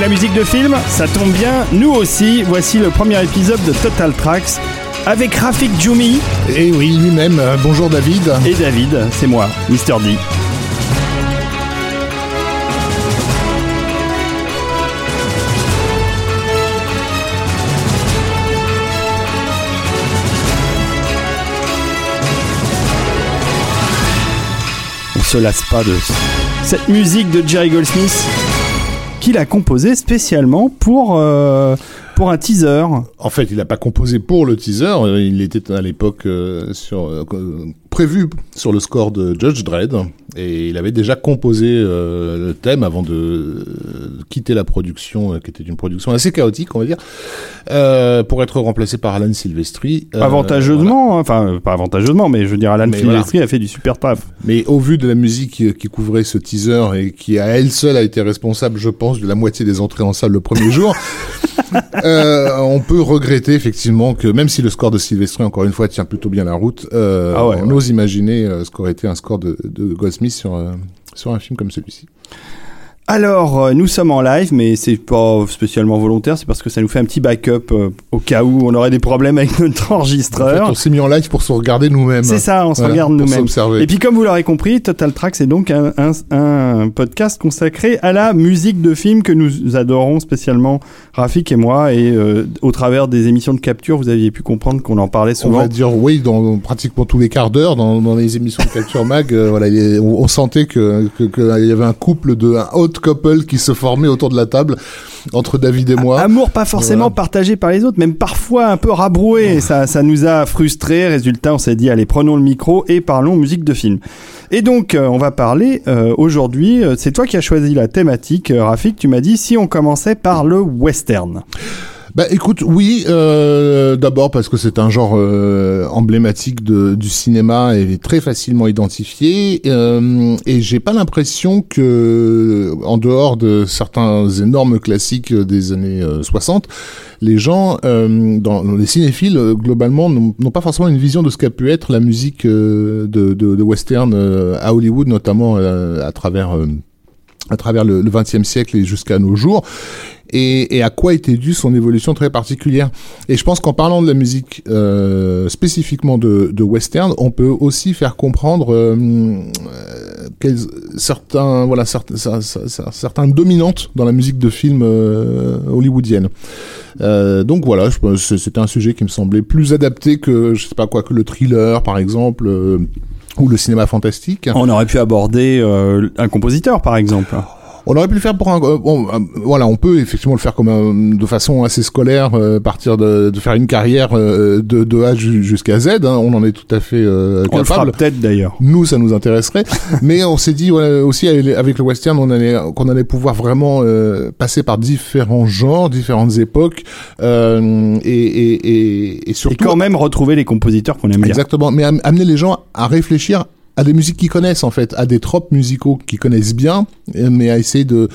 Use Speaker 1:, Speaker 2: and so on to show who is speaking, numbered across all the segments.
Speaker 1: La musique de film Ça tombe bien, nous aussi. Voici le premier épisode de Total Tracks avec Rafik Djoumi.
Speaker 2: Et oui, lui-même. Euh, bonjour David.
Speaker 1: Et David, c'est moi, Mister D. On se lasse pas de cette musique de Jerry Goldsmith qu'il a composée spécialement pour euh, pour un teaser.
Speaker 2: En fait, il n'a pas composé pour le teaser. Il était à l'époque euh, sur euh, prévu sur le score de Judge Dredd et il avait déjà composé euh, le thème avant de euh, quitter la production, euh, qui était une production assez chaotique, on va dire, pour être remplacé par Alan Silvestri.
Speaker 1: Avantageusement, enfin pas avantageusement, mais je veux dire Alan
Speaker 2: Mais
Speaker 1: Silvestri a fait du super taf.
Speaker 2: Mais au vu de la musique qui, couvrait ce teaser et qui à elle seule a été responsable, je pense, de la moitié des entrées en salle le premier jour, euh, on peut regretter effectivement que même si le score de Sylvester encore une fois tient plutôt bien la route, euh,
Speaker 1: Ah ouais,
Speaker 2: on
Speaker 1: ouais.
Speaker 2: ose imaginer euh, ce qu'aurait été un score de, de Goldsmith sur euh, sur un film comme celui-ci.
Speaker 1: Alors, euh, nous sommes en live, mais c'est pas spécialement volontaire, c'est parce que ça nous fait un petit backup euh, au cas où on aurait des problèmes avec notre
Speaker 2: En fait,
Speaker 1: enregistreur.
Speaker 2: on s'est mis en live pour se regarder nous-mêmes.
Speaker 1: c'est ça, on se
Speaker 2: Voilà,
Speaker 1: regarde nous-mêmes. Et puis comme vous l'aurez compris, Total Track c'est donc un, un, un podcast consacré à la musique de film que nous adorons spécialement Rafik et moi et euh, au travers des émissions de capture vous aviez pu comprendre qu'on en parlait
Speaker 2: On
Speaker 1: souvent.
Speaker 2: va dire oui dans pratiquement tous les quarts d'heure dans, dans les émissions de Culture Mag. euh, voilà, on, on sentait que que- qu'il y avait un couple de un hot couple qui se formait autour de la table entre David et moi.
Speaker 1: Amour pas forcément
Speaker 2: Voilà.
Speaker 1: partagé par les autres, même parfois un peu rabroué. Ça, ça nous a frustrés. Résultat, on s'est dit, allez, prenons le micro et parlons musique de film. Et donc, euh, on va parler euh, aujourd'hui. euh, c'est toi qui as choisi la thématique, Rafik. Tu m'as dit si on commençait par le western.
Speaker 2: Bah écoute, oui, euh, d'abord parce que c'est un genre euh, emblématique de, du cinéma et très facilement identifié. Euh, et j'ai pas l'impression que, en dehors de certains énormes classiques des années euh, 60, les gens, euh, dans, les cinéphiles, euh, globalement, n'ont pas forcément une vision de ce qu'a pu être la musique euh, de, de, de western euh, à Hollywood, notamment euh, à travers euh, à travers le XXe siècle et jusqu'à nos jours, et, et à quoi était due son évolution très particulière. Et je pense qu'en parlant de la musique euh, spécifiquement de, de western, on peut aussi faire comprendre euh, euh, quels, certains voilà certains, cer- cer- cer- certains dominantes dans la musique de film euh, hollywoodienne. Euh, donc voilà, c'était un sujet qui me semblait plus adapté que je sais pas quoi que le thriller par exemple. euh, ou le cinéma fantastique.
Speaker 1: On aurait pu aborder un compositeur, par exemple.
Speaker 2: On aurait pu le faire pour un. euh, bon, euh, voilà, on peut effectivement le faire comme un- de façon assez scolaire, euh, partir de, de faire une carrière euh, de, de A ju- jusqu'à Z. hein, on en est tout à fait euh,
Speaker 1: On le fera
Speaker 2: capable.
Speaker 1: peut-être d'ailleurs.
Speaker 2: Nous, ça nous intéresserait, mais on s'est dit voilà, aussi avec le western, on allait qu'on allait pouvoir vraiment euh, passer par différents genres, différentes époques, euh, et, et, et, et
Speaker 1: Et
Speaker 2: surtout
Speaker 1: quand même retrouver les compositeurs qu'on aime bien.
Speaker 2: Exactement, mais am- amener les gens à réfléchir à des musiques qu'ils connaissent en fait, à des tropes musicaux qu'ils connaissent bien, mais à essayer de,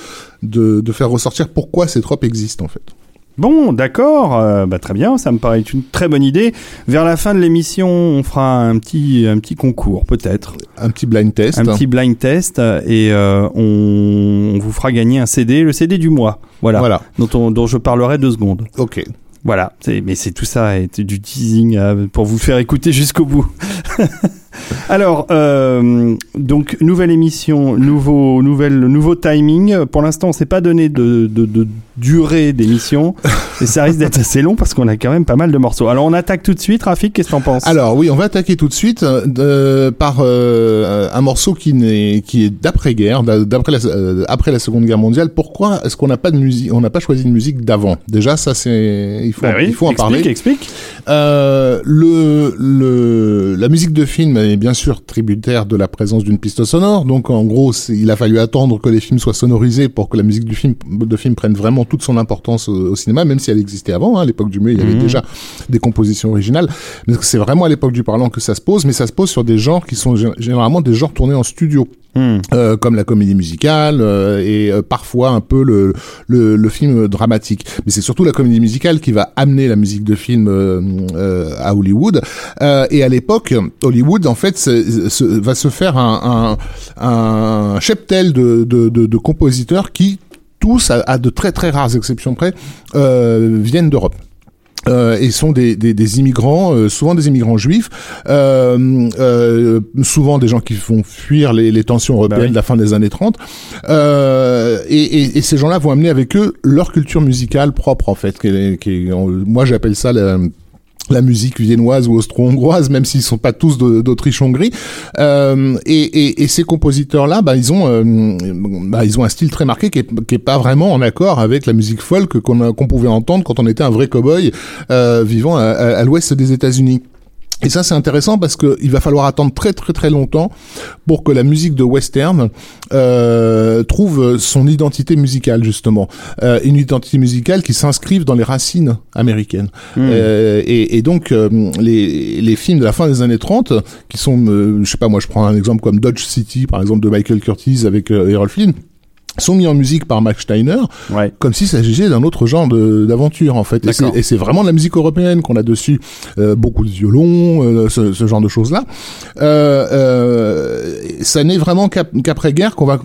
Speaker 2: de, de faire ressortir pourquoi ces tropes existent en fait.
Speaker 1: Bon, d'accord, euh, bah, très bien, ça me paraît une très bonne idée. Vers la fin de l'émission, on fera un petit, un petit concours, peut-être,
Speaker 2: Un petit blind test.
Speaker 1: un petit blind test, et euh, on, on vous fera gagner un CD, le CD du mois, voilà,
Speaker 2: Voilà,
Speaker 1: Dont, on- dont je parlerai deux secondes.
Speaker 2: ok.
Speaker 1: Voilà, mais c'est tout ça, et du teasing euh, pour vous faire écouter jusqu'au bout. Alors, euh, donc nouvelle émission, nouveau, nouvelle, nouveau timing. Pour l'instant, on s'est pas donné de, de, de durée d'émission, et ça risque d'être assez long parce qu'on a quand même pas mal de morceaux. Alors, on attaque tout de suite. Rafik, qu'est-ce que t'en penses?
Speaker 2: Alors oui, on va attaquer tout de suite euh, par euh, un morceau qui, n'est, qui est d'après-guerre, d'a- d'après la, après la Seconde Guerre mondiale. Pourquoi est-ce qu'on n'a pas de musique, on n'a pas choisi de musique d'avant? Déjà, ça c'est, il faut,
Speaker 1: Bah oui,
Speaker 2: il faut en
Speaker 1: explique,
Speaker 2: parler.
Speaker 1: Explique.
Speaker 2: Le, le, la musique de film est bien sûr tributaire de la présence d'une piste sonore. Donc, en gros, il a fallu attendre que les films soient sonorisés pour que la musique du film, de film prenne vraiment toute son importance au, au cinéma, même si elle existait avant. hein. à l'époque du muet, il y avait
Speaker 1: Mhm.
Speaker 2: déjà des compositions originales. Mais c'est vraiment à l'époque du parlant que ça se pose, mais ça se pose sur des genres qui sont gé- généralement des genres tournés en studio.
Speaker 1: Hmm.
Speaker 2: euh, comme la comédie musicale euh, et euh, parfois un peu le, le, le film dramatique. Mais c'est surtout la comédie musicale qui va amener la musique de film euh, euh, à Hollywood. Euh, et à l'époque, Hollywood, en fait, c'est- va se faire un, un, un cheptel de, de, de, de compositeurs qui tous, à, de très très rares exceptions près, viennent d'Europe. Euh, et sont des, des, des immigrants, euh, souvent des immigrants juifs, euh, euh, souvent des gens qui font fuir les, les tensions européennes bah de la fin des années 30. Euh, et, et, et, ces gens-là vont amener avec eux leur culture musicale propre, en fait. Qui qui moi, j'appelle ça la la musique viennoise ou austro-hongroise, même s'ils sont pas tous d'Autriche-Hongrie. Euh, et, et, et, ces compositeurs-là, bah, ils ont, euh, bah, ils ont un style très marqué qui est, qui est pas vraiment en accord avec la musique folk qu'on qu'on pouvait entendre quand on était un vrai cow-boy euh, vivant à, à l'ouest des États-Unis. Et ça, c'est intéressant parce que il va falloir attendre très très très longtemps pour que la musique de western euh, trouve son identité musicale justement, euh, une identité musicale qui s'inscrive dans les racines américaines. Hmm. Euh, et, et, donc euh, les, les films de la fin des années 30, qui sont, euh, je sais pas, moi je prends un exemple comme Dodge City par exemple de Michael Curtis avec Errol Flynn sont mis en musique par Max Steiner, ouais. comme s'il s'agissait d'un autre genre d'aventure en fait. Et c'est vraiment de la musique européenne qu'on a dessus, euh, beaucoup de violons, euh, ce, ce, genre de choses là. Euh, euh ça n'est vraiment qu'après-guerre qu'on va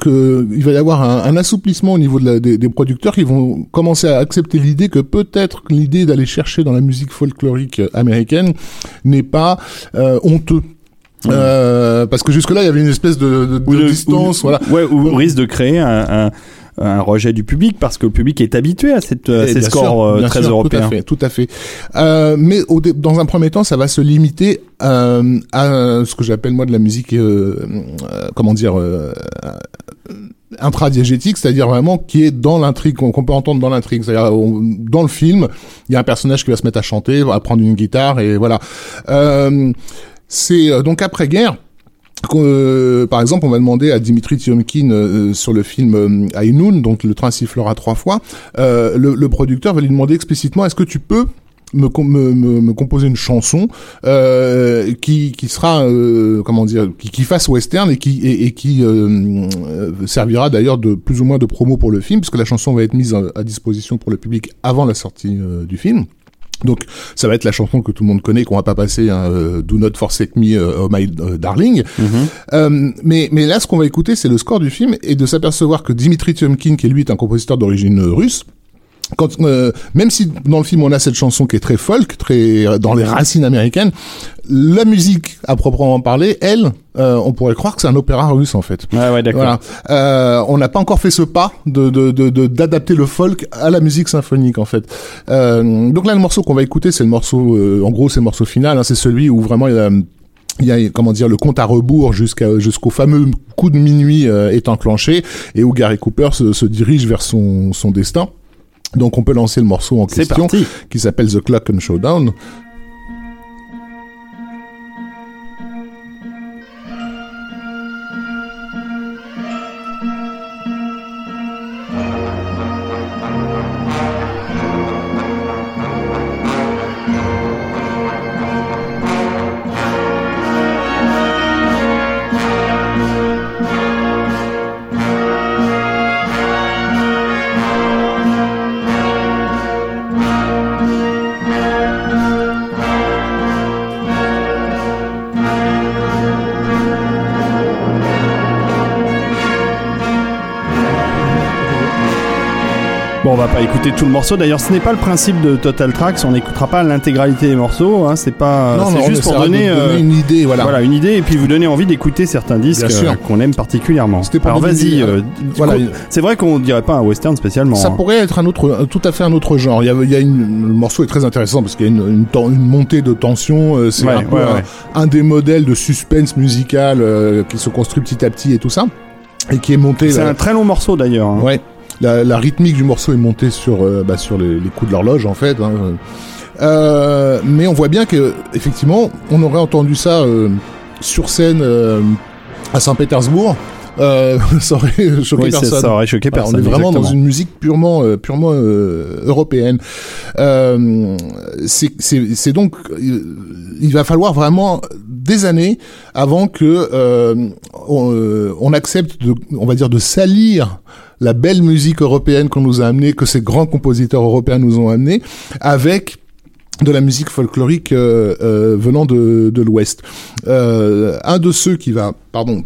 Speaker 2: que il va y avoir un, un assouplissement au niveau de la, des, des, producteurs qui vont commencer à accepter l'idée que peut-être l'idée d'aller chercher dans la musique folklorique américaine n'est pas euh, honteux euh, parce que jusque-là, il y avait une espèce de, de, de distance, voilà.
Speaker 1: Ouais, ou risque de créer un, un, un, rejet du public parce que le public est habitué à, cette, à ces scores euh, très européens.
Speaker 2: Tout à fait, tout à fait. Euh, mais au, dans un premier temps, ça va se limiter euh, à ce que j'appelle moi de la musique, euh, euh, comment dire intradiégétique, c'est-à-dire vraiment qui est dans l'intrigue, qu'on peut entendre dans l'intrigue. C'est-à-dire dans le film, il y a un personnage qui va se mettre à chanter, va prendre une guitare et voilà. Euh, c'est euh, donc après-guerre. Euh, par exemple, on va demander à Dimitri Tiomkin euh, sur le film Aïnoun, donc le train sifflera trois fois. le, producteur va lui demander explicitement est-ce que tu peux me, me, me, composer une chanson qui, qui sera comment dire qui, qui, fasse western et qui et, qui servira d'ailleurs de plus ou moins de promo pour le film puisque la chanson va être mise à disposition pour le public avant la sortie du film. Donc ça va être la chanson que tout le monde connaît, qu'on va pas passer, hein, euh, Do Not Forsake Me, euh, Oh My euh, Darling. Mhm. mais, mais là, ce qu'on va écouter, c'est le score du film et de s'apercevoir que Dimitri Tiomkin, qui lui est un compositeur d'origine russe, quand, euh, même si dans le film on a cette chanson qui est très folk, très euh, dans les racines américaines, la musique à proprement parler, elle, euh, on pourrait croire que c'est un opéra russe en fait.
Speaker 1: Ouais, ouais, d'accord.
Speaker 2: Voilà. on n'a pas encore fait ce pas de d'adapter de, de, le folk à la musique symphonique en fait. donc là, le morceau qu'on va écouter, c'est le morceau, en gros, c'est le morceau final. Hein, c'est celui où vraiment il y a il y a comment dire le compte à rebours jusqu'à jusqu'au fameux coup de minuit est enclenché et où Gary Cooper se, se dirige vers son son destin. Donc on peut lancer le morceau en question qui s'appelle The Clock and Showdown.
Speaker 1: Écouter tout le morceau. D'ailleurs, ce n'est pas le principe de Total Tracks. On n'écoutera pas l'intégralité des morceaux. Hein. C'est pas. C'est juste pour donner,
Speaker 2: euh, une idée, voilà.
Speaker 1: Voilà, une idée et puis vous donner envie d'écouter certains disques euh, qu'on aime particulièrement. Alors vas-y. Euh, voilà. C'est vrai qu'on dirait pas un western spécialement.
Speaker 2: Ça
Speaker 1: hein.
Speaker 2: pourrait être un autre, tout à fait un autre genre. Il y a, il y a une, le morceau est très intéressant parce qu'il y a une, une, une, montée de tension. C'est un, peu un, des modèles de suspense musical qui se construit petit à petit et tout ça et qui est monté.
Speaker 1: C'est un très long morceau d'ailleurs. Hein.
Speaker 2: Ouais la, la, rythmique du morceau est montée sur, euh, bah, sur les, les, coups de l'horloge en fait. Hein. Euh, mais on voit bien que effectivement, on aurait entendu ça euh, sur scène euh, à Saint-Pétersbourg. ça aurait choqué personne.
Speaker 1: Ça aurait choqué personne.
Speaker 2: on est vraiment dans une musique purement, purement européenne. c'est donc, il va falloir vraiment des années avant que on, on, accepte de, on va dire, de salir la belle musique européenne qu'on nous a amenée, que ces grands compositeurs européens nous ont amené, avec de la musique folklorique euh, euh, venant de, de l'Ouest. Euh, un de ceux qui va, pardon,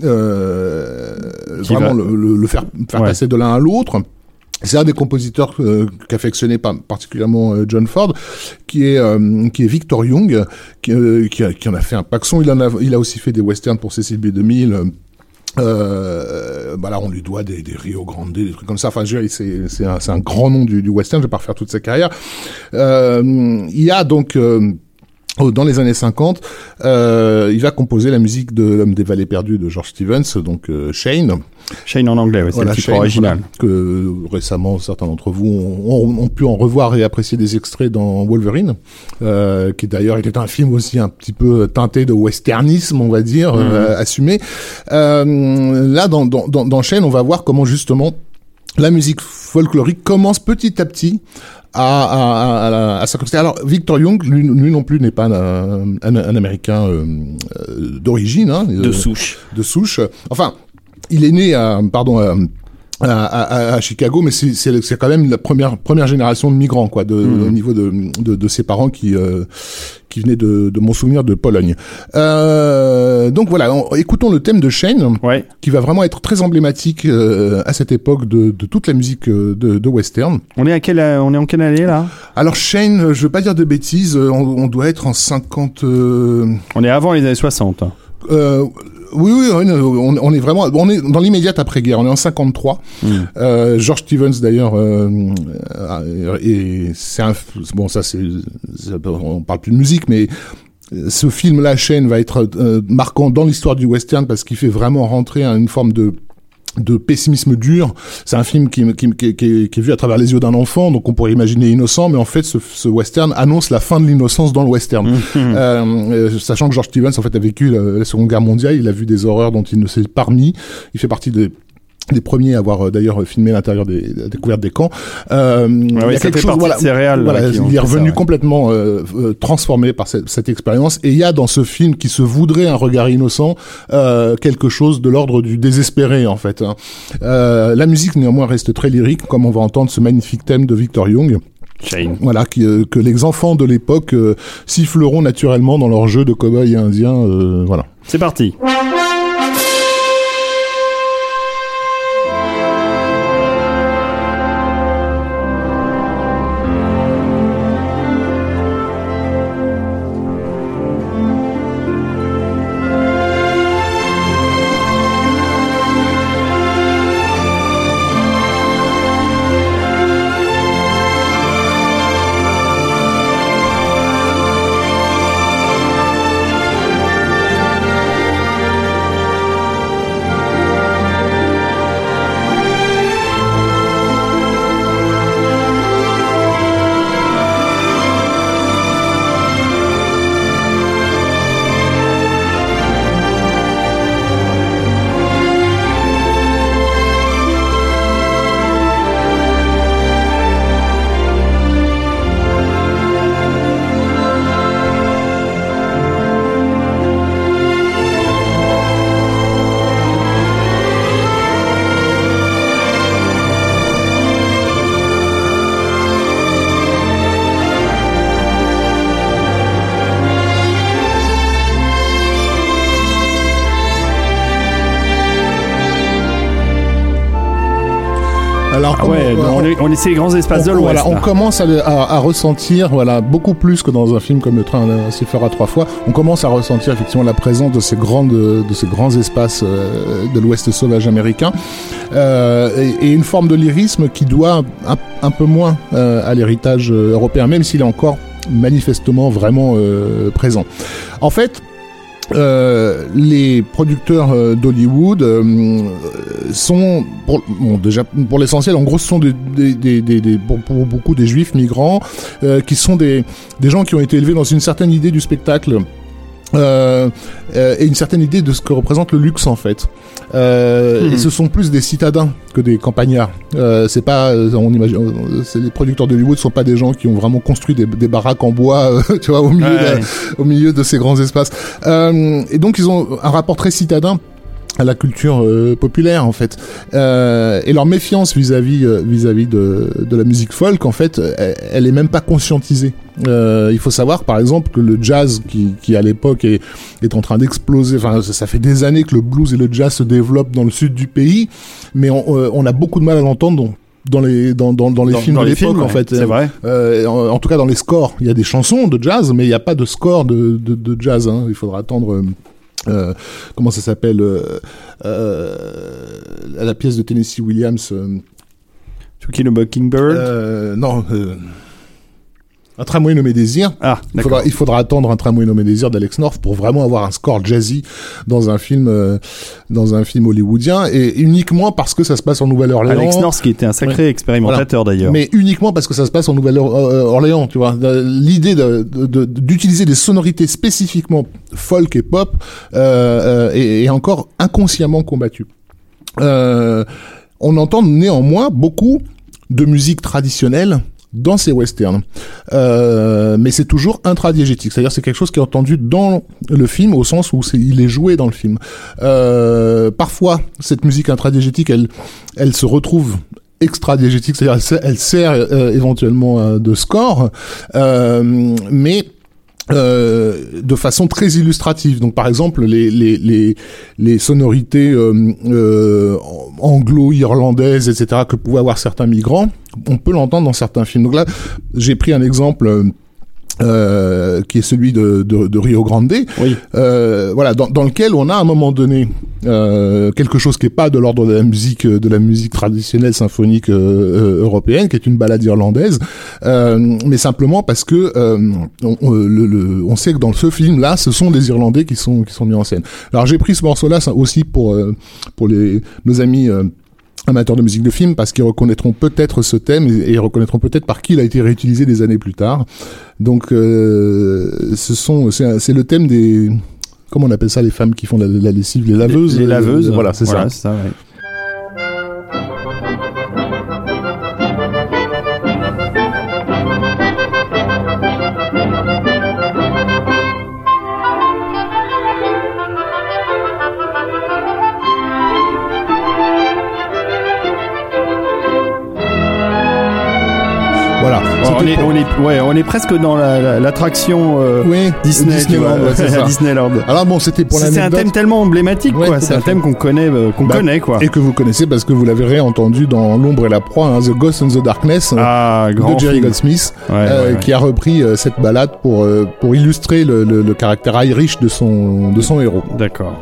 Speaker 2: vraiment
Speaker 1: va-
Speaker 2: le, le- le faire, faire
Speaker 1: Ouais.
Speaker 2: passer de l'un à l'autre. C'est un des compositeurs euh, qu'affectionnait particulièrement euh, John Ford, qui est euh, qui est Victor Young, qui, qui, a- qui en a fait un paxon. Il en a il a aussi fait des westerns pour Cecil B 2000. Euh, bah là, on lui doit des, des Rio Grande, des trucs comme ça. Enfin, je c'est un, un grand nom du, du western. Je vais pas refaire toute sa carrière. Euh, il y a donc euh, Dans les années 50, euh, il va composer la musique de L'homme des vallées perdues de George Stevens, donc euh, Shane.
Speaker 1: Shane en anglais, ouais, c'est
Speaker 2: Voilà,
Speaker 1: le titre
Speaker 2: Shane,
Speaker 1: original.
Speaker 2: voilà, que euh, récemment certains d'entre vous ont, ont- ont pu en revoir et apprécier des extraits dans Wolverine, euh, qui d'ailleurs était un film aussi un petit peu teinté de westernisme, on va dire, euh, assumé. Euh, là, dans, dans, dans Shane, on va voir comment justement la musique folklorique commence petit à petit à, à, à, à, à s'incruster. Alors, Victor Young, lui, lui non plus, n'est pas un, un, un Américain euh, d'origine. Hein,
Speaker 1: De
Speaker 2: euh,
Speaker 1: souche.
Speaker 2: de souche. Enfin, il est né à, pardon, à, à, à- Chicago, mais c'est- quand même la première première génération de migrants, quoi, de,
Speaker 1: Mhm.
Speaker 2: au niveau de, de, de ses parents qui euh, qui venaient de, de mon souvenir de Pologne. Euh, donc voilà, on- écoutons le thème de Shane,
Speaker 1: Ouais.
Speaker 2: qui va vraiment être très emblématique euh, à cette époque de, de toute la musique euh, de, de western.
Speaker 1: On est à quelle, on est en quelle année là?
Speaker 2: Alors Shane, je veux pas dire de bêtises, on, on doit être en 50. euh,
Speaker 1: On est avant les années 60.
Speaker 2: Euh, oui, oui, on, on est vraiment, on est dans l'immédiate après-guerre. On est en 53.
Speaker 1: Hmm.
Speaker 2: Euh, George Stevens d'ailleurs, euh, et c'est un, bon, ça c'est, on parle plus de musique, mais ce film-là, Shane, va être marquant dans l'histoire du western parce qu'il fait vraiment rentrer une forme de de pessimisme dur. C'est un film qui, qui, qui, qui est, qui est vu à travers les yeux d'un enfant, donc on pourrait imaginer innocent, mais en fait, ce, ce western annonce la fin de l'innocence dans le western.
Speaker 1: Mhm.
Speaker 2: Euh, euh, sachant que George Stevens, en fait, a vécu la, la Seconde Guerre mondiale, il a vu des horreurs dont il ne s'est pas remis. Il fait partie des des premiers à avoir euh, d'ailleurs filmé l'intérieur des la découverte des camps. Euh, il y a quelque chose, voilà,
Speaker 1: là,
Speaker 2: voilà, il est
Speaker 1: ça,
Speaker 2: revenu
Speaker 1: ouais.
Speaker 2: complètement euh, euh, transformé par cette, cette expérience. Et il y a dans ce film qui se voudrait un regard innocent euh, quelque chose de l'ordre du désespéré en fait. hein. Euh, la musique néanmoins reste très lyrique, comme on va entendre ce magnifique thème de Victor Young.
Speaker 1: Shane.
Speaker 2: Voilà, qui, euh, que les enfants de l'époque euh, siffleront naturellement dans leur jeu de cow-boy indien. euh, voilà.
Speaker 1: C'est parti.
Speaker 2: Euh,
Speaker 1: on c'est les grands espaces de l'Ouest.
Speaker 2: voilà, on commence à, à- à ressentir, voilà, beaucoup plus que dans un film comme Le Train à trois fois. On commence à ressentir effectivement la présence de ces grandes, de ces grands espaces euh, de l'Ouest sauvage américain euh, et, et une forme de lyrisme qui doit un, un peu moins euh, à l'héritage européen, même s'il est encore manifestement vraiment présent. En fait. Euh, les producteurs euh, d'Hollywood euh, sont pour, bon, déjà pour l'essentiel en gros ce sont des, des, des, des- des- pour, pour beaucoup des juifs migrants euh, qui sont des, des gens qui ont été élevés dans une certaine idée du spectacle euh, euh, et une certaine idée de ce que représente le luxe en fait. Euh. Et ce sont plus des citadins que des campagnards. C'est pas, on imagine, les producteurs d'Hollywood sont pas des gens qui ont vraiment construit des, des baraques en bois, tu vois, au milieu,
Speaker 1: Ouais.
Speaker 2: de- au milieu de ces grands espaces. Et donc ils ont un rapport très citadin à la culture euh, populaire en fait euh, et leur méfiance vis-à-vis euh, vis-à-vis de, de la musique folk en fait elle, elle est même pas conscientisée euh, il faut savoir par exemple que le jazz qui, qui à l'époque est, est en train d'exploser enfin ça, ça fait des années que le blues et le jazz se développent dans le sud du pays mais on, euh, on a beaucoup de mal à l'entendre dans les dans dans, dans les
Speaker 1: Dans-
Speaker 2: films de l'époque en fait
Speaker 1: c'est vrai.
Speaker 2: Euh, en, en tout cas dans les scores il y a des chansons de jazz mais il n'y a pas de score de, de, de jazz hein. il faudra attendre euh, comment ça s'appelle euh, euh, la pièce de Tennessee Williams
Speaker 1: To Kill a Mockingbird.
Speaker 2: non euh, un tramway nommé Désir
Speaker 1: ah,
Speaker 2: il faudra, il faudra attendre un tramway nommé Désir d'Alex North pour vraiment avoir un score jazzy dans un film euh, dans un film hollywoodien et uniquement parce que ça se passe en Nouvelle-Orléans
Speaker 1: Alex North qui était un sacré expérimentateur d'ailleurs.
Speaker 2: mais uniquement parce que ça se passe en Nouvelle-Orléans, tu vois. Euh, L'idée de- de- de- d'utiliser des sonorités spécifiquement folk et pop euh, euh, est, est encore inconsciemment combattue. Euh, on entend néanmoins beaucoup de musique traditionnelle dans ces westerns. Euh, mais c'est toujours intradiégétique, c'est-à-dire c'est quelque chose qui est entendu dans le film au sens où il est joué dans le film. Euh, parfois, cette musique intradiégétique, elle, elle se retrouve extra-diégétique, c'est-à-dire elle, sert- euh, éventuellement de score, mais euh, de façon très illustrative. Donc, par exemple, les les les, les sonorités euh, euh, anglo-irlandaises, etc., que pouvaient avoir certains migrants, on peut l'entendre dans certains films. Donc là, j'ai pris un exemple. Euh, qui est celui de, de, de Rio Grande,
Speaker 1: Oui.
Speaker 2: euh, voilà, dans, dans lequel on a à un moment donné euh, quelque chose qui est pas de l'ordre de la musique de la musique traditionnelle symphonique euh, euh, européenne, qui est une balade irlandaise, euh, mais simplement parce que euh, on, on- le, le- on sait que dans ce film-là, ce sont des Irlandais qui sont qui sont mis en scène. Alors j'ai pris ce morceau-là ça, aussi pour euh, pour les nos amis. Amateurs de musique de film parce qu'ils reconnaîtront peut-être ce thème et, ils reconnaîtront peut-être par qui il a été réutilisé des années plus tard. Donc euh, ce sont c'est le thème des comment on appelle ça les femmes qui font la, la lessive les laveuses
Speaker 1: Les
Speaker 2: euh,
Speaker 1: laveuses.
Speaker 2: voilà c'est ça
Speaker 1: ça ouais. On, est, on, est, ouais, on est presque dans la- la- l'attraction euh,
Speaker 2: oui
Speaker 1: Disney, tu vois,
Speaker 2: Disneyland, ouais, c'est ça.
Speaker 1: Disneyland.
Speaker 2: alors bon c'était pour
Speaker 1: C'est un thème tellement emblématique,
Speaker 2: Ouais,
Speaker 1: quoi. C'est un thème qu'on connaît, euh, qu'on
Speaker 2: Bah,
Speaker 1: connaît, quoi.
Speaker 2: et que vous connaissez parce que vous l'avez réentendu dans l'ombre et la proie hein, The Ghost and the Darkness euh,
Speaker 1: Ah, grand
Speaker 2: de Jerry. Goldsmith
Speaker 1: Ouais,
Speaker 2: euh, qui a repris euh, cette balade pour euh, pour illustrer le, le, le caractère Irish de son de son héros.
Speaker 1: D'accord.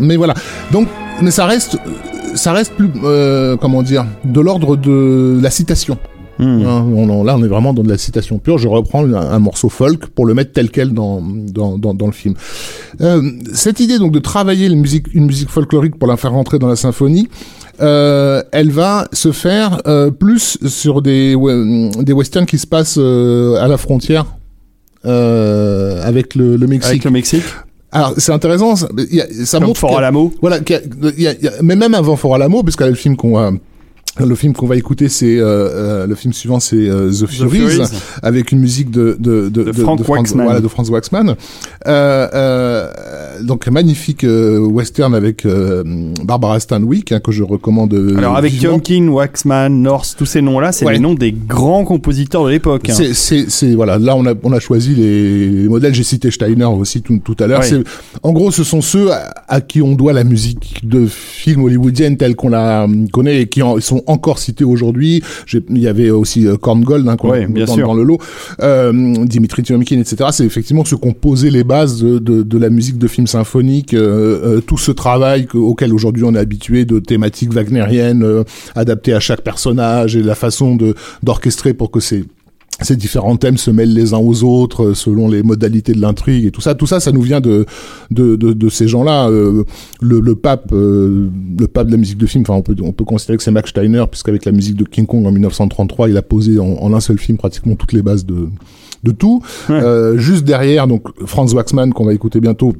Speaker 2: Mais voilà. Donc, mais ça reste, ça reste plus, euh, comment dire, de l'ordre de la citation.
Speaker 1: Hmm.
Speaker 2: Hein, on, on- là, on est vraiment dans de la citation pure. Je reprends un, un morceau folk pour le mettre tel quel dans dans, dans, dans le film. Euh, cette idée donc de travailler une musique, une musique folklorique pour la faire rentrer dans la symphonie. Euh, elle va se faire euh, plus sur des des westerns qui se passent euh, à la frontière euh, avec le, le Mexique.
Speaker 1: Avec le Mexique,
Speaker 2: Alors c'est intéressant, ça, y a- ça
Speaker 1: comme
Speaker 2: montre
Speaker 1: Fort
Speaker 2: y a-
Speaker 1: Alamo.
Speaker 2: voilà, y a- y a- y a- mais même avant Fort Alamo, parce que là, le film qu'on va le film qu'on va écouter, c'est euh, euh, le film suivant, c'est euh, The, Furies,
Speaker 1: Furies.
Speaker 2: avec une musique de de de,
Speaker 1: De Frank
Speaker 2: Franz-
Speaker 1: Waxman.
Speaker 2: voilà, de Franz Waxman. Euh, euh, donc magnifique euh, western avec euh, Barbara Stanwyck hein, que je recommande.
Speaker 1: Alors avec. Tionkin, Waxman, North, tous ces noms-là, c'est
Speaker 2: Ouais.
Speaker 1: les noms des grands compositeurs de l'époque. hein.
Speaker 2: C'est, voilà, là on a, on a choisi les, les modèles. J'ai cité Steiner aussi tout, tout à l'heure.
Speaker 1: Ouais.
Speaker 2: C'est, en gros, ce sont ceux à, à qui on doit la musique de films hollywoodiennes telle qu'on la connaît et qui en- sont encore cités aujourd'hui. Il y avait aussi euh, Korngold hein, qu'on
Speaker 1: Ouais,
Speaker 2: a
Speaker 1: bien
Speaker 2: dans,
Speaker 1: sûr.
Speaker 2: dans le lot, euh, Dimitri Tiomkin, etc. C'est effectivement ceux qui ont posé les bases de, de, de la musique de films symphoniques. euh, tout ce travail que- auquel aujourd'hui on est habitué de thématiques wagnériennes adaptées à chaque personnage et la façon de d'orchestrer pour que ces ces différents thèmes se mêlent les uns aux autres euh, selon les modalités de l'intrigue et tout ça. Tout ça, ça nous vient de de, de, de ces gens-là. Euh, le, le pape, euh, le pape de la musique de film. Enfin, on peut on peut considérer que c'est Max Steiner, puisqu'avec la musique de King Kong en 1933, il a posé en, en un seul film pratiquement toutes les bases de de tout.
Speaker 1: Ouais.
Speaker 2: Euh, juste derrière, donc Franz Waxman qu'on va écouter bientôt.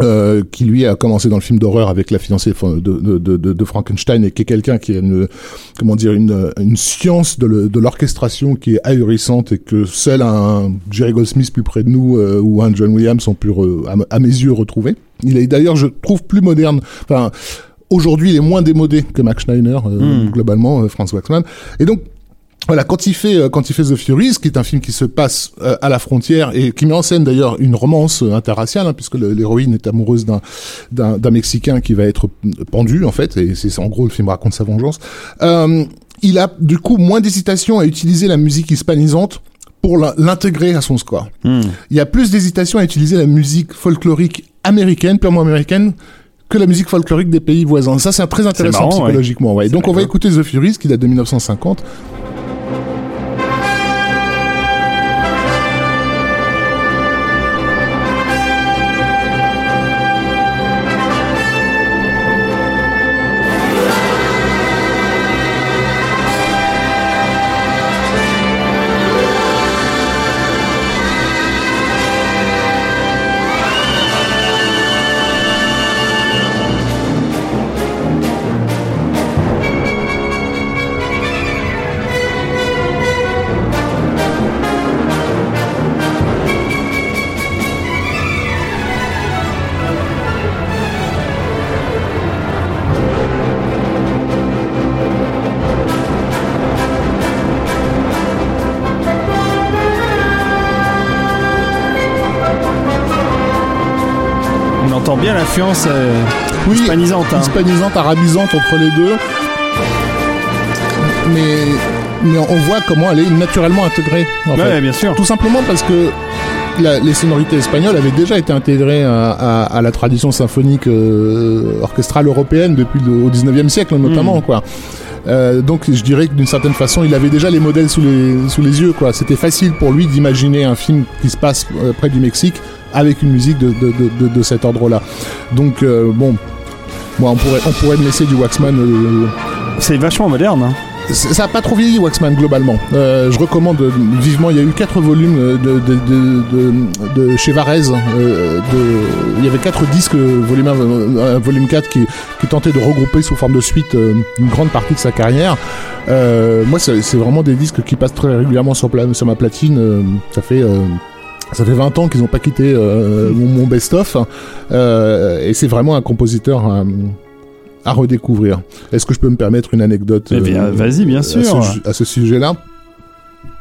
Speaker 2: Euh, qui lui a commencé dans le film d'horreur avec la fiancée de, de, de, de, de Frankenstein et qui est quelqu'un qui a une comment dire une, une science de l'orchestration qui est ahurissante et que seul un Jerry Goldsmith plus près de nous euh, ou un John Williams ont pu re- à, à mes yeux retrouver. Il est d'ailleurs, je trouve, plus moderne. Enfin, aujourd'hui, il est moins démodé que Max Schneider, euh,
Speaker 1: Hmm.
Speaker 2: globalement, euh, Franz Waxman. Et donc, voilà, quand il fait euh, quand il fait The Furies, qui est un film qui se passe euh, à la frontière et qui met en scène d'ailleurs une romance euh, interraciale, hein, puisque l'héroïne est amoureuse d'un d'un mexicain qui va être pendu en fait, et c'est en gros le film raconte sa vengeance. Euh, il a du coup moins d'hésitation à utiliser la musique hispanisante pour l'intégrer à son score.
Speaker 1: Hmm.
Speaker 2: Il y a plus d'hésitation à utiliser la musique folklorique américaine, purement américaine, que la musique folklorique des pays voisins. Ça, c'est très intéressant
Speaker 1: marrant,
Speaker 2: psychologiquement. Ouais. Donc, on va écouter The Furies, qui date de 1950.
Speaker 1: L'influence euh,
Speaker 2: Oui,
Speaker 1: hispanisante. hein.
Speaker 2: hispanisante, arabisante entre les deux. Mais, mais on voit comment elle est naturellement intégrée. En fait.
Speaker 1: Ouais, bien sûr.
Speaker 2: Tout simplement parce que la- les sonorités espagnoles avaient déjà été intégrées à, à- à la tradition symphonique euh, orchestrale européenne depuis le au 19e siècle notamment
Speaker 1: Mm.
Speaker 2: quoi. Euh, donc je dirais que d'une certaine façon il avait déjà les modèles sous les, sous les yeux quoi. C'était facile pour lui d'imaginer un film qui se passe euh, près du Mexique avec une musique de, de, de, de- cet ordre-là. Donc euh, bon, on pourrait, on pourrait me laisser du Waxman euh,
Speaker 1: C'est vachement moderne. hein.
Speaker 2: ça a pas trop vieilli Waxman globalement. Euh, je recommande vivement. Il y a eu quatre volumes de, de, de, chez Varese. euh, il y avait quatre disques, volume 1, euh, volume 4, qui, qui tentaient de regrouper sous forme de suite euh, une grande partie de sa carrière. Moi, c'est vraiment des disques qui passent très régulièrement sur, sur ma platine. Ça fait ça fait 20 ans qu'ils n'ont pas quitté euh, mon, mon best-of. Euh, et c'est vraiment un compositeur à, à redécouvrir. Est-ce que je peux me permettre une anecdote
Speaker 1: Eh bien,
Speaker 2: euh,
Speaker 1: vas-y, bien
Speaker 2: à
Speaker 1: sûr.
Speaker 2: ce, à ce sujet-là?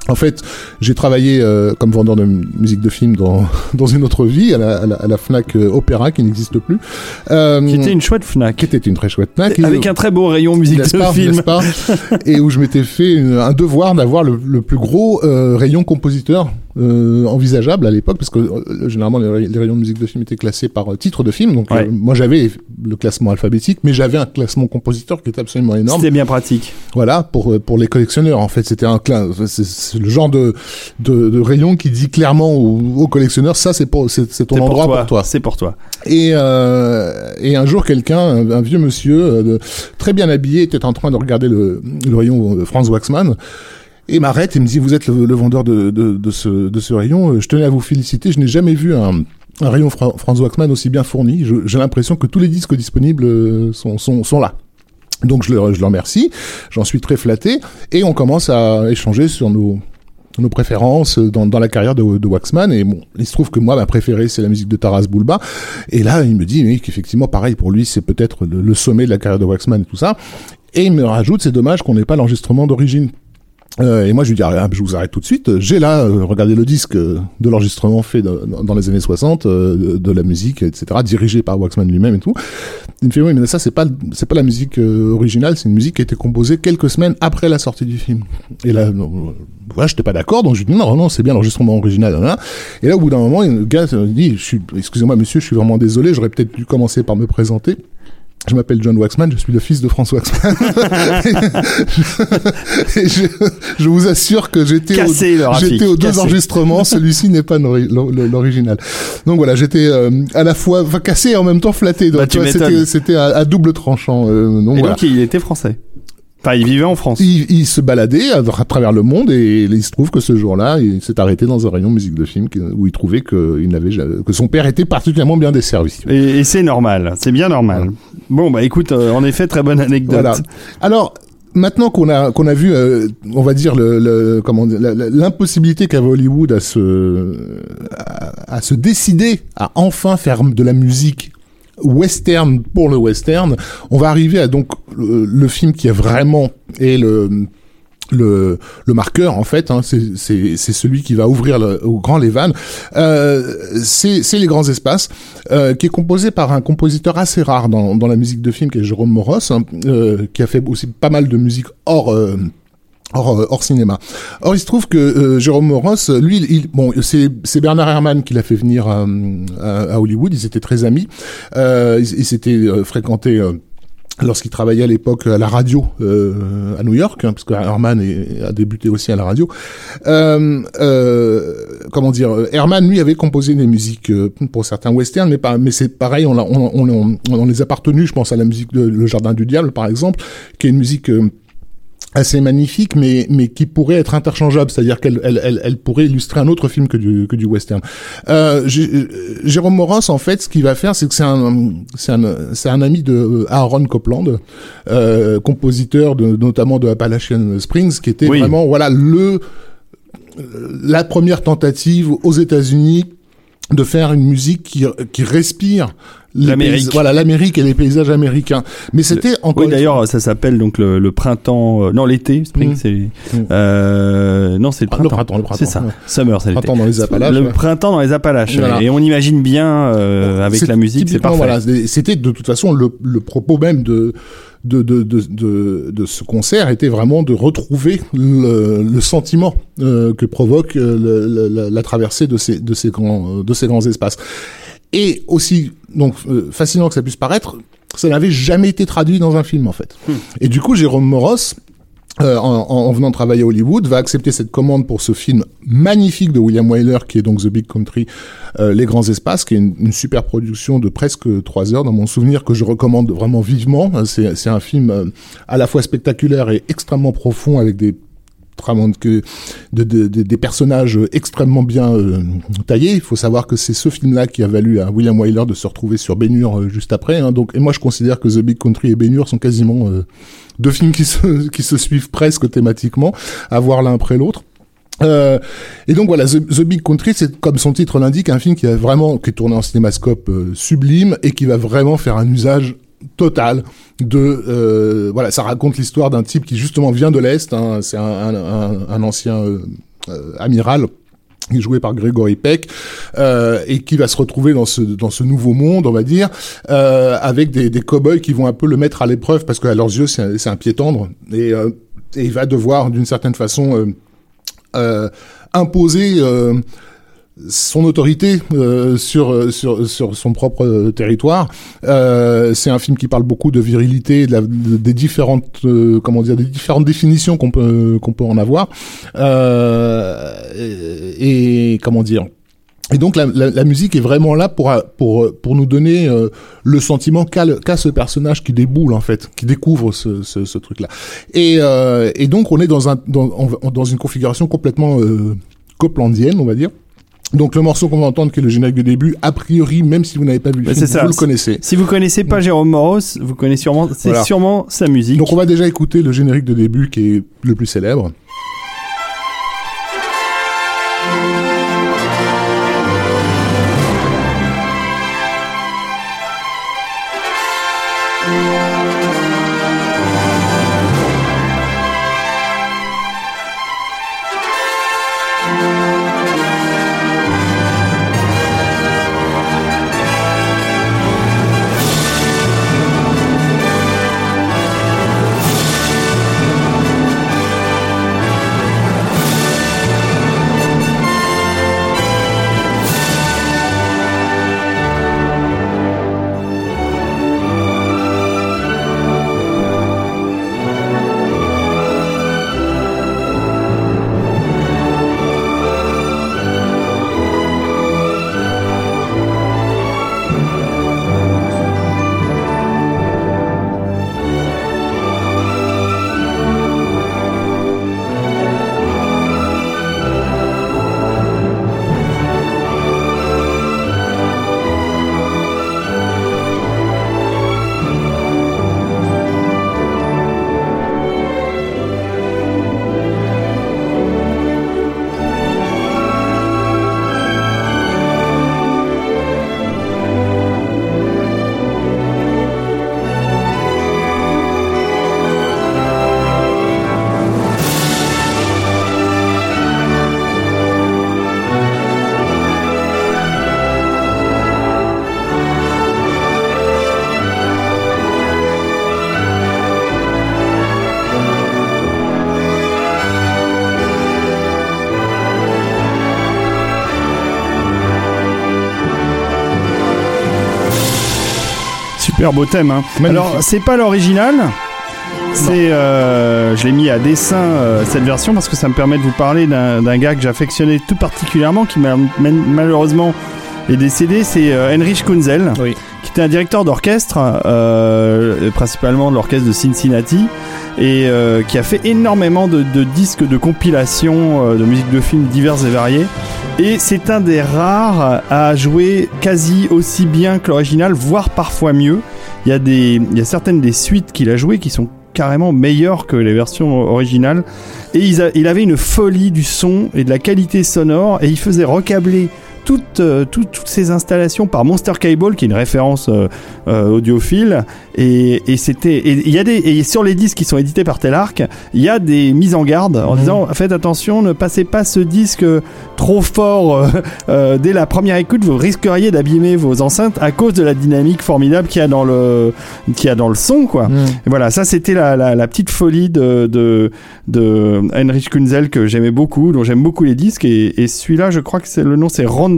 Speaker 2: En fait, j'ai travaillé euh, comme vendeur de musique de film dans, dans une autre vie, à la, à la, à la Fnac euh, Opéra, qui n'existe plus. Euh,
Speaker 1: Qui était une chouette Fnac.
Speaker 2: qui était une très chouette Fnac. et-
Speaker 1: Avec un très beau rayon musique de
Speaker 2: pas,
Speaker 1: film.
Speaker 2: pas? Et où je m'étais fait une- un devoir d'avoir le, le plus gros euh, rayon compositeur euh, envisageable à l'époque, parce que euh, généralement les, ray- les rayons de musique de film étaient classés par euh, titre de film. Donc
Speaker 1: Ouais.
Speaker 2: euh, moi j'avais le classement alphabétique, mais j'avais un classement compositeur qui était absolument énorme.
Speaker 1: C'était bien pratique.
Speaker 2: Voilà pour euh, pour les collectionneurs. En fait, c'était un c'est le genre de, de de rayon qui dit clairement aux, aux collectionneurs ça c'est pour c'est ton endroit
Speaker 1: pour
Speaker 2: pour
Speaker 1: toi. C'est pour toi.
Speaker 2: Et, euh, et un jour, quelqu'un, un, un vieux monsieur, de- très bien habillé, était en train de regarder le, le rayon de Franz Waxman. Et m'arrête et me dit, vous êtes le, vendeur de, de, de, ce, de ce rayon, euh, je tenais à vous féliciter, je n'ai jamais vu un, un rayon Fra- Franz Waxman aussi bien fourni. J'ai l'impression que tous les disques disponibles euh, sont, sont, sont là. Donc je le, je le remercie, j'en suis très flatté, et on commence à échanger sur nos, nos préférences dans, dans la carrière de, de Waxman. Et bon, il se trouve que moi, ma préférée, c'est la musique de Taras Bulba. Et là, il me dit oui, qu'effectivement, pareil, pour lui, c'est peut-être le sommet de la carrière de Waxman et tout ça. Et il me rajoute, c'est dommage qu'on n'ait pas l'enregistrement d'origine. Euh, et moi, je lui dis, ah, je vous arrête tout de suite. J'ai là, euh, regardez le disque euh, de l'enregistrement fait dans, les années 60, euh, de, de la musique, etc., dirigé par Waxman lui-même et tout. Il me fait, oui, mais ça, c'est pas, c'est pas la musique euh, originale, c'est une musique qui a été composée quelques semaines après la sortie du film. Et là, voilà, j'étais pas d'accord, donc je lui dis, non, non, c'est bien l'enregistrement original. hein. Et là, au bout d'un moment, le gars euh, dit, excusez-moi, monsieur, je suis vraiment désolé, j'aurais peut-être dû commencer par me présenter. Je m'appelle John Waxman, je suis le fils de François Waxman. Et je, je vous assure que j'étais au, j'étais aux deux
Speaker 1: cassé.
Speaker 2: enregistrements, celui-ci n'est pas l'ori- l'or- l'original. Donc voilà, j'étais euh, à la fois cassé et en même temps flatté. Donc
Speaker 1: Bah,
Speaker 2: c'était c'était à, à double tranchant. euh, donc
Speaker 1: Et
Speaker 2: voilà.
Speaker 1: donc, il était français. Enfin, il vivait en France.
Speaker 2: Il, il se baladait à, à travers le monde et il se trouve que ce jour-là, il s'est arrêté dans un rayon musique de film où il trouvait que, il n'avait jamais- que son père était particulièrement bien desservi.
Speaker 1: Et, et c'est normal. C'est bien normal. Bon, bah écoute, euh, en effet, très bonne anecdote.
Speaker 2: Voilà. Alors maintenant qu'on a qu'on a vu, euh, on va dire le, le comment l'impossibilité qu'avait Hollywood à se à, à se décider à enfin faire de la musique western pour le western, on va arriver à donc le, le film qui est vraiment est le le, le marqueur en fait, hein, c'est celui qui va ouvrir le, au grand les vannes. Euh, c'est les grands espaces, euh, qui est composé par un compositeur assez rare dans, dans la musique de film, qui est Jérôme Moros, hein, euh, qui a fait aussi pas mal de musique hors euh, Hors, euh, hors, cinéma. Or, il se trouve que euh, Jérôme Moros, lui, il, bon, c'est Bernard Herrmann qui l'a fait venir à, à, Hollywood. Ils étaient très amis. Euh, ils s'étaient fréquentés lorsqu'il travaillait à l'époque à la radio euh, à New York, hein, parce que Herman a débuté aussi à la radio. Euh, euh, comment dire Herman lui avait composé des musiques euh, pour certains westerns, mais mais c'est pareil, on, on, on, on, les a partenus. Je pense à la musique de Le Jardin du Diable, par exemple, qui est une musique euh, assez magnifique, mais mais qui pourrait être interchangeable, c'est-à-dire qu'elle elle, elle, elle, pourrait illustrer un autre film que du que du western. Euh, Jérôme Moros, en fait, ce qu'il va faire, c'est que c'est un c'est un c'est un ami de Aaron Copland, euh, compositeur de notamment de Appalachian Springs, qui était vraiment voilà le la première tentative aux États-Unis de faire une musique qui, qui respire
Speaker 1: l'Amérique.
Speaker 2: Voilà, l'Amérique et les paysages américains. Mais c'était encore.
Speaker 1: Oui, d'ailleurs, ça s'appelle donc le, le printemps. Euh, non, l'été, spring, mmh. c'est. Mmh. Euh, non, c'est le printemps.
Speaker 2: le printemps, le printemps.
Speaker 1: C'est ça. Summer, c'est l'été.
Speaker 2: Printemps dans les Appalaches.
Speaker 1: Le printemps dans les Appalaches. Et on imagine bien euh, avec la musique, c'est parfait. Voilà,
Speaker 2: c'était de toute façon le, le propos même de de, de, de, de, de ce concert était vraiment de retrouver le, le sentiment euh, que provoque euh, la, la, traversée de ces, de ces, grands, de ces grands espaces. Et aussi, donc, euh, fascinant que ça puisse paraître, ça n'avait jamais été traduit dans un film, en fait. Hmm. Et du coup, Jérôme Moros, euh, en, en, venant travailler à Hollywood, va accepter cette commande pour ce film magnifique de William Wyler, qui est donc The Big Country, euh, Les Grands Espaces, qui est une, super production de presque trois heures, dans mon souvenir, que je recommande vraiment vivement. C'est un film euh, à la fois spectaculaire et extrêmement profond, avec des que de, de, des personnages extrêmement bien euh, taillés. Il faut savoir que c'est ce film-là qui a valu à William Wyler de se retrouver sur Bénur euh, juste après. Hein. Donc, et moi, je considère que The Big Country et Bénur sont quasiment euh, deux films qui se, suivent presque thématiquement, à voir l'un après l'autre. Et donc voilà, The, Big Country, c'est comme son titre l'indique, un film qui vraiment, qui est tourné en cinémascope sublime et qui va vraiment faire un usage total de euh, voilà ça raconte l'histoire d'un type qui justement vient de l'est hein, c'est un, un, ancien euh, euh, amiral joué par Gregory Peck et qui va se retrouver dans ce dans ce nouveau monde on va dire avec des, des cow-boys qui vont un peu le mettre à l'épreuve parce qu'à leurs yeux c'est un, un, pied tendre et, il va devoir d'une certaine façon imposer son autorité euh, sur, euh, sur, sur son propre euh, territoire. Euh, c'est un film qui parle beaucoup de virilité, de la, des différentes euh, comment dire, des différentes définitions qu'on peut qu'on peut en avoir. Et, et, comment dire. Et donc la, la, la, musique est vraiment là pour pour pour nous donner le sentiment qu'a qu'a ce personnage qui déboule en fait, qui découvre ce, ce, ce truc là. Et, et donc on est dans un dans, dans une configuration complètement coplandienne, on va dire. Donc le morceau qu'on va entendre, qui est le générique de début, a priori, même si vous n'avez pas vu le film, vous le connaissez.
Speaker 1: Si vous connaissez pas Jérôme Moros, vous connaissez sûrement, c'est sûrement sa musique.
Speaker 2: Donc on va déjà écouter le générique de début qui est le plus célèbre.
Speaker 1: Super beau thème. Hein. Alors, c'est pas l'original. C'est, euh, je l'ai mis à dessin euh, cette version parce que ça me permet de vous parler d'un gars que j'affectionnais tout particulièrement, qui m'a malheureusement est décédé. C'est euh, Heinrich Kunzel, qui était un directeur d'orchestre, principalement de l'orchestre de Cincinnati, et qui a fait énormément de, disques de compilation de musique de films diverses et variées. Et c'est un des rares à jouer quasi aussi bien que l'original, voire parfois mieux. Il y a des, il y a certaines des suites qu'il a jouées qui sont carrément meilleures que les versions originales. Et il avait une folie du son et de la qualité sonore et il faisait recabler toutes, euh, toutes, toutes, ces installations par Monster Cable, qui est une référence euh, euh, audiophile. Et, et c'était, il y a des, et sur les disques qui sont édités par Telarc, il y a des mises en garde en mhm. disant faites attention, ne passez pas ce disque trop fort dès la première écoute, vous risqueriez d'abîmer vos enceintes à cause de la dynamique formidable qu'il y a dans le, qu'il y a dans le son, quoi. Mhm. voilà, ça c'était la, la, la, petite folie de, de, de Heinrich Kunzel que j'aimais beaucoup, dont j'aime beaucoup les disques. Et, et celui-là, je crois que c'est le nom, c'est Ron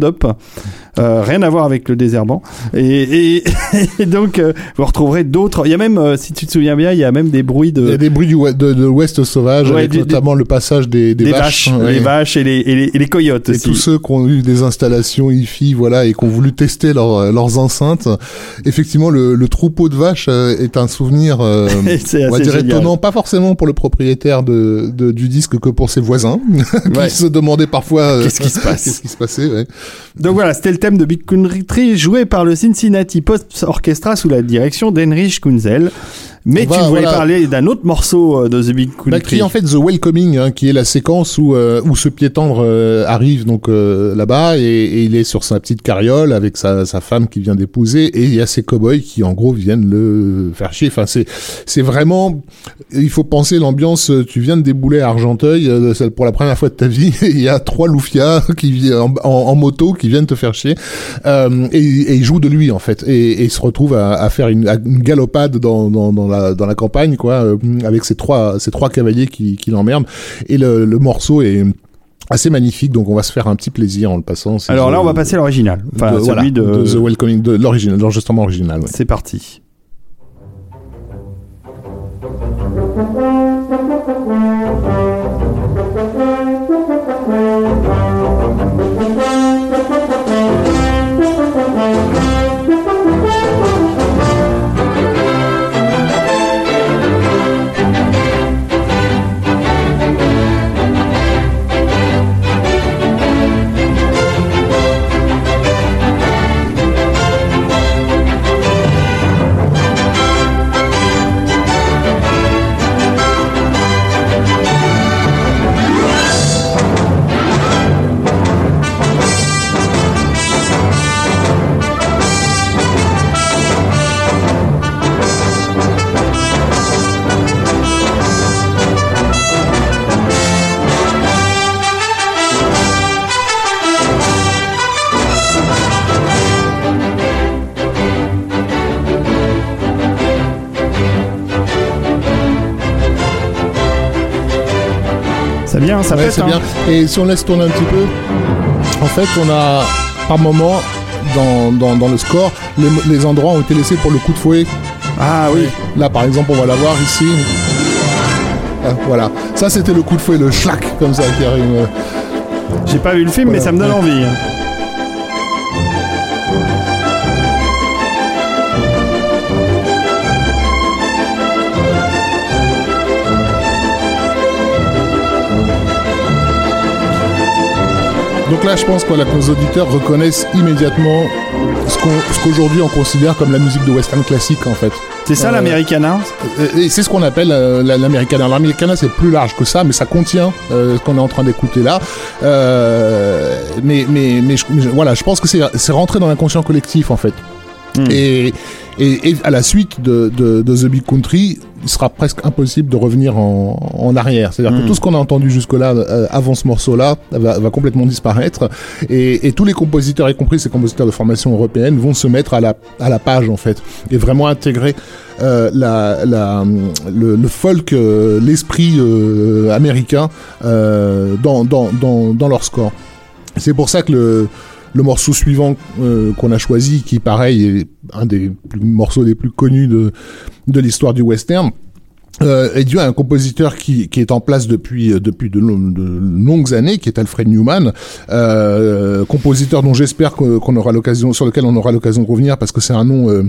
Speaker 1: Euh, rien à voir avec le désherbant. Et, et, donc, euh, vous retrouverez d'autres. Il y a même, euh, si tu te souviens bien, il y a même des bruits de.
Speaker 2: Il y a des bruits du de, de l'Ouest sauvage, avec notamment le passage des, des, vaches,
Speaker 1: les vaches et les, et les, coyotes.
Speaker 2: Et tous ceux qui ont eu des installations IFI, voilà, et qui ont voulu tester leur, leurs enceintes. Effectivement, le, le, troupeau de vaches est un souvenir, on va dire étonnant, pas forcément pour le propriétaire de, de, du disque que pour ses voisins, qui se demandaient parfois
Speaker 1: qu'est-ce qui se passe,
Speaker 2: qu'est-ce qui se passait. Ouais.
Speaker 1: Donc voilà, c'était le thème de Big Country joué par le Cincinnati Post Orchestra sous la direction d'Heinrich Kunzel. Mais tu voulais parler d'un autre morceau euh, de The Big Country. Bah,
Speaker 2: qui est en fait The Welcoming, hein, qui est la séquence où euh, où ce pied tendre euh, arrive donc là-bas et, il est sur sa petite carriole avec sa, sa femme qui vient d'épouser et il y a ces cowboys qui en gros viennent le faire chier. Enfin c'est c'est vraiment il faut penser l'ambiance. Tu viens de débouler à Argenteuil pour la première fois de ta vie. il y a trois loufias qui en, en, moto qui viennent te faire chier et, et ils jouent de lui en fait et, et ils se retrouvent à, à faire une, une galopade dans dans, dans dans la campagne, quoi, euh, avec ces trois, ces trois cavaliers qui, qui l'emmerdent. Et le, le morceau est assez magnifique donc on va se faire un petit plaisir en le passant
Speaker 1: alors là on va passer à l'original enfin celui de...
Speaker 2: de... The Welcoming de l'original l'enregistrement original ouais.
Speaker 1: c'est parti ça ouais,
Speaker 2: bien. Et si on laisse tourner un petit peu, en fait, on a par moment dans, dans, dans le score, les, endroits ont été laissés pour le coup de fouet.
Speaker 1: Ah oui.
Speaker 2: Là, par exemple, on va la voir ici. Ah, voilà. Ça, c'était le coup de fouet, le schlack, comme ça, qui arrive.
Speaker 1: J'ai pas vu le film, mais ça me donne envie.
Speaker 2: Donc là, je pense que nos auditeurs reconnaissent immédiatement ce qu'aujourd'hui on considère comme la musique de western classique en fait.
Speaker 1: C'est ça euh, l'americana
Speaker 2: Et c'est ce qu'on appelle euh, l'americana. L'americana c'est plus large que ça, mais ça contient euh, ce qu'on est en train d'écouter là. mais mais, mais voilà, je pense que c'est rentré dans l'inconscient collectif en fait. Hmm. Et, et, à la suite de, de, de, The Big Country, il sera presque impossible de revenir en, en arrière. C'est-à-dire que hmm. tout ce qu'on a entendu jusque-là, euh, avant ce morceau-là, va, va, complètement disparaître. Et, et, tous les compositeurs, y compris ces compositeurs de formation européenne, vont se mettre à la, à la page, en fait, et vraiment intégrer euh, la, la, le, le folk, euh, l'esprit américain dans, dans, dans, dans leur score. C'est pour ça que le le morceau suivant euh, qu'on a choisi, qui pareil est un des morceaux les plus connus de l'histoire du western, euh, est dû à un compositeur qui, qui est en place depuis euh, depuis de, long- de longues années, qui est Alfred Newman, euh, compositeur dont j'espère qu'on aura l'occasion, sur lequel on aura l'occasion de revenir, parce que c'est un nom euh,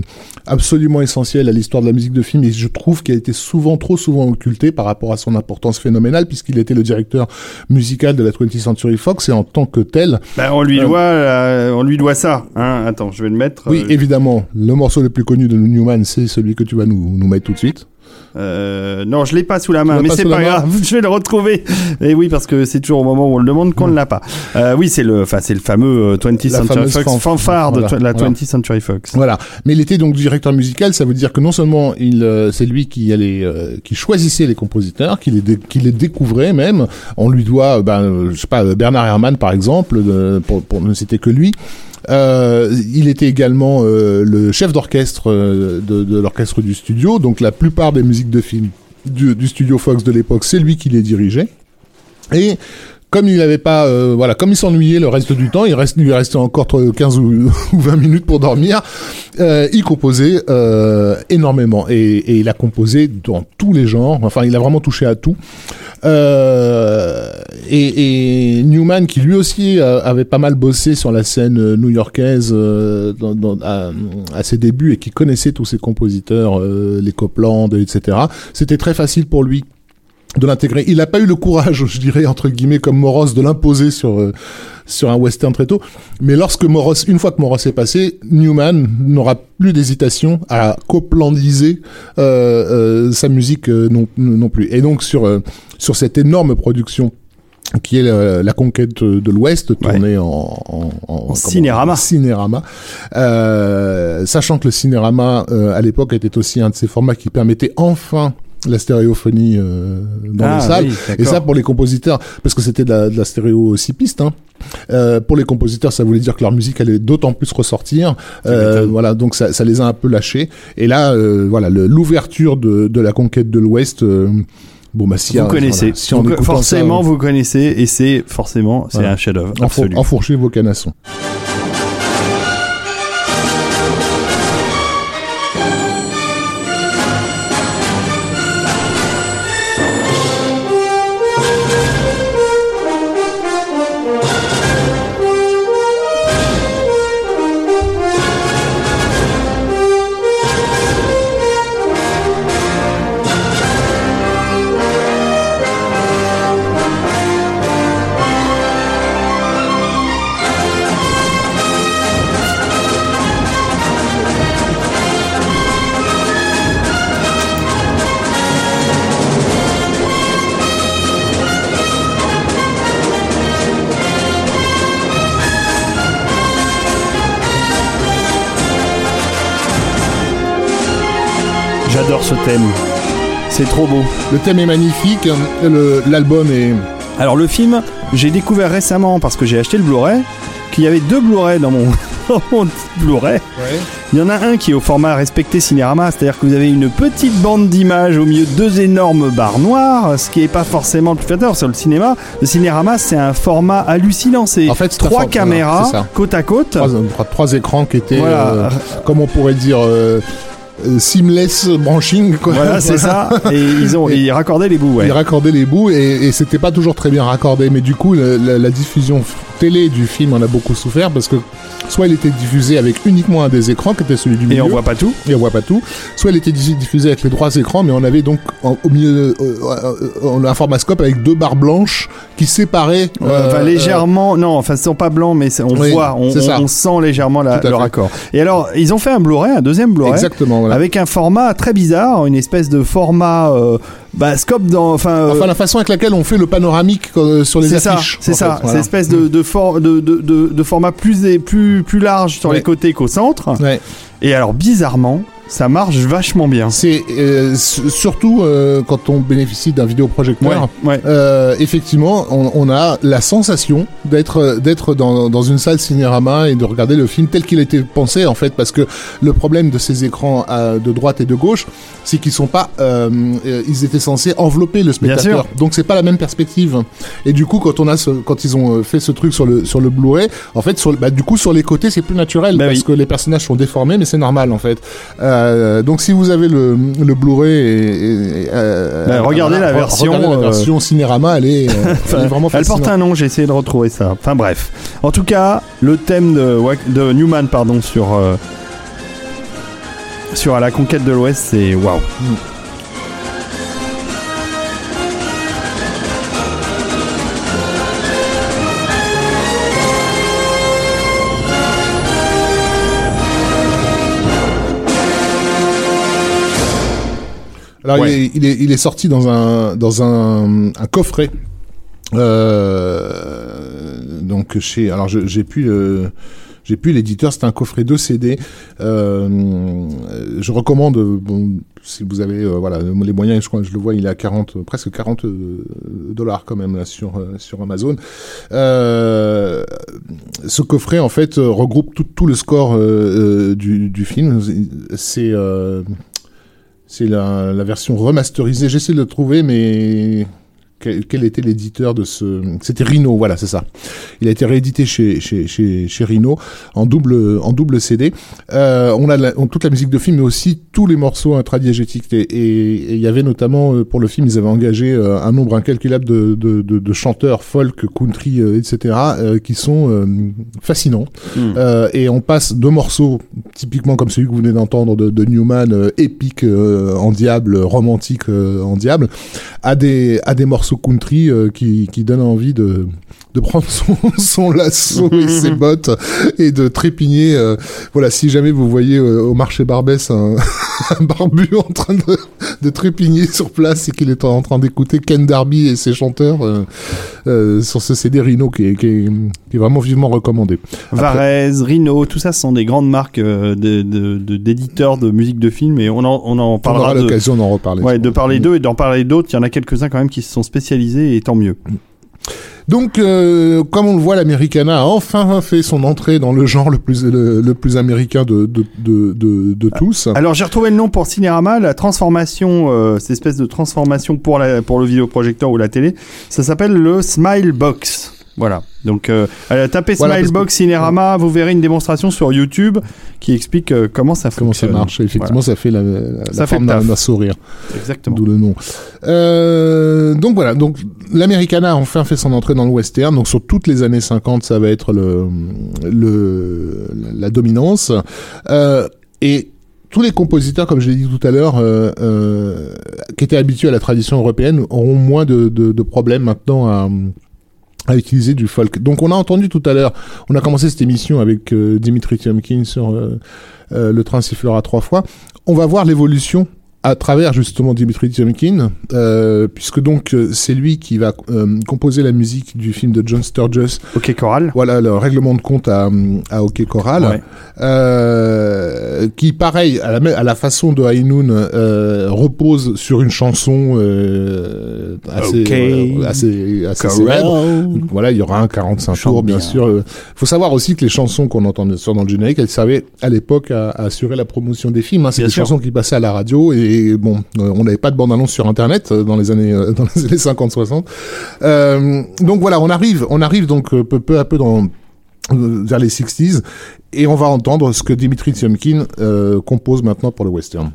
Speaker 2: absolument essentiel à l'histoire de la musique de film, et je trouve qu'il a été souvent, trop souvent occulté par rapport à son importance phénoménale, puisqu'il était le directeur musical de la 20th Century Fox, et en tant que tel,
Speaker 1: Ben, on lui
Speaker 2: Euh.
Speaker 1: doit, euh, on lui doit ça. Hein. Attends, je vais le mettre.
Speaker 2: oui, évidemment, le morceau le plus connu de Newman, c'est celui que tu vas nous, nous mettre tout de suite.
Speaker 1: Euh, non, je l'ai pas sous la main, mais c'est pas grave. Je vais le retrouver. Et oui, parce que c'est toujours au moment où on le demande qu'on ne l'a pas. Euh, oui, c'est le, enfin, c'est le fameux euh, 20th
Speaker 2: La
Speaker 1: Century Fox
Speaker 2: fan-
Speaker 1: fanfare de
Speaker 2: voilà,
Speaker 1: la
Speaker 2: voilà.
Speaker 1: 20th Century Fox.
Speaker 2: Voilà. Mais il était donc directeur musical, ça veut dire que non seulement il, euh, c'est lui qui allait, euh, qui choisissait les compositeurs, qui les, dé- qui les découvrait même. On lui doit, euh, ben, euh, je sais pas, euh, Bernard Herrmann par exemple, pour, pour ne citer que lui. Euh, il était également euh, le chef d'orchestre euh, de, de l'orchestre du studio, donc la plupart des musiques de films du, du studio Fox de l'époque, c'est lui qui les dirigeait. Et comme il n'avait pas, euh, voilà, comme il s'ennuyait le reste du temps, il lui restait encore euh, 15 ou, ou 20 minutes pour dormir. Euh, il composait euh, énormément et, il a composé dans tous les genres. Enfin, il a vraiment touché à tout. Et, Newman, qui lui aussi avait pas mal bossé sur la scène new-yorkaise à, à ses débuts et qui connaissait tous ses compositeurs, les Copland, etc. C'était très facile pour lui de l'intégrer. Il n'a pas eu le courage, je dirais, entre guillemets, comme Moros, de l'imposer sur, euh, sur un western très tôt. Mais lorsque Moros, une fois que Moros est passé, Newman n'aura plus d'hésitation à coplandiser euh, euh, sa musique euh, non, non plus. Et donc, sur, euh, sur cette énorme production qui est la, la conquête de l'Ouest, tournée en, en, en,
Speaker 1: cinérama.
Speaker 2: Euh, sachant que le cinérama, euh, à l'époque, était aussi un de ces formats qui permettait enfin la stéréophonie euh, dans
Speaker 1: Ah,
Speaker 2: les salles.
Speaker 1: oui,
Speaker 2: Et ça, pour les compositeurs, parce que c'était de la, de la stéréo six pistes, hein, euh, pour les compositeurs, ça voulait dire que leur musique allait d'autant plus ressortir. Euh, voilà, donc ça, ça les a un peu lâchés. Et là, euh, voilà, l'ouverture de, de la conquête de l'Ouest. euh, bon, bah si
Speaker 1: Vous
Speaker 2: euh,
Speaker 1: connaissez.
Speaker 2: voilà, si
Speaker 1: Vous-
Speaker 2: écoutant
Speaker 1: forcément,
Speaker 2: ça,
Speaker 1: vous connaissez, et c'est forcément, c'est
Speaker 2: Voilà.
Speaker 1: un chef-d'œuvre
Speaker 2: enfour- enfourchez vos canassons.
Speaker 1: Ce thème. C'est trop beau.
Speaker 2: Le thème est magnifique. L'album est
Speaker 1: Alors le film, j'ai découvert récemment parce que j'ai acheté le Blu-ray qu'il y avait deux Blu-ray dans mon, Blu-ray. Il y en a un qui est au format respecté Cinérama, c'est-à-dire que vous avez une petite bande d'images au milieu de deux énormes barres noires, ce qui n'est pas forcément le plus flatteur sur le cinéma. Le Cinérama, c'est un format hallucinant, c'est
Speaker 2: En fait,
Speaker 1: trois caméras côte à côte.
Speaker 2: trois, écrans qui étaient,
Speaker 1: Voilà.
Speaker 2: euh, comme on pourrait dire, euh, seamless branching. Quoi.
Speaker 1: Voilà, c'est ça. Et ils ont
Speaker 2: Et-
Speaker 1: ils raccordaient les bouts, ouais.
Speaker 2: Ils raccordaient les bouts et, et c'était pas toujours très bien raccordé. Mais du coup, la diffusion télé du film en a beaucoup souffert parce que soit il était diffusé avec uniquement un des écrans qui était celui du
Speaker 1: Et
Speaker 2: milieu.
Speaker 1: on voit pas tout.
Speaker 2: et on voit pas tout. Soit elle était diffusée avec les trois écrans, mais on avait donc en- au milieu euh, euh, euh, un formascope avec deux barres blanches qui séparaient
Speaker 1: Euh,
Speaker 2: euh,
Speaker 1: enfin, légèrement, non, enfin, ils sont pas blancs, mais on
Speaker 2: Oui,
Speaker 1: voit, on, on- on sent légèrement la-
Speaker 2: Tout à
Speaker 1: le
Speaker 2: fait.
Speaker 1: raccord. Et alors, ils ont fait un Blu-ray, un deuxième Blu-ray,
Speaker 2: exactement. Voilà.
Speaker 1: avec un format très bizarre, une espèce de format euh, bah, scope dans, enfin, euh,
Speaker 2: Enfin, la façon avec laquelle on fait le panoramique euh, sur les
Speaker 1: c'est ça,
Speaker 2: affiches.
Speaker 1: c'est ça, c'est
Speaker 2: voilà.
Speaker 1: espèce de, de, for- de, de, de- format plus, plus, plus large sur
Speaker 2: Ouais.
Speaker 1: les côtés qu'au centre.
Speaker 2: Ouais.
Speaker 1: Et alors, bizarrement, ça marche vachement bien.
Speaker 2: C'est euh, surtout euh, quand on bénéficie d'un vidéoprojecteur.
Speaker 1: Ouais, ouais.
Speaker 2: Euh, effectivement, on, on a la sensation d'être d'être dans, dans une salle cinérama et de regarder le film tel qu'il a été pensé en fait, parce que le problème de ces écrans de droite et de gauche, c'est qu'ils sont pas, ils étaient censés envelopper le spectateur, donc c'est pas la même perspective. Et du coup, quand on a ce, quand ils ont fait ce truc sur le sur le Blu-ray, en fait, sur, bah, du coup sur les côtés c'est plus naturel
Speaker 1: Bah
Speaker 2: parce
Speaker 1: oui.
Speaker 2: que les personnages sont déformés, mais c'est normal en fait. Euh, donc si vous avez le, le Blu-ray et, et- euh,
Speaker 1: Bah, regardez la
Speaker 2: re-
Speaker 1: version,
Speaker 2: regardez la
Speaker 1: euh,
Speaker 2: version Cinérama, elle est, euh, elle est vraiment
Speaker 1: Elle
Speaker 2: fascinante.
Speaker 1: porte un nom, j'ai essayé de retrouver ça. Enfin bref. En tout cas, le thème de, Newman pardon, sur, euh, sur À la conquête de l'Ouest, c'est waouh.
Speaker 2: Alors
Speaker 1: Ouais.
Speaker 2: il, est, il, est, il est sorti dans un dans un, un coffret. Euh, donc chez alors j'ai pu le j'ai pu l'éditeur, c'est un coffret 2 CD. Euh, je recommande, bon, si vous avez euh, voilà les moyens, je crois, je le vois, il est à 40, presque 40 euh, dollars quand même là sur sur Amazon. Euh, ce coffret en fait regroupe tout, tout le score du, du film. C'est c'est la, version remasterisée. J'essaie de le trouver, mais quel, quel était l'éditeur de ce C'était Rhino, voilà, c'est ça. Il a été réédité chez chez chez, chez Rhino en double en double CD. Euh, on a la- on- toute la musique de film, mais aussi tous les morceaux intradiégétiques. Et et- il y avait notamment euh, pour le film, ils avaient engagé euh, un nombre incalculable de de, de, de chanteurs folk, country, etc. euh, qui sont euh, fascinants.
Speaker 1: Hmm.
Speaker 2: Et on passe de morceaux typiquement comme celui que vous venez d'entendre de, de Newman, épique en diable, romantique en diable, à des à des morceaux country euh, qui qui donnent envie de de prendre son, son lasso et ses bottes et de trépigner. euh, voilà, si jamais vous voyez euh, au marché Barbès un, un barbu en train de, de trépigner sur place et qu'il est en train d'écouter Ken Darby et ses chanteurs euh, euh, sur ce CD Rhino qui est, qui est, qui est vraiment vivement recommandé.
Speaker 1: Varese, Rhino, tout ça sont des grandes marques euh, de- de- de- d'éditeurs de, musique de film et on en, on en
Speaker 2: On
Speaker 1: parlera
Speaker 2: aura
Speaker 1: de,
Speaker 2: l'occasion d'en reparler.
Speaker 1: ouais, de parler d'eux et d'en parler d'autres. Il y en a quelques-uns quand même qui se sont spécialisés et tant mieux.
Speaker 2: Donc, euh, comme on le voit, l'Americana a enfin fait son entrée dans le genre le plus américain de tous.
Speaker 1: Alors j'ai retrouvé le nom pour Cinérama, la transformation, euh, cette espèce de transformation pour, pour le vidéoprojecteur ou la télé, ça s'appelle le Smile Box. Voilà. Donc, euh, tapez
Speaker 2: Voilà,
Speaker 1: Smilebox Cinérama, vous verrez une démonstration sur YouTube qui explique euh, comment ça
Speaker 2: Comment ça
Speaker 1: fonctionne.
Speaker 2: marche Effectivement, ça fait la, la,
Speaker 1: Ça
Speaker 2: la
Speaker 1: fait
Speaker 2: forme d'un sourire,
Speaker 1: Exactement.
Speaker 2: d'où le nom. Euh, donc voilà, donc l'Americana a enfin fait son entrée dans le western. Donc sur toutes les années 50, ça va être le, le la dominance. Euh, et tous les compositeurs, comme je l'ai dit tout à l'heure, euh, euh, qui étaient habitués à la tradition européenne, auront moins de, de, de problèmes maintenant à à utiliser du folk. Donc on a entendu tout à l'heure, on a commencé cette émission avec euh, Dimitri Tiomkin sur euh, euh, Le train sifflera trois fois. On va voir l'évolution à travers justement Dimitri Tiomkin, euh, puisque donc euh, c'est lui qui va euh, composer la musique du film de John Sturges.
Speaker 1: Ok, Coral.
Speaker 2: Voilà le règlement de compte à, à Hockey Choral,
Speaker 1: Ouais.
Speaker 2: euh, qui pareil à la, à la façon de High Noon euh, repose sur une chanson euh, assez,
Speaker 1: Ok.
Speaker 2: euh, assez, assez célèbre. Voilà, il y aura un 45
Speaker 1: Chante
Speaker 2: tours, bien,
Speaker 1: bien.
Speaker 2: sûr. Faut savoir aussi que les chansons qu'on entend bien sûr dans le générique, elles servaient à l'époque à, à assurer la promotion des films. Hein. C'est des
Speaker 1: sûr.
Speaker 2: chansons qui passaient à la radio et euh, on n'avait pas de bande-annonce sur Internet euh, dans les années euh, dans les années 50-60. Euh, donc voilà, on arrive, on arrive donc peu, à peu dans vers les 60s et on va entendre ce que Dimitri Tiomkin euh, compose maintenant pour le western.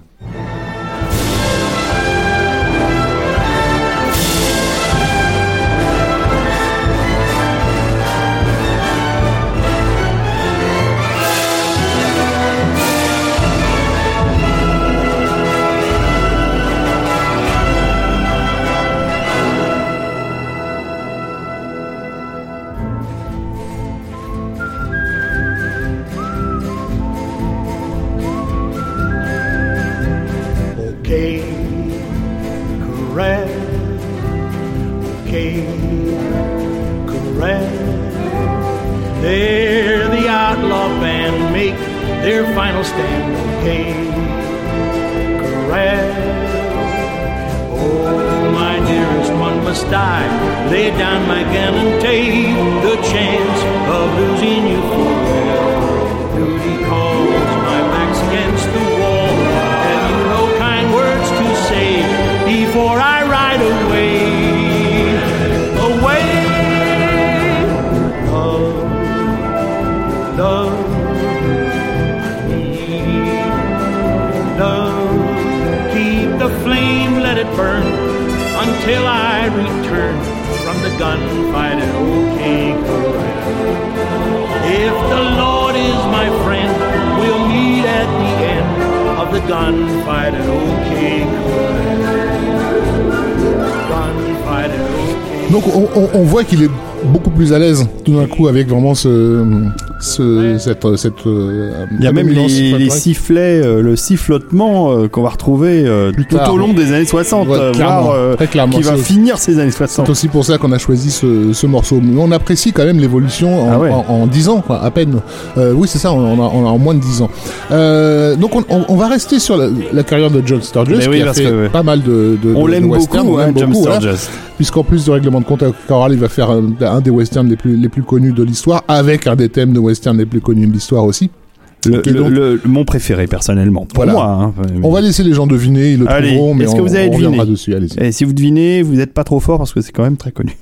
Speaker 2: Plus à l'aise tout d'un coup avec vraiment ce, ce cette cette. euh,
Speaker 1: Il y a même les, les sifflets, euh, le sifflotement euh, qu'on va retrouver euh, tout
Speaker 2: tard.
Speaker 1: au long des années 60,
Speaker 2: Ouais,
Speaker 1: euh,
Speaker 2: clairement,
Speaker 1: voire euh,
Speaker 2: très clairement,
Speaker 1: qui va finir ces années 60.
Speaker 2: C'est aussi pour ça qu'on a choisi ce, ce morceau. Mais on apprécie quand même l'évolution en,
Speaker 1: Ah ouais.
Speaker 2: en, en 10 ans, quoi, à peine. Euh, oui, c'est ça, on a, on a en moins de 10 ans. Euh, donc on, on- on va rester sur la, la carrière de John Sturges,
Speaker 1: Mais oui,
Speaker 2: qui a
Speaker 1: parce
Speaker 2: fait
Speaker 1: que, ouais.
Speaker 2: pas mal de, de
Speaker 1: On l'aime beaucoup,
Speaker 2: on
Speaker 1: hein,
Speaker 2: beaucoup, voilà.
Speaker 1: Sturges.
Speaker 2: Puisqu'en plus de Règlement de compte choral, il va faire un, un des westerns les plus, les plus connus de l'histoire, avec un des thèmes de western les plus connus de l'histoire aussi.
Speaker 1: Le,
Speaker 2: donc-
Speaker 1: le- mon préféré personnellement. Pour
Speaker 2: Voilà.
Speaker 1: moi. hein.
Speaker 2: On va laisser les gens deviner, ils le
Speaker 1: Allez,
Speaker 2: trouveront, mais on,
Speaker 1: que vous avez
Speaker 2: on reviendra
Speaker 1: deviné
Speaker 2: dessus, allez-y.
Speaker 1: Et si vous devinez, vous n'êtes pas trop fort parce que c'est quand même très connu.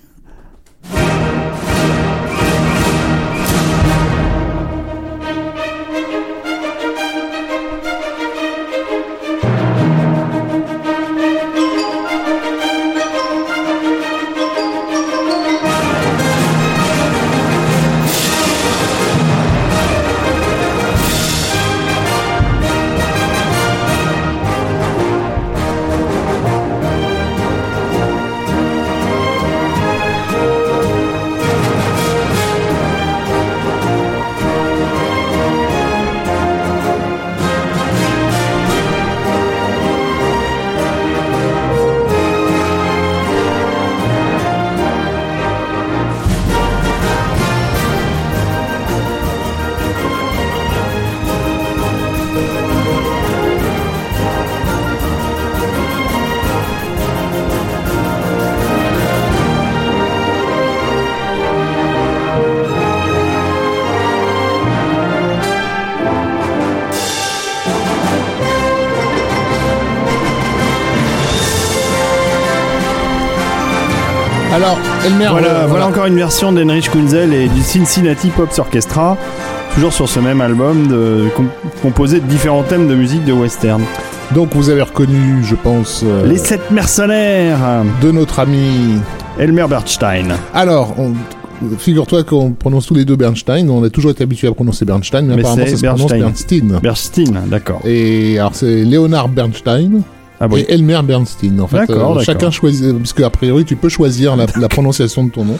Speaker 1: Encore une version d'Henrich Kunzel et du Cincinnati Pops Orchestra, toujours sur ce même album, de, com- composé de différents thèmes de musique de western.
Speaker 2: Donc vous avez reconnu, je pense, euh,
Speaker 1: Les sept mercenaires,
Speaker 2: de notre ami.
Speaker 1: Elmer Bernstein.
Speaker 2: Alors, on- figure-toi qu'on prononce tous les deux Bernstein. On a toujours été habitué à prononcer Bernstein, mais,
Speaker 1: Mais
Speaker 2: apparemment
Speaker 1: c'est
Speaker 2: ça se prononce
Speaker 1: Bernstein.
Speaker 2: Bernstein.
Speaker 1: Bernstein, d'accord.
Speaker 2: Et alors c'est Leonard Bernstein
Speaker 1: Ah oui.
Speaker 2: et Elmer Bernstein. En fait,
Speaker 1: D'accord, d'accord.
Speaker 2: chacun choisit, parce qu'a priori tu peux choisir la, la prononciation de ton nom.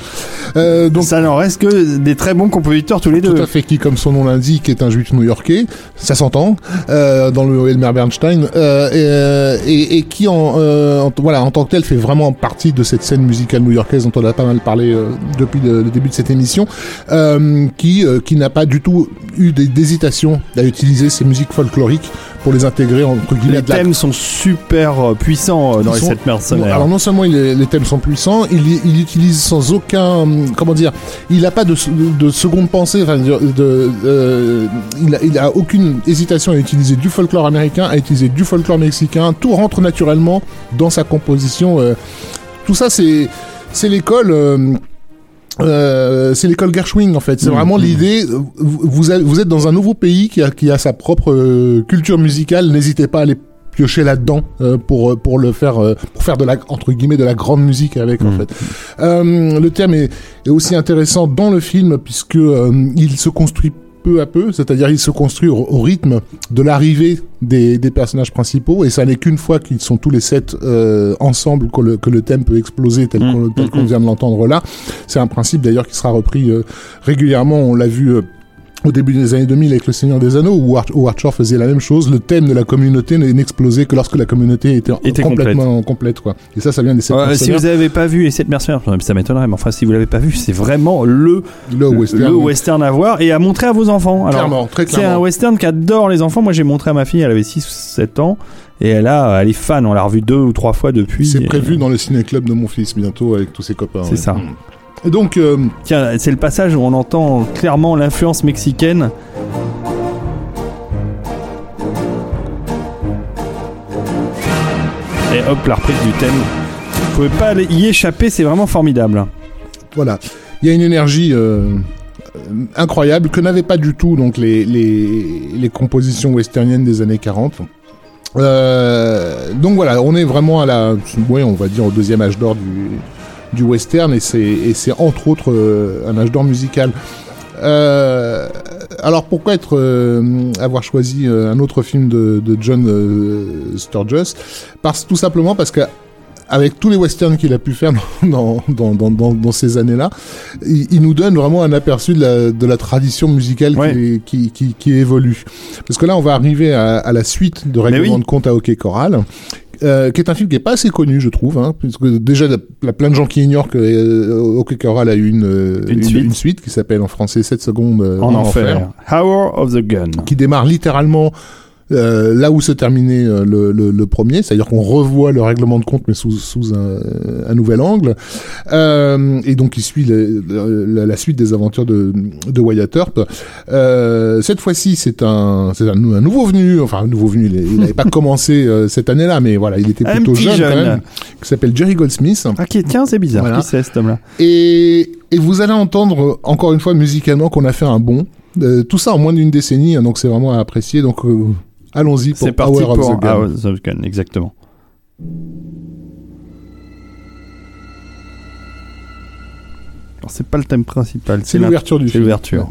Speaker 2: Euh, donc
Speaker 1: ça n'en reste que des très bons compositeurs tous les
Speaker 2: Tout
Speaker 1: deux.
Speaker 2: à fait, qui, comme son nom l'indique, est un juif new-yorkais, ça s'entend, euh, dans le Elmer Bernstein, euh, et, euh, et, et qui, en, euh, en- voilà, en tant que tel, fait vraiment partie de cette scène musicale new-yorkaise dont on a pas mal parlé euh, depuis le, le début de cette émission, euh, qui, euh, qui n'a pas du tout eu d'hésitation à utiliser ces musiques folkloriques pour les intégrer entre guillemets
Speaker 1: Les
Speaker 2: la
Speaker 1: thèmes sont super euh, puissants euh, dans
Speaker 2: Ils
Speaker 1: les
Speaker 2: sont-
Speaker 1: sept mercenaires.
Speaker 2: alors non seulement il les thèmes sont puissants, il, utilise sans aucun, hum, comment dire, il n'a pas de, de, de seconde pensée, enfin, de, de- euh, il, a, il a aucune hésitation à utiliser du folklore américain, à utiliser du folklore mexicain, tout rentre naturellement dans sa composition. euh. tout ça, c'est c'est l'école. euh, euh, c'est l'école Gershwin en fait. C'est
Speaker 1: Mhm.
Speaker 2: vraiment l'idée. euh, Vous, vous êtes- dans un nouveau pays qui a, qui a sa propre euh, culture musicale. N'hésitez pas à aller piocher là-dedans euh, pour pour le faire euh, pour faire de la entre guillemets de la grande musique avec en
Speaker 1: Mhm.
Speaker 2: fait. Euh, le thème est, est aussi intéressant dans le film puisque il se construit peu à peu, c'est-à-dire il se construit au, au rythme de l'arrivée des, des personnages principaux et ça n'est qu'une fois qu'ils sont tous les sept euh, ensemble que le, que le thème peut exploser tel
Speaker 1: Mhm.
Speaker 2: qu'on qu'on
Speaker 1: Mhm.
Speaker 2: vient de l'entendre là. C'est un principe d'ailleurs qui sera repris euh, régulièrement, on l'a vu euh, au début des années 2000 avec Le Seigneur des Anneaux, où Ar- où Archer faisait la même chose. Le thème de la communauté n'explosait que lorsque la communauté était,
Speaker 1: Était
Speaker 2: complètement complète. quoi. Et ça, ça vient des sept
Speaker 1: Ouais, si vous n'avez pas vu les 7 mercenaires, ça m'étonnerait, mais enfin, si vous l'avez pas vu, c'est vraiment le,
Speaker 2: Le western.
Speaker 1: le western à voir et à montrer à vos enfants. Alors,
Speaker 2: Clairement, très
Speaker 1: c'est un
Speaker 2: clairement.
Speaker 1: western qu'adore les enfants. Moi, j'ai montré à ma fille, elle avait 6 ou 7 ans, et elle, a, elle est fan, on l'a revu deux ou trois fois depuis.
Speaker 2: C'est prévu dans le ciné-club de mon fils bientôt avec tous ses copains.
Speaker 1: C'est
Speaker 2: ouais.
Speaker 1: ça.
Speaker 2: Et donc, euh,
Speaker 1: Tiens, c'est le passage où on entend clairement l'influence mexicaine. Et hop, la reprise du thème. Vous pouvez pas y échapper, c'est vraiment formidable.
Speaker 2: voilà, il y a une énergie euh, euh, incroyable que n'avaient pas du tout donc les, les, les compositions westerniennes des années 40. Euh, donc voilà, on est vraiment à la, ouais, on va dire au deuxième âge d'or du, du western et c'est entre autres euh, un âge d'or musical. Euh, alors pourquoi être euh, avoir choisi euh, un autre film de, de John Sturges? Parce tout simplement parce que avec tous les westerns qu'il a pu faire dans, dans, dans, dans, dans ces années-là, il, il nous donne vraiment un aperçu de la, de la tradition musicale
Speaker 1: Ouais.
Speaker 2: qui, qui, qui, qui évolue. Parce que là, on va arriver à, à la suite de Règlement
Speaker 1: oui.
Speaker 2: de compte à Hockey Choral. Euh, qui est un film qui est pas assez connu, je trouve, hein, puisque déjà il y a plein de gens qui ignorent que euh, Choral a eu une, euh,
Speaker 1: Une suite.
Speaker 2: suite qui s'appelle en français 7 secondes euh,
Speaker 1: En enfer. Hour of the Gun.
Speaker 2: qui démarre littéralement euh, là où se terminait euh, le, le, le premier, c'est-à-dire qu'on revoit le règlement de compte mais sous, sous un, un nouvel angle, euh, et donc il suit le- la, la suite des aventures de, de Wyatt Earp. Euh, cette fois-ci, c'est un, c'est un, nou- un nouveau venu, enfin un nouveau venu, il n'avait pas commencé euh, cette année-là, mais voilà, il était plutôt jeune, quand
Speaker 1: jeune.
Speaker 2: même, qui s'appelle Jerry Goldsmith.
Speaker 1: Ah, qui- tiens, c'est bizarre.
Speaker 2: Voilà.
Speaker 1: Qui c'est cet homme-là?
Speaker 2: Et, et vous allez entendre encore une fois musicalement qu'on a fait un bond. Euh, tout ça en moins d'une décennie, hein, donc c'est vraiment à apprécier. Donc euh, allons-y pour Power
Speaker 1: pour
Speaker 2: of the Gun.
Speaker 1: Of Gun, exactement. Alors, c'est pas le thème principal,
Speaker 2: C'est l'ouverture du
Speaker 1: c'est
Speaker 2: film.
Speaker 1: l'ouverture.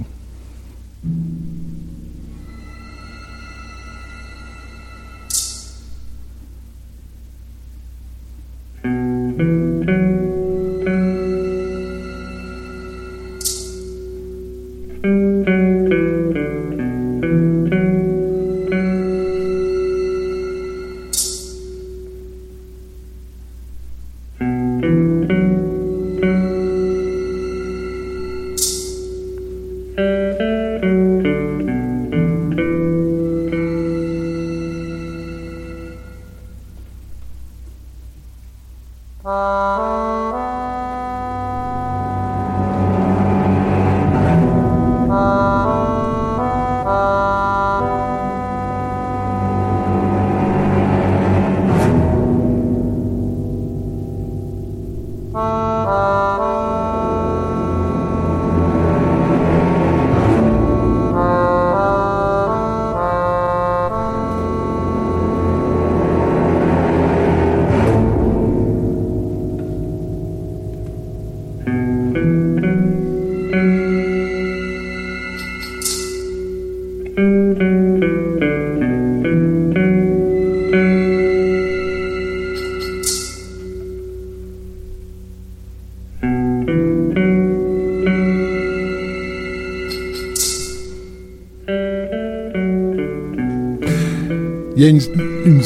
Speaker 2: Il y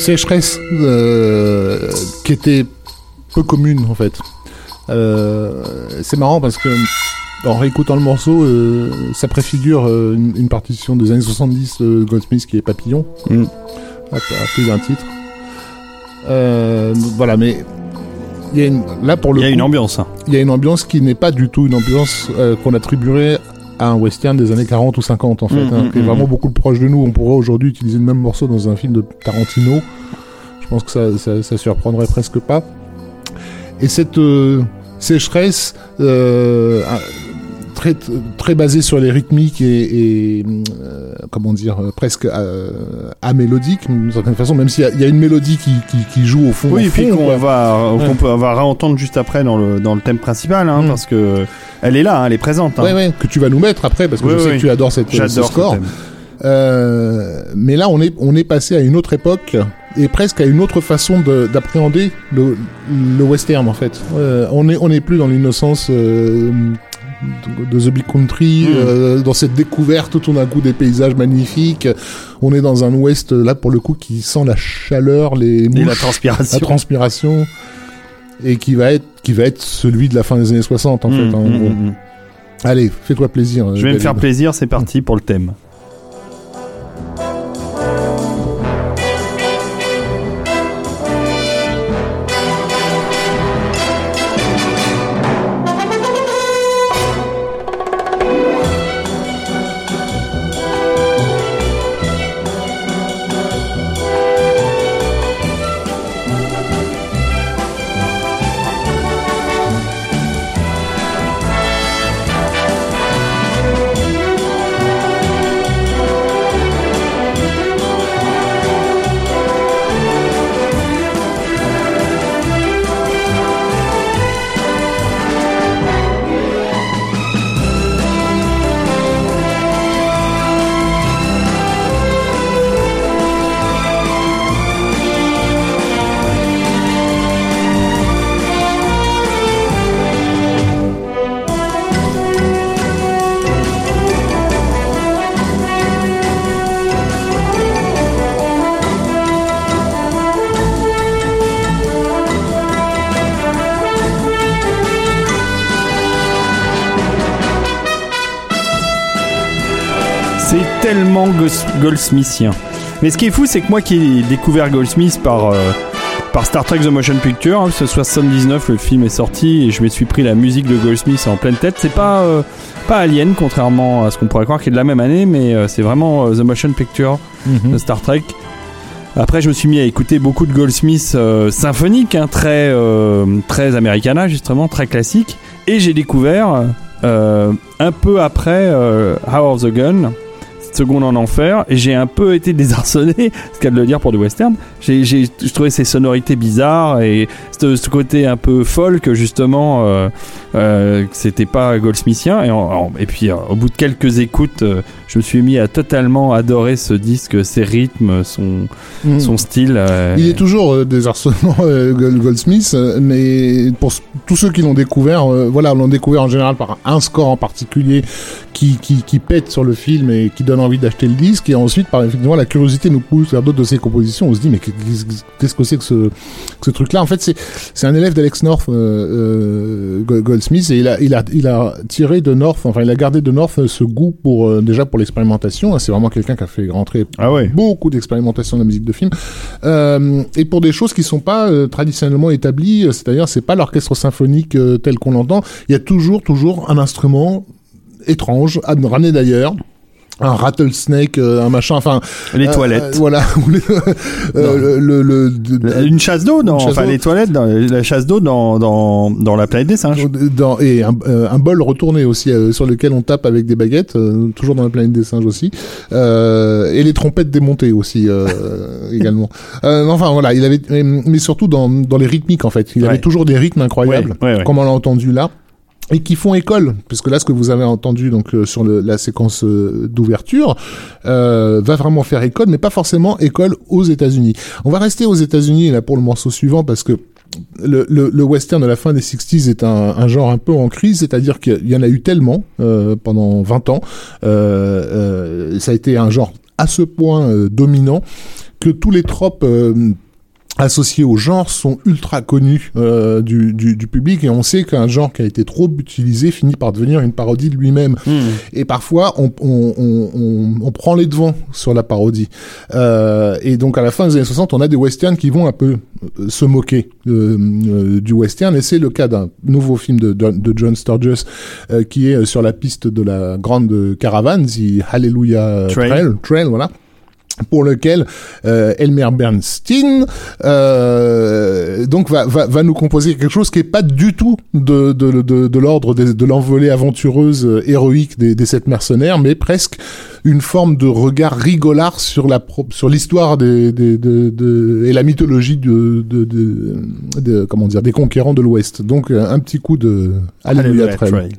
Speaker 2: sécheresse euh, qui était peu commune en fait. Euh, c'est marrant parce que en réécoutant le morceau, euh, ça préfigure une, une partition des années 70 de Goldsmith qui est Papillon,
Speaker 1: Mm.
Speaker 2: à, à plus d'un titre. Voilà, mais il y a une, là pour le
Speaker 1: Il y a
Speaker 2: coup,
Speaker 1: une ambiance. hein.
Speaker 2: il y a une ambiance qui n'est pas du tout une ambiance euh, qu'on attribuerait à un western des années 40 ou 50 en fait,
Speaker 1: Mm,
Speaker 2: hein,
Speaker 1: mm,
Speaker 2: qui est
Speaker 1: mm,
Speaker 2: vraiment beaucoup plus proche de nous. On pourrait aujourd'hui utiliser le même morceau dans un film de Tarantino. Je pense que ça, ça, ça surprendrait presque pas. Et cette euh, sécheresse euh, très très basée sur les rythmiques et, et, euh, comment dire presque amélodique d'une certaine façon, même s'il y a- il y, a une mélodie qui, qui, qui joue au fond.
Speaker 1: Oui, et puis qu'on va,
Speaker 2: Ouais.
Speaker 1: qu'on peut, on va réentendre juste après dans le, dans le thème principal, hein,
Speaker 2: Mm.
Speaker 1: parce que elle est là, hein, elle est présente. hein.
Speaker 2: Ouais, ouais, que tu vas nous mettre après parce que
Speaker 1: Oui,
Speaker 2: je sais
Speaker 1: oui.
Speaker 2: que tu adores cette, ce score. Euh, mais là, on est, on est passé à une autre époque et presque à une autre façon de- d'appréhender le, le western en fait. Euh, on est, on n'est plus dans l'innocence euh, de The Big Country,
Speaker 1: Mm.
Speaker 2: euh, dans cette découverte tout d'un coup des paysages magnifiques. On est dans un Ouest là pour le coup qui sent la chaleur, les
Speaker 1: Et
Speaker 2: mouches,
Speaker 1: la transpiration.
Speaker 2: la transpiration, et qui va être qui va être celui de la fin des années 60 en fait.
Speaker 1: Mm,
Speaker 2: en
Speaker 1: mm,
Speaker 2: gros.
Speaker 1: mm, mm.
Speaker 2: Allez, fais-toi plaisir. euh,
Speaker 1: Je vais me
Speaker 2: David.
Speaker 1: faire plaisir, c'est parti pour le thème. Goldsmithien. Mais ce qui est fou, c'est que moi qui ai découvert Goldsmith par, euh, par Star Trek The Motion Picture, hein, ce 79, le film est sorti et je me suis pris la musique de Goldsmith en pleine tête. C'est pas, euh, pas Alien, contrairement à ce qu'on pourrait croire, qui est de la même année, mais euh, c'est vraiment The Motion Picture
Speaker 2: Mhm.
Speaker 1: de Star Trek. Après, je me suis mis à écouter beaucoup de Goldsmith symphonique, hein, très, très Americana, justement, très classique. Et j'ai découvert, un peu après Hour of the Gun, Seconde en enfer, et j'ai un peu été désarçonné, ce a de le dire pour du western. J'ai, j'ai, je trouvais ces sonorités bizarres et ce, ce côté un peu folk, justement, euh, euh, c'était pas Goldsmithien. Et, en- en- et puis, euh, au bout de quelques écoutes, euh, je me suis mis à totalement adorer ce disque, ses rythmes, son,
Speaker 2: Mhm.
Speaker 1: son style. euh,
Speaker 2: Il est toujours désarçonnant, Gold- Goldsmith, mais pour tous ceux qui l'ont découvert, voilà, l'ont découvert en général par un score en particulier qui, qui, qui pète sur le film et qui donne envie d'acheter le disque, et ensuite, par effectivement, la curiosité nous pousse vers d'autres de ses compositions. On se dit, mais qu'est-ce que c'est que ce, que ce truc-là? En fait, c'est c'est un élève d'Alex North, euh, euh, Go- Goldsmith, et il a, il, a, il a tiré de North, enfin, il a gardé de North euh, ce goût pour, euh, déjà pour l'expérimentation. hein. C'est vraiment quelqu'un qui a fait rentrer
Speaker 1: Ah ouais.
Speaker 2: beaucoup d'expérimentation de la musique de film et pour des choses qui sont pas traditionnellement établies c'est-à-dire c'est pas l'orchestre symphonique tel qu'on l'entend il y a toujours toujours un instrument étrange à ramener d'ailleurs un rattlesnake un machin enfin
Speaker 1: Les
Speaker 2: euh,
Speaker 1: toilettes.
Speaker 2: euh, voilà euh, le, le, le-
Speaker 1: Une chasse d'eau,
Speaker 2: chasse
Speaker 1: enfin les toilettes, dans, la chasse d'eau dans, dans, dans la planète des singes.
Speaker 2: dans, et un, euh, un bol retourné aussi euh, sur lequel on tape avec des baguettes, euh, toujours dans la planète des singes aussi, euh, et les trompettes démontées aussi euh, également. Euh, enfin voilà, il avait, mais, mais surtout dans, dans les rythmiques en fait, il
Speaker 1: Ouais.
Speaker 2: avait toujours des rythmes incroyables,
Speaker 1: Ouais, ouais, ouais.
Speaker 2: comme on l'a entendu là. Et qui font école, puisque là, ce que vous avez entendu donc euh, sur la séquence euh, d'ouverture euh, va vraiment faire école, mais pas forcément école aux États-Unis. On va rester aux États-Unis là pour le morceau suivant parce que le, western de la fin des 60s est un, un genre un peu en crise, c'est-à-dire qu'il y en a eu tellement pendant 20 ans, ça a été un genre à ce point dominant que tous les tropes associés au genre sont ultra connus euh, du, du, du public et on sait qu'un genre qui a été trop utilisé finit par devenir une parodie de lui-même.
Speaker 1: Hmm.
Speaker 2: Et parfois, on, on, on, on, on prend les devants sur la parodie. Euh, et donc, à la fin des années 60, on a des westerns qui vont un peu euh, se moquer euh, du western. Et c'est le cas d'un nouveau film de, de, de John Sturges qui est sur la piste de la grande caravane, The Hallelujah
Speaker 1: Trail.
Speaker 2: Trail, Trail voilà pour lequel euh, Elmer Bernstein euh, donc va, va, va nous composer quelque chose qui est pas du tout de, de, de, de l'ordre de, l'envolée aventureuse euh, héroïque des, des sept mercenaires, mais presque une forme de regard rigolard sur la pro- sur l'histoire des, des, de, de- et la mythologie de, de, de, de- comment dire des conquérants de l'Ouest. Donc euh, un petit coup de Alléluia Trail.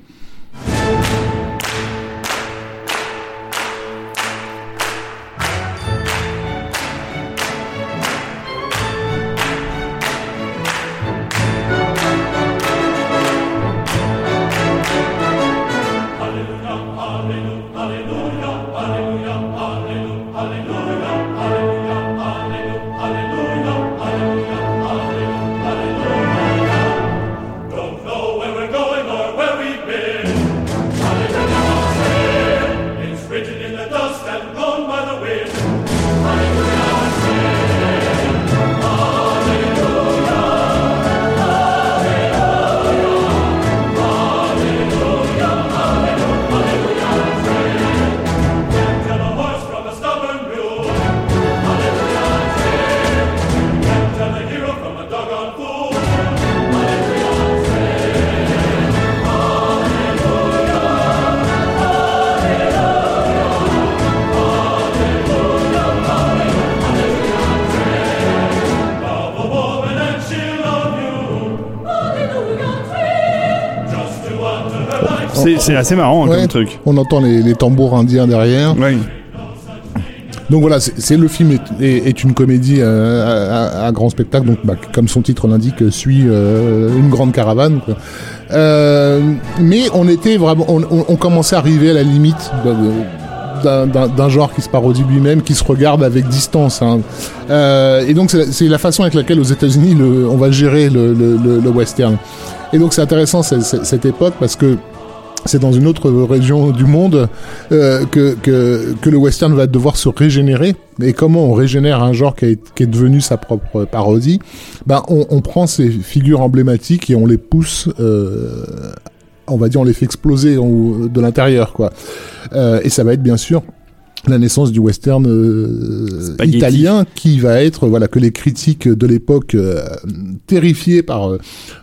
Speaker 1: C'est assez marrant hein,
Speaker 2: Ouais.
Speaker 1: comme truc.
Speaker 2: On entend les, les tambours indiens derrière.
Speaker 1: Oui.
Speaker 2: Donc voilà, c'est le film est, est- est une comédie euh, à, grand spectacle, donc bah, comme son titre l'indique, euh, suit euh, une grande caravane. quoi. Euh, mais on était vraiment, on, on- on commençait à arriver à la limite d'un- genre qui se parodie lui-même, qui se regarde avec distance. hein. Et donc c'est la, façon avec laquelle aux États-Unis on va gérer le, le- le- le western. Et donc c'est intéressant cette époque parce que c'est dans une autre région du monde euh, que, que, que le western va devoir se régénérer. Et comment on régénère un genre qui, est- qui est devenu sa propre parodie? Ben, on, on prend ces figures emblématiques et on les pousse, euh, on va dire, on les fait exploser de l'intérieur. quoi. Euh, et ça va être bien sûr la naissance du western euh, italien qui va être voilà que les critiques de l'époque euh, terrifiés par euh,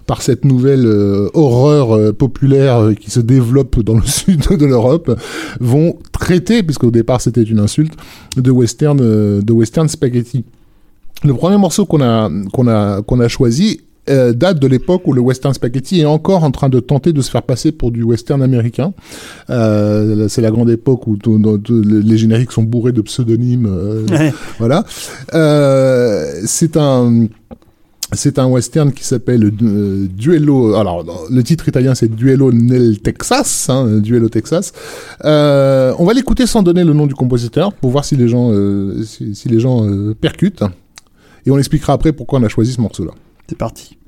Speaker 2: par cette nouvelle euh, horreur populaire qui se développe dans le sud de l'Europe vont traiter puisqu'au départ c'était une insulte de western de western spaghetti. Le premier morceau qu'on a qu'on a qu'on a choisi euh, date de l'époque où le western spaghetti est encore en train de tenter de se faire passer pour du western américain. Euh, c'est la grande époque où les génériques sont bourrés de pseudonymes. euh,
Speaker 1: Ouais.
Speaker 2: voilà. C'est un c'est un western qui s'appelle euh, Duello. Alors le titre italien c'est Duello nel Texas, hein, Duello Texas. Euh, on va l'écouter sans donner le nom du compositeur pour voir si les gens euh, si, si les gens percutent. Et on expliquera après pourquoi on a choisi ce morceau-là.
Speaker 1: C'est parti.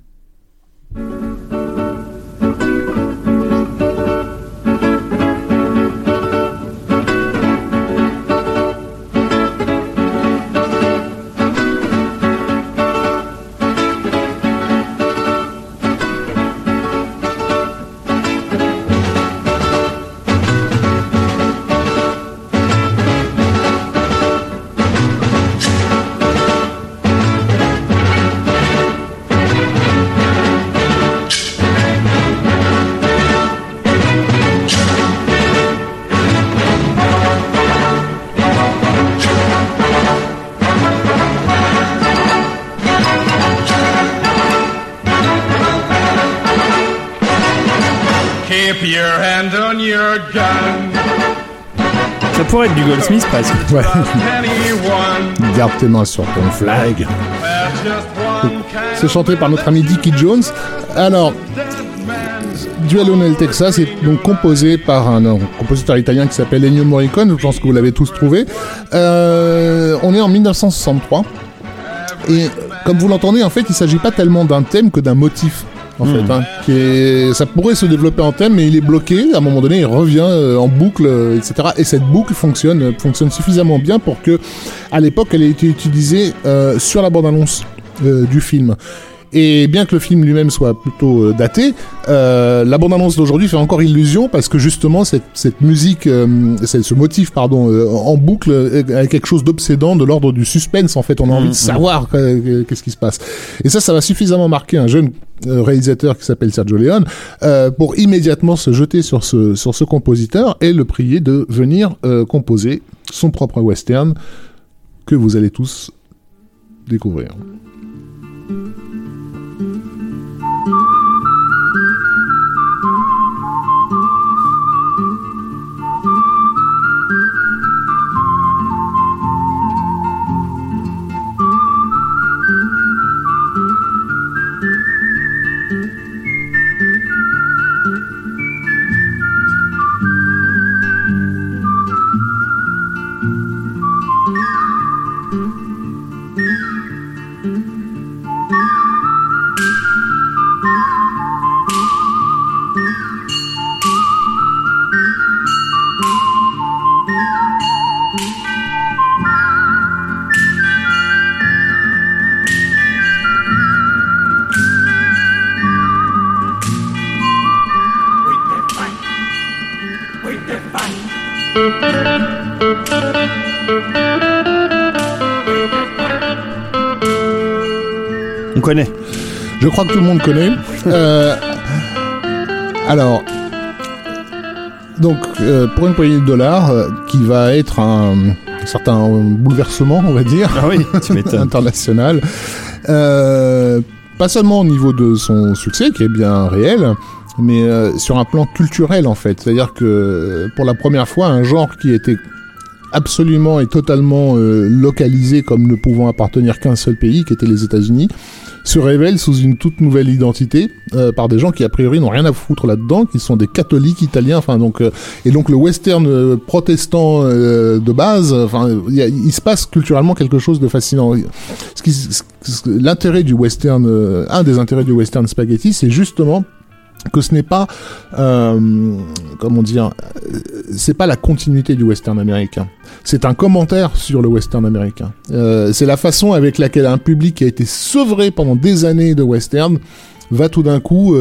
Speaker 1: Pourrait être du Goldsmith presque.
Speaker 2: Ouais. Garde tes mains sur ton flag. C'est chanté par notre ami Dickie Jones. Alors, Duello nel Texas est donc composé par un, un compositeur italien qui s'appelle Ennio Morricone. Je pense que vous l'avez tous trouvé. Euh, on est en 1963. Et comme vous l'entendez, en fait, il s'agit pas tellement d'un thème que d'un motif. En fait, hein, ça pourrait se développer en thème, mais il est bloqué. À un moment donné, il revient euh, en boucle, euh, etc. Et cette boucle fonctionne, euh, fonctionne suffisamment bien pour que, à l'époque, elle ait été utilisée sur la bande-annonce du film. Et bien que le film lui-même soit plutôt euh, daté, euh, la bande-annonce d'aujourd'hui fait encore illusion parce que justement cette, cette musique, euh, ce motif pardon, euh, en boucle a quelque chose d'obsédant, de l'ordre du suspense en fait. On a envie de savoir euh, qu'est-ce qui se passe. Et ça, ça va suffisamment marquer un jeune réalisateur qui s'appelle Sergio Leone pour immédiatement se jeter sur ce sur ce compositeur et le prier de venir composer son propre western que vous allez tous découvrir.
Speaker 1: On
Speaker 2: crois que tout le monde connaît. Euh, alors, donc, euh, pour une poignée de dollars, euh, qui va être un, certain bouleversement, on va dire,
Speaker 1: Ah oui, tu
Speaker 2: international, euh, pas seulement au niveau de son succès, qui est bien réel, mais euh, sur un plan culturel en fait. C'est-à-dire que pour la première fois, un genre qui était absolument et totalement euh, localisé comme ne pouvant appartenir qu'à un seul pays, qui était les États-Unis, se révèle sous une toute nouvelle identité euh, par des gens qui a priori n'ont rien à foutre là-dedans, qui sont des catholiques italiens. Enfin donc euh, et donc le western euh, protestant euh, de base. Enfin il se passe culturellement quelque chose de fascinant. Ce qui- L'intérêt du western, euh, un des intérêts du western spaghetti, c'est justement que ce n'est pas, euh, comment dire, euh, c'est pas la continuité du western américain. C'est un commentaire sur le western américain. Euh, c'est la façon avec laquelle un public qui a été sevré pendant des années de western va tout d'un coup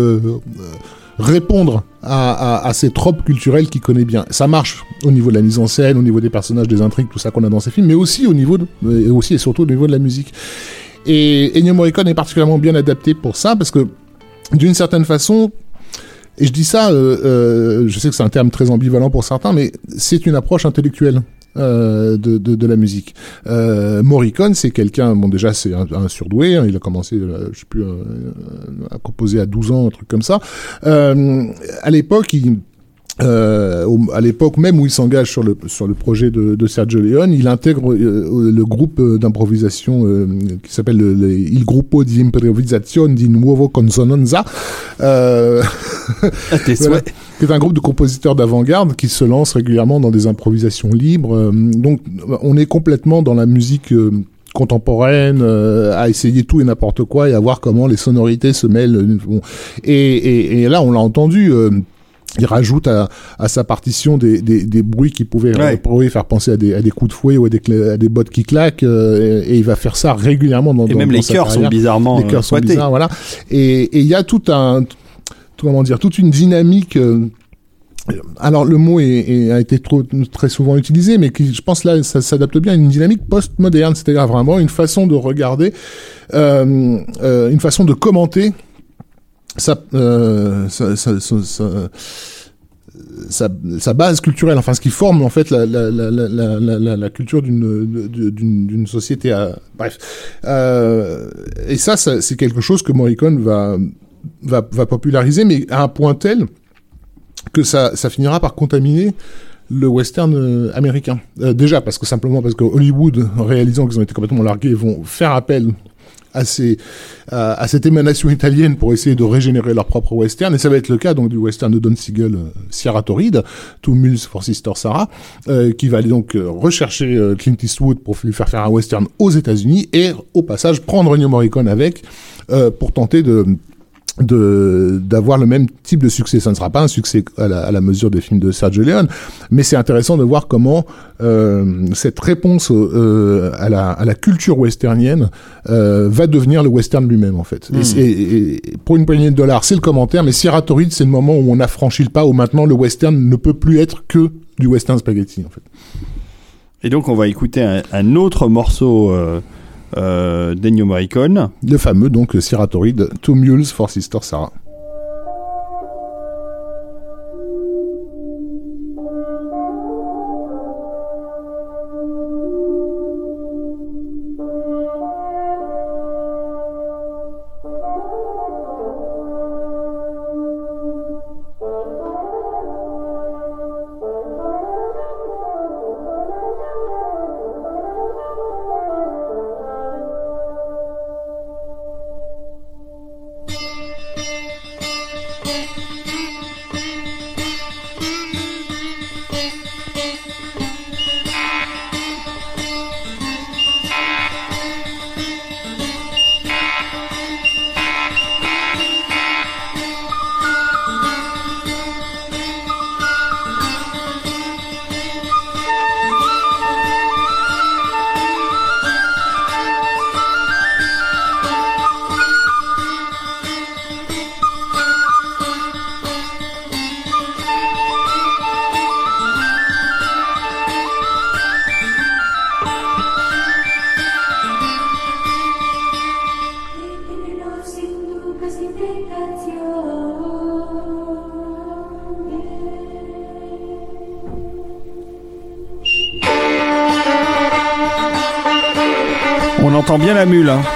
Speaker 2: répondre à ces tropes culturelles qu'il connaît bien. Ça marche au niveau de la mise en scène, au niveau des personnages, des intrigues, tout ça qu'on a dans ces films, mais aussi au niveau de, et aussi et surtout au niveau de la musique. Et Ennio Morricone est particulièrement bien adapté pour ça parce que d'une certaine façon, et je dis ça, euh, euh, je sais que c'est un terme très ambivalent pour certains, mais c'est une approche intellectuelle. euh, de, de, la musique. Euh, Morricone, c'est quelqu'un, bon déjà c'est un, surdoué, hein, il a commencé, euh, je sais plus, à composer à 12 ans, un truc comme ça. À l'époque, il, euh, à l'époque même où il s'engage sur le sur le projet de, de Sergio Leone, il intègre euh, le groupe euh, d'improvisation euh, qui s'appelle le, le- Il Gruppo di Improvisazione di Nuovo Consonanza, euh,
Speaker 1: tes
Speaker 2: Voilà. qui est un groupe de compositeurs d'avant-garde qui se lancent régulièrement dans des improvisations libres. Euh, donc, on est complètement dans la musique euh, contemporaine, euh, à essayer tout et n'importe quoi et à voir comment les sonorités se mêlent. Bon. Et, et, et là, on l'a entendu. euh, il rajoute à, à sa partition des, des, des bruits qui pouvaient,
Speaker 1: Ouais.
Speaker 2: euh, faire penser à des, à des coups de fouet ou à des, cla- à des bottes qui claquent. euh, et, et il va faire ça régulièrement dans
Speaker 1: Et
Speaker 2: dans-
Speaker 1: même
Speaker 2: dans
Speaker 1: les
Speaker 2: sa
Speaker 1: chœurs sont bizarrement
Speaker 2: les
Speaker 1: euh,
Speaker 2: cœurs sont
Speaker 1: pointés.
Speaker 2: bizarres, voilà. Et et il y a tout un, tout- comment dire, toute une dynamique. euh, alors le mot est, est- a été trop, très souvent utilisé, mais qui, je pense là, ça s'adapte bien à une dynamique post-moderne, c'est-à-dire vraiment une façon de regarder, euh, euh, une façon de commenter sa, euh, sa, sa base culturelle, enfin ce qui forme en fait la, la, la, la, culture d'une société. À... Bref, euh, et ça, c'est quelque chose que Morricone va va, va populariser, mais à un point tel que ça, ça finira par contaminer le western euh, américain. Euh, déjà parce que simplement parce que Hollywood, réalisant qu'ils ont été complètement largués, vont faire appel à, ces, à, à cette émanation italienne pour essayer de régénérer leur propre western. Et ça va être le cas donc du western de Don Siegel, euh, Sierra Torrid, Two Mules for Sister Sarah, euh, qui va aller donc euh, rechercher euh, Clint Eastwood pour lui faire faire un western aux États-Unis et au passage prendre Ennio Morricone avec euh, pour tenter de de d'avoir le même type de succès. Ça ne sera pas un succès à la, à la mesure des films de Sergio Leone, mais c'est intéressant de voir comment euh, cette réponse euh, à, la, à la culture westernienne euh, va devenir le western lui-même en fait. Et, c'est- et- et pour une poignée de dollars, c'est le commentaire, mais Sierra Torrid, c'est le moment où on a franchi le pas, où maintenant le western ne peut plus être que du western spaghetti en fait.
Speaker 1: Et donc, on va écouter un, un autre morceau euh, d'Ennio Morricone.
Speaker 2: Le fameux donc Sierra Torrid, Two Mules for Sister Sarah.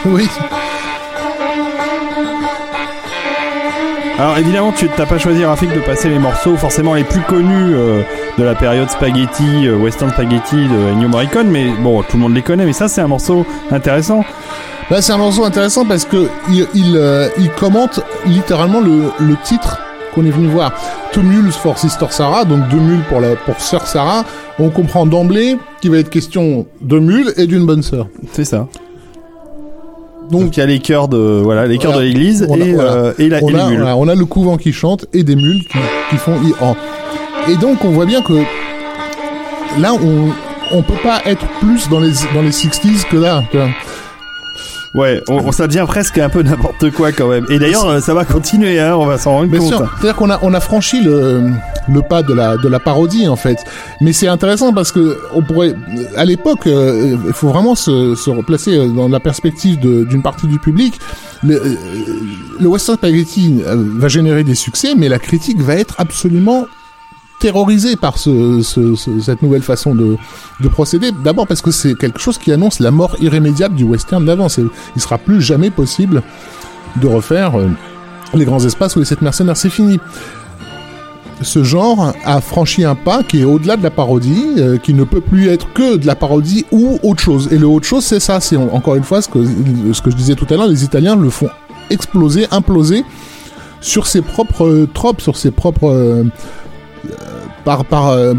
Speaker 2: Oui.
Speaker 1: Alors évidemment, tu t'as pas choisi Rafik de passer les morceaux forcément les plus connus euh, de la période spaghetti, euh, western spaghetti de Ennio Morricone, mais bon, tout le monde les connaît. Mais ça, c'est un morceau intéressant.
Speaker 2: Bah, c'est un morceau intéressant parce que il, il, euh, il commente littéralement le, le titre qu'on est venu voir. Two mules for Sister Sarah, donc deux mules pour la pour sœur Sarah. On comprend d'emblée qu'il va être question de mules et d'une bonne sœur.
Speaker 1: C'est ça.
Speaker 2: Donc,
Speaker 1: Donc il y a les chœurs de voilà les chœurs
Speaker 2: Voilà.
Speaker 1: de l'église
Speaker 2: On a-
Speaker 1: et,
Speaker 2: voilà.
Speaker 1: euh, et, la,
Speaker 2: on,
Speaker 1: et les
Speaker 2: a,
Speaker 1: mules.
Speaker 2: voilà, on a le couvent qui chante et des mules qui, qui font en. Et donc on voit bien que là on on peut pas être plus dans les dans les 60s que là.
Speaker 1: Ouais, on, on- ça devient presque un peu n'importe quoi quand même. Et d'ailleurs, euh, ça va continuer, hein, on va s'en rendre
Speaker 2: Bien
Speaker 1: compte.
Speaker 2: C'est-à-dire qu'on a, on a franchi le, le pas de la, de la parodie, en fait. Mais c'est intéressant parce que on pourrait, à l'époque, euh, il faut vraiment se, se replacer euh, dans la perspective d'une partie du public. Le, euh, le Western Spaghetti va générer des succès, mais la critique va être absolument terrorisée par ce, ce- ce- cette nouvelle façon de, de procéder. D'abord parce que c'est quelque chose qui annonce la mort irrémédiable du western d'avant. Il sera plus jamais possible de refaire euh, les grands espaces ou les sept mercenaires. C'est fini. Ce genre a franchi un pas qui est au-delà de la parodie, euh, qui ne peut plus être que de la parodie ou autre chose. Et le autre chose, c'est ça. C'est en- encore une fois ce que, je disais tout à l'heure. Les Italiens le font exploser, imploser sur ses propres euh, tropes, sur ses propres par par euh,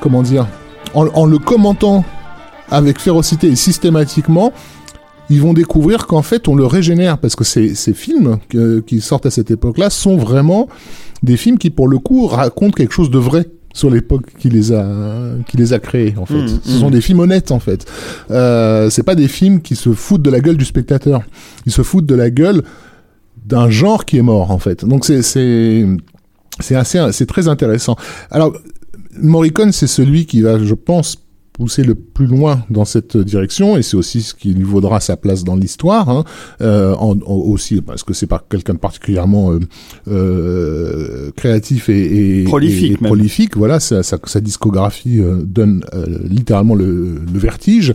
Speaker 2: comment dire, en, en le commentant avec férocité et systématiquement, ils vont découvrir qu'en fait on le régénère parce que ces, ces films que- qui sortent à cette époque-là sont vraiment des films qui pour le coup racontent quelque chose de vrai sur l'époque qui les a qui les a créés en fait.
Speaker 1: Mmh,
Speaker 2: Ce sont des films honnêtes en fait. Euh, c'est pas des films qui se foutent de la gueule du spectateur. Ils se foutent de la gueule d'un genre qui est mort en fait. Donc c'est c'est assez c'est très intéressant. Alors Morricone c'est celui qui va je pense pousser le plus loin dans cette direction et c'est aussi ce qui lui vaudra sa place dans l'histoire hein, euh, en, en- aussi parce que c'est pas quelqu'un de particulièrement euh, euh, créatif et, et
Speaker 1: Prolifique
Speaker 2: et- prolifique. Voilà sa, sa, sa discographie euh, donne euh, littéralement le, le vertige.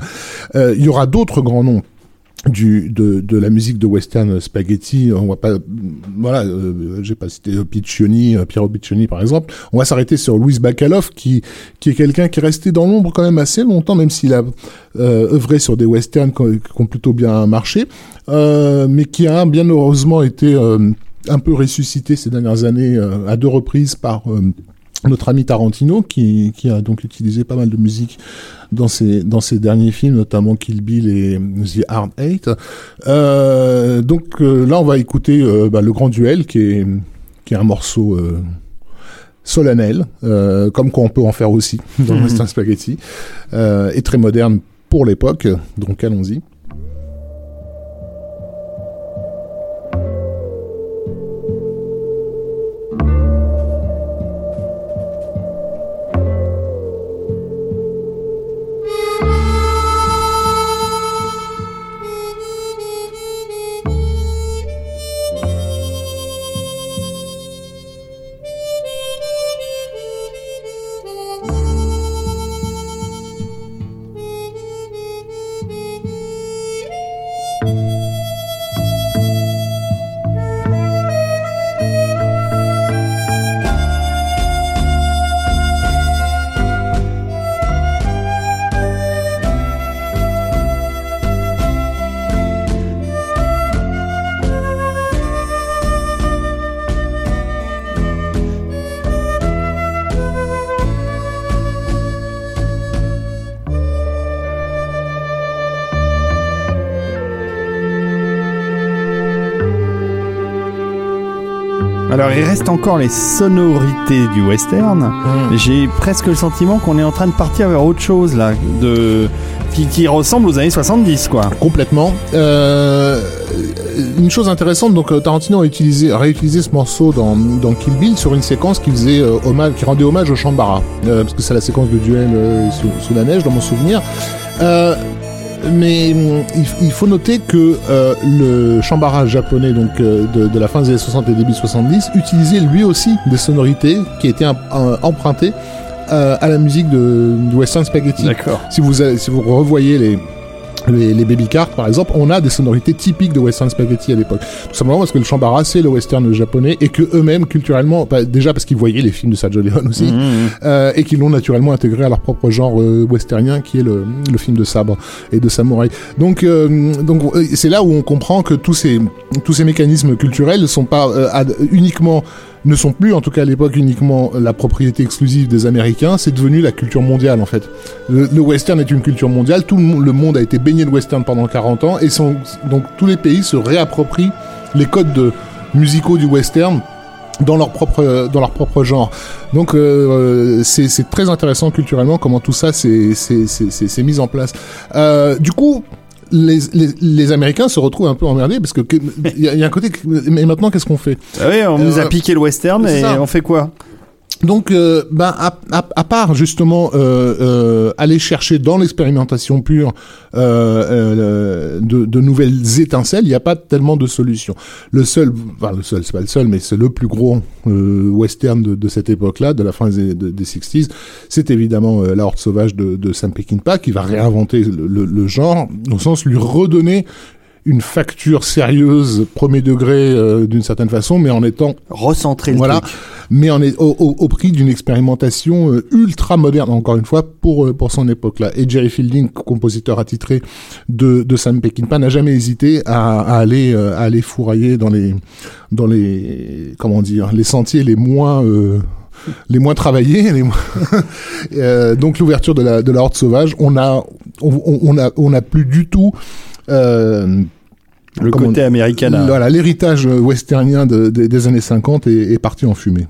Speaker 2: Euh, il y aura d'autres grands noms du de, de la musique de western spaghetti. On va pas voilà euh, j'ai pas cité euh, Piccioni euh, Piero Piccioni par exemple. On va s'arrêter sur Louis Bacalov qui qui est quelqu'un qui est resté dans l'ombre quand même assez longtemps même s'il a euh, œuvré sur des westerns qui ont, plutôt bien marché euh, mais qui a bien heureusement été euh, un peu ressuscité ces dernières années à deux reprises par notre ami Tarantino qui, qui a donc utilisé pas mal de musique dans ses dans ses derniers films notamment Kill Bill et The Hard Eight. Euh, donc euh, là on va écouter euh, bah, le grand duel qui est qui est un morceau euh, solennel euh, comme quoi on peut en faire aussi dans
Speaker 1: Mhm.
Speaker 2: Western Spaghetti euh, et très moderne pour l'époque. Donc allons-y
Speaker 1: reste encore les sonorités du western. mais J'ai presque le sentiment qu'on est en train de partir vers autre chose là, de qui, qui ressemble aux années 70 quoi.
Speaker 2: Complètement. Euh, une chose intéressante, donc euh, Tarantino a utilisé, réutilisé ce morceau dans, dans Kill Bill sur une séquence qui faisait euh, hommage, qui rendait hommage au Shambara, euh, parce que c'est la séquence de duel sous, sous la neige dans mon souvenir. Euh, mais hum, il, faut noter que euh, le Shambara japonais donc euh, de, de la fin des années 60 et début 70 utilisait lui aussi des sonorités qui étaient em- empruntées euh, à la musique de, du Western Spaghetti
Speaker 1: D'accord.
Speaker 2: si vous si vous revoyez les les, les baby cars par exemple, on a des sonorités typiques de western spaghetti à l'époque. Tout simplement parce que le chambara c'est le western japonais et que eux-mêmes culturellement, bah, déjà parce qu'ils voyaient les films de Sergio Leone aussi, euh, et qu'ils l'ont naturellement intégré à leur propre genre euh, westernien qui est le, le film de sabre et de samouraï. Donc euh, donc euh, c'est là où on comprend que tous ces tous ces mécanismes culturels ne sont pas euh, uniquement ne sont plus, en tout cas à l'époque, uniquement la propriété exclusive des Américains, c'est devenu la culture mondiale en fait. Le, western est une culture mondiale, tout le monde, a été baigné de western pendant 40 ans, et donc tous les pays se réapproprient les codes de, musicaux du western dans leur propre dans leur propre genre. Donc euh, c'est c'est très intéressant culturellement comment tout ça s'est mis en place. Euh, du coup. Les, les, les Américains se retrouvent un peu emmerdés parce que il y, y a un côté que- mais maintenant qu'est-ce qu'on fait?
Speaker 1: Ah oui, on nous a
Speaker 2: Euh,
Speaker 1: piqué le western et
Speaker 2: ça.
Speaker 1: on fait quoi?
Speaker 2: Donc, euh, ben, à, part justement euh, euh, aller chercher dans l'expérimentation pure euh, de, nouvelles étincelles, il n'y a pas tellement de solutions. Le seul, enfin le seul, c'est pas le seul, mais c'est le plus gros western de, cette époque-là, de la fin des, de- des 60s, c'est évidemment La Horde sauvage de, de Sam Peckinpah qui va réinventer le, le, le genre, au sens lui redonner une facture sérieuse, premier degré euh, d'une certaine façon, mais en étant
Speaker 1: Recentrer le
Speaker 2: voilà,
Speaker 1: truc.
Speaker 2: mais on est au, au- au prix d'une expérimentation euh, ultra moderne, encore une fois, pour, euh, pour son époque-là. Et Jerry Fielding, compositeur attitré de, de Sam Peckinpah, n'a jamais hésité à, à aller, euh, à aller fourrailler dans les, dans les, comment dire, les sentiers les moins, euh, les moins travaillés, les moins... Euh, donc l'ouverture de la, de la Horde sauvage, on a, on- on a, on a plus du tout, euh,
Speaker 1: Le côté américain. là.
Speaker 2: voilà, l'héritage euh, westernien de- de- des années 50 est, est parti en fumée.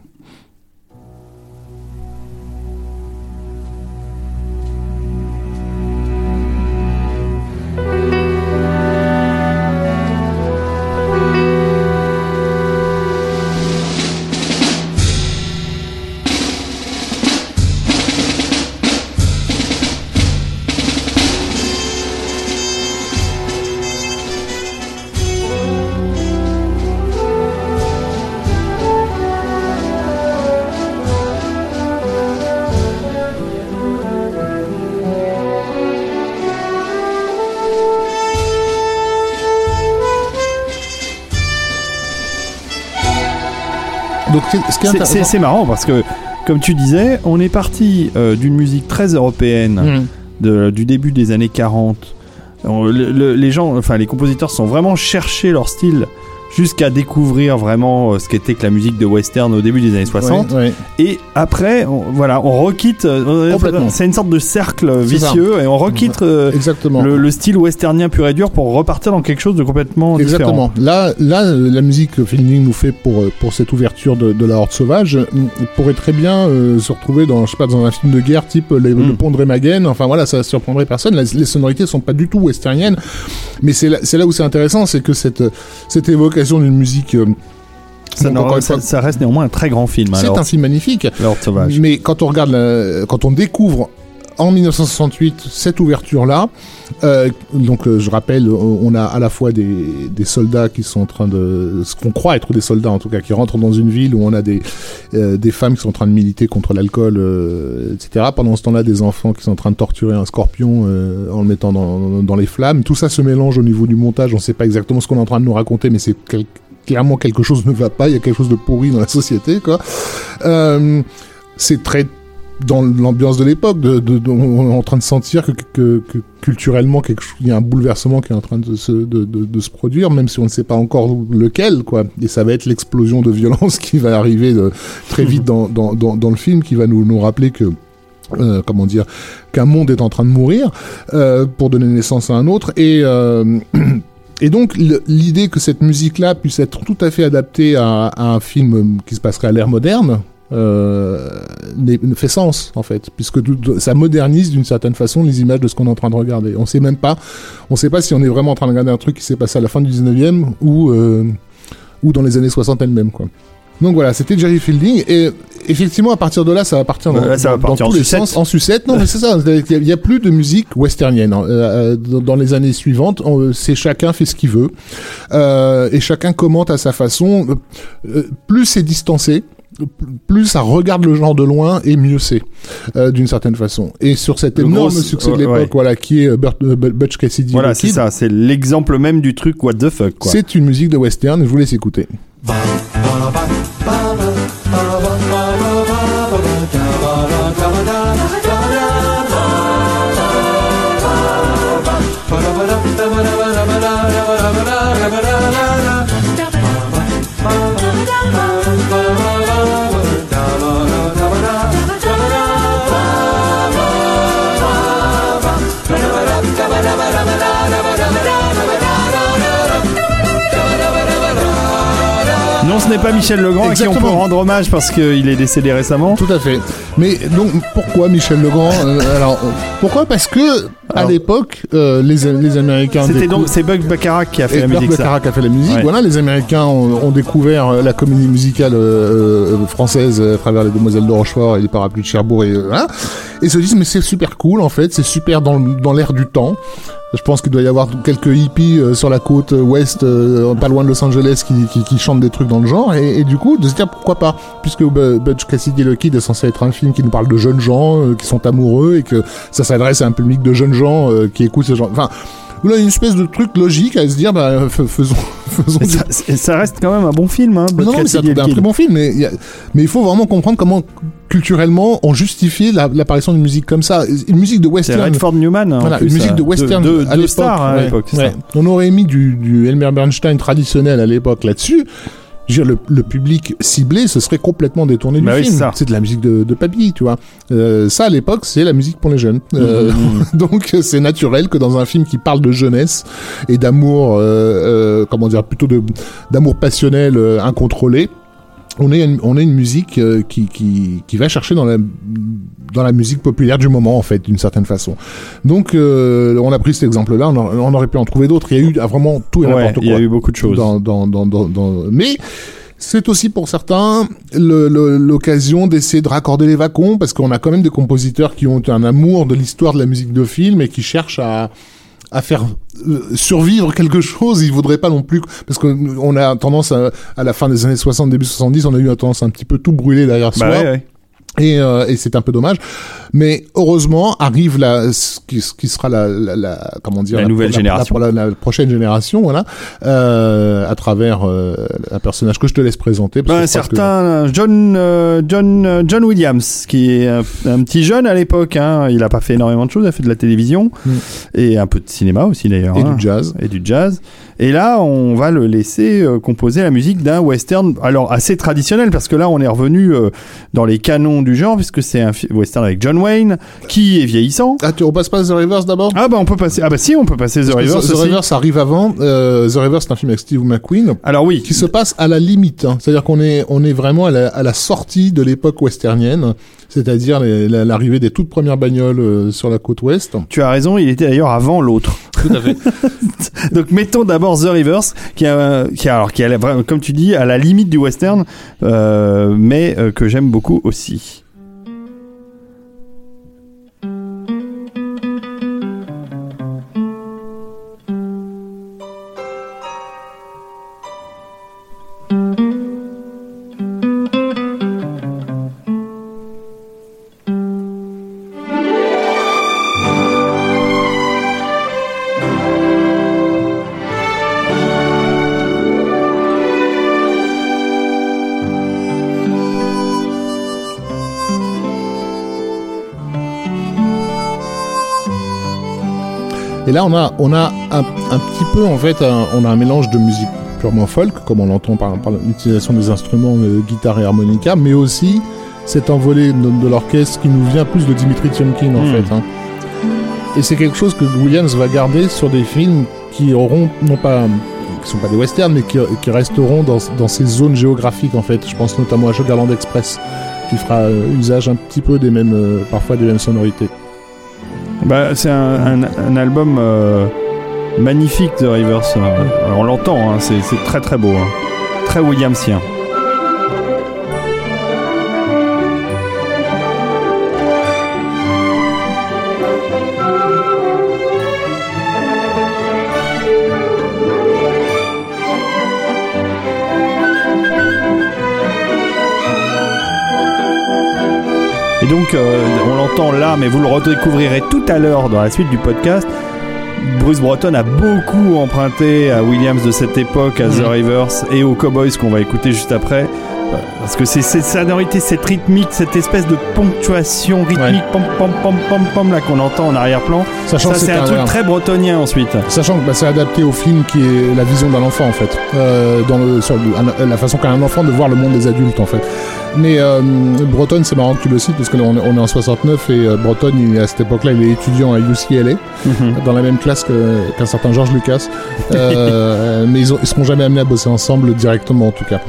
Speaker 2: C'est- ce
Speaker 1: marrant parce que, comme tu disais, on est parti euh, d'une musique très européenne de- du début des années 40. On- le- le- les gens, enfin les compositeurs sont vraiment cherché leur style jusqu'à découvrir vraiment euh, ce qu'était que la musique de western au début des années 60.
Speaker 2: Ouais, ouais.
Speaker 1: Et après, on, voilà, on requitte. euh,
Speaker 2: Complètement.
Speaker 1: C'est une sorte de cercle vicieux et on requitte euh,
Speaker 2: Exactement.
Speaker 1: le, le style westernien pur et dur pour repartir dans quelque chose de complètement différent.
Speaker 2: Exactement. Là, là, euh, la musique que Fielding nous fait pour euh, pour cette ouverture de, de la Horde sauvage euh, pourrait très bien euh, se retrouver dans je sais pas dans un film de guerre type euh, les,
Speaker 1: Mm.
Speaker 2: Le Pont de Remagen. Enfin voilà, ça surprendrait personne. La- les sonorités sont pas du tout westerniennes, mais c'est là, là où c'est intéressant, c'est que cette cette évocation d'une musique euh,
Speaker 1: Ça, reste néanmoins un très grand film.
Speaker 2: c'est un film magnifique. Mais quand on regarde, la- quand on découvre en 1968 cette ouverture-là, euh, donc euh, je rappelle, on a à la fois des, soldats qui sont en train de, ce qu'on croit être des soldats en tout cas, qui rentrent dans une ville où on a des euh, femmes qui sont en train de militer contre l'alcool, etc. Pendant ce temps-là, des enfants qui sont en train de torturer un scorpion en le mettant dans, les flammes. Tout ça se mélange au niveau du montage. On ne sait pas exactement ce qu'on est en train de nous raconter, mais c'est clairement quelque chose ne va pas. Il y a quelque chose de pourri dans la société, quoi. C'est très dans l'ambiance de l'époque, on est en train de sentir que, culturellement il y a un bouleversement qui est en train de se, produire, même si on ne sait pas encore lequel, quoi. Et ça va être l'explosion de violence qui va arriver de- très vite dans, le film, qui va nous, rappeler que euh, comment dire qu'un monde est en train de mourir euh, pour donner naissance à un autre et euh, donc l'idée que cette musique-là puisse être tout à fait adaptée à, à un film qui se passerait à l'ère moderne euh, ne fait sens en fait puisque ça modernise d'une certaine façon les images de ce qu'on est en train de regarder on sait même pas on sait pas si on est vraiment en train de regarder un truc qui s'est passé à la fin du 19e ou euh, ou dans les années 60 elles-mêmes quoi donc voilà, c'était Jerry Fielding et effectivement à partir de là, ça va partir dans,
Speaker 1: Là, ça va
Speaker 2: dans- dans
Speaker 1: partir en
Speaker 2: tous les
Speaker 1: sucette.
Speaker 2: sens, en sucette. Non, mais c'est ça. Il y a plus de musique westernienne hein. Euh, euh, dans les années suivantes. C'est chacun fait ce qu'il veut euh, et chacun commente à sa façon. Euh, plus c'est distancé, plus ça regarde le genre de loin et mieux c'est euh, d'une certaine façon. Et sur cet
Speaker 1: Le
Speaker 2: énorme
Speaker 1: gros-
Speaker 2: succès de
Speaker 1: ouais,
Speaker 2: l'époque,
Speaker 1: ouais.
Speaker 2: voilà, qui est euh, euh, Butch Cassidy,
Speaker 1: Voilà, c'est ça. C'est l'exemple même du truc what the fuck, quoi.
Speaker 2: c'est une musique de western. Je vous laisse écouter.
Speaker 1: Ce n'est pas Michel Legrand à qui on peut rendre hommage parce qu'il est décédé récemment.
Speaker 2: Tout à fait. Mais donc pourquoi Michel Legrand Euh, Alors pourquoi Parce que à l'époque, euh, les, les Américains
Speaker 1: C'était donc c'est Buck Bacharach qui a fait la musique. Ça.
Speaker 2: Bacharach a fait la musique.
Speaker 1: Ouais.
Speaker 2: Voilà, les Américains ont, ont découvert euh, la comédie musicale euh, euh, française à travers les Demoiselles de Rochefort et les Parapluies de Cherbourg et voilà. Et se disent mais c'est super cool en fait, c'est super dans, dans l'air du temps. Je pense qu'il doit y avoir quelques hippies euh, sur la côte ouest, euh, pas loin de Los Angeles, qui, chantent des trucs dans le genre. Et, du coup, de se dire pourquoi pas, puisque Bu- Butch Cassidy et le Kid est censé être un film qui nous parle de jeunes gens euh, qui sont amoureux et que ça s'adresse à un public de jeunes gens euh, qui écoutent ce genre. Enfin, là, une espèce de truc logique à se dire, bah, f- faisons, faisons du-
Speaker 1: ça, ça reste quand même un bon film. Hein,
Speaker 2: non, non, mais c'est un, un très bon film, mais a- mais il faut vraiment comprendre comment culturellement on justifie la- l'apparition d'une musique comme ça. Une musique de western.
Speaker 1: Redford Newman. hein,
Speaker 2: Voilà,
Speaker 1: plus,
Speaker 2: une musique
Speaker 1: ça.
Speaker 2: de western à l'époque.
Speaker 1: stars hein, à
Speaker 2: ouais,
Speaker 1: l'époque.
Speaker 2: ouais. On aurait mis du, du Elmer Bernstein traditionnel à l'époque là-dessus. Je veux dire, le, le public ciblé, ce serait complètement détourné du
Speaker 1: Bah oui,
Speaker 2: film.
Speaker 1: c'est
Speaker 2: de la musique de, de papy, tu vois. Euh, ça, à l'époque, c'est la musique pour les jeunes. Euh,
Speaker 1: Mmh,
Speaker 2: donc, c'est naturel que dans un film qui parle de jeunesse et d'amour, euh, euh, comment dire, plutôt de d'amour passionnel euh, incontrôlé, on ait une, on ait une musique euh, qui, qui, qui va chercher dans la, dans la musique populaire du moment, en fait, d'une certaine façon. Donc, euh, on a pris cet exemple-là, on, aurait pu en trouver d'autres. Il y a eu ah, vraiment tout et
Speaker 1: Ouais,
Speaker 2: n'importe quoi
Speaker 1: il y a eu beaucoup de choses.
Speaker 2: dans, dans, dans, mais c'est aussi pour certains l'occasion d'essayer de raccorder les wagons parce qu'on a quand même des compositeurs qui ont un amour de l'histoire de la musique de film et qui cherchent à à faire euh, survivre quelque chose, il vaudrait pas non plus parce que on a tendance à, à la fin des années 60 début 70, on a eu une tendance à un petit peu tout brûler derrière
Speaker 1: Bah
Speaker 2: soi
Speaker 1: ouais, ouais.
Speaker 2: et, euh, et c'est un peu dommage. Mais heureusement arrive la ce qui, ce qui sera la, la, la- comment dire
Speaker 1: La nouvelle génération.
Speaker 2: la, la prochaine génération voilà euh, à travers euh, un personnage que je te laisse présenter. parce
Speaker 1: Ben,
Speaker 2: que
Speaker 1: un
Speaker 2: que-
Speaker 1: certain John, euh, John, euh, John Williams, qui est un, un petit jeune à l'époque. Hein. Il a pas fait énormément de choses. Il a fait de la télévision
Speaker 2: Mm.
Speaker 1: et un peu de cinéma aussi d'ailleurs.
Speaker 2: et
Speaker 1: hein.
Speaker 2: du jazz.
Speaker 1: et du jazz. Et là, on va le laisser euh, composer la musique d'un western, alors assez traditionnel, parce que là, on est revenu euh, dans les canons du genre, puisque c'est un western avec John Wayne, qui est vieillissant.
Speaker 2: Ah tu repasse pas The Rivers d'abord?
Speaker 1: Ah bah on peut passer. Ah bah si, on peut passer The
Speaker 2: Parce
Speaker 1: Rivers
Speaker 2: The,
Speaker 1: aussi.
Speaker 2: Rivers arrive avant. Euh, The Rivers c'est un film avec Steve McQueen
Speaker 1: Alors oui,
Speaker 2: qui se passe à la limite. hein. C'est-à-dire qu'on est on est vraiment à la, à la sortie de l'époque westernienne, c'est-à-dire l'arrivée des toutes premières bagnoles euh, sur la côte ouest.
Speaker 1: tu as raison, il était d'ailleurs avant l'autre.
Speaker 2: Tout à fait.
Speaker 1: Donc mettons d'abord The Rivers, qui a, qui a, alors qui a, vraiment, comme tu dis, à la limite du western, euh, mais euh, que j'aime beaucoup aussi.
Speaker 2: Là, on a, on a un, un petit peu, en fait, un- on a un mélange de musique purement folk, comme on l'entend par, par l'utilisation des instruments de guitare et harmonica, mais aussi cette envolée de, de l'orchestre qui nous vient plus de Dimitri Tiomkin, en
Speaker 1: Hmm.
Speaker 2: fait. hein. Et c'est quelque chose que Williams va garder sur des films qui auront, non pas, qui sont pas des westerns, mais qui, qui resteront dans, dans ces zones géographiques, en fait. Je pense notamment à Sugarland Express, qui fera euh, usage un petit peu des mêmes, euh, parfois des mêmes sonorités.
Speaker 1: Bah, c'est un, un- album euh, magnifique The Rivers. euh, on l'entend, hein, c'est c'est très très beau, hein. très Williamsien. Et donc, euh, on l'entend là, mais vous le redécouvrirez tout à l'heure dans la suite du podcast. Bruce Breton a beaucoup emprunté à Williams de cette époque, à The Rivers et aux Cowboys qu'on va écouter juste après. Euh, Parce que c'est cette sonorité, cette rythmique, cette espèce de ponctuation rythmique, pom pom pom pom pom là qu'on entend en arrière-plan.
Speaker 2: Sachant
Speaker 1: Ça
Speaker 2: que
Speaker 1: c'est un truc très bretonien ensuite.
Speaker 2: Sachant que bah, c'est adapté au film qui est la vision d'un enfant en fait, euh, dans le, sur le- un- la façon qu'a un enfant de voir le monde des adultes en fait. Mais euh, Breton, c'est marrant que tu le cites parce que là, on, est- on est en 69 et euh, Breton, il, à cette époque-là, il est étudiant à UCLA, dans la même classe qu'un certain George Lucas. Euh, mais ils, ils seront jamais amenés à bosser ensemble directement en tout cas.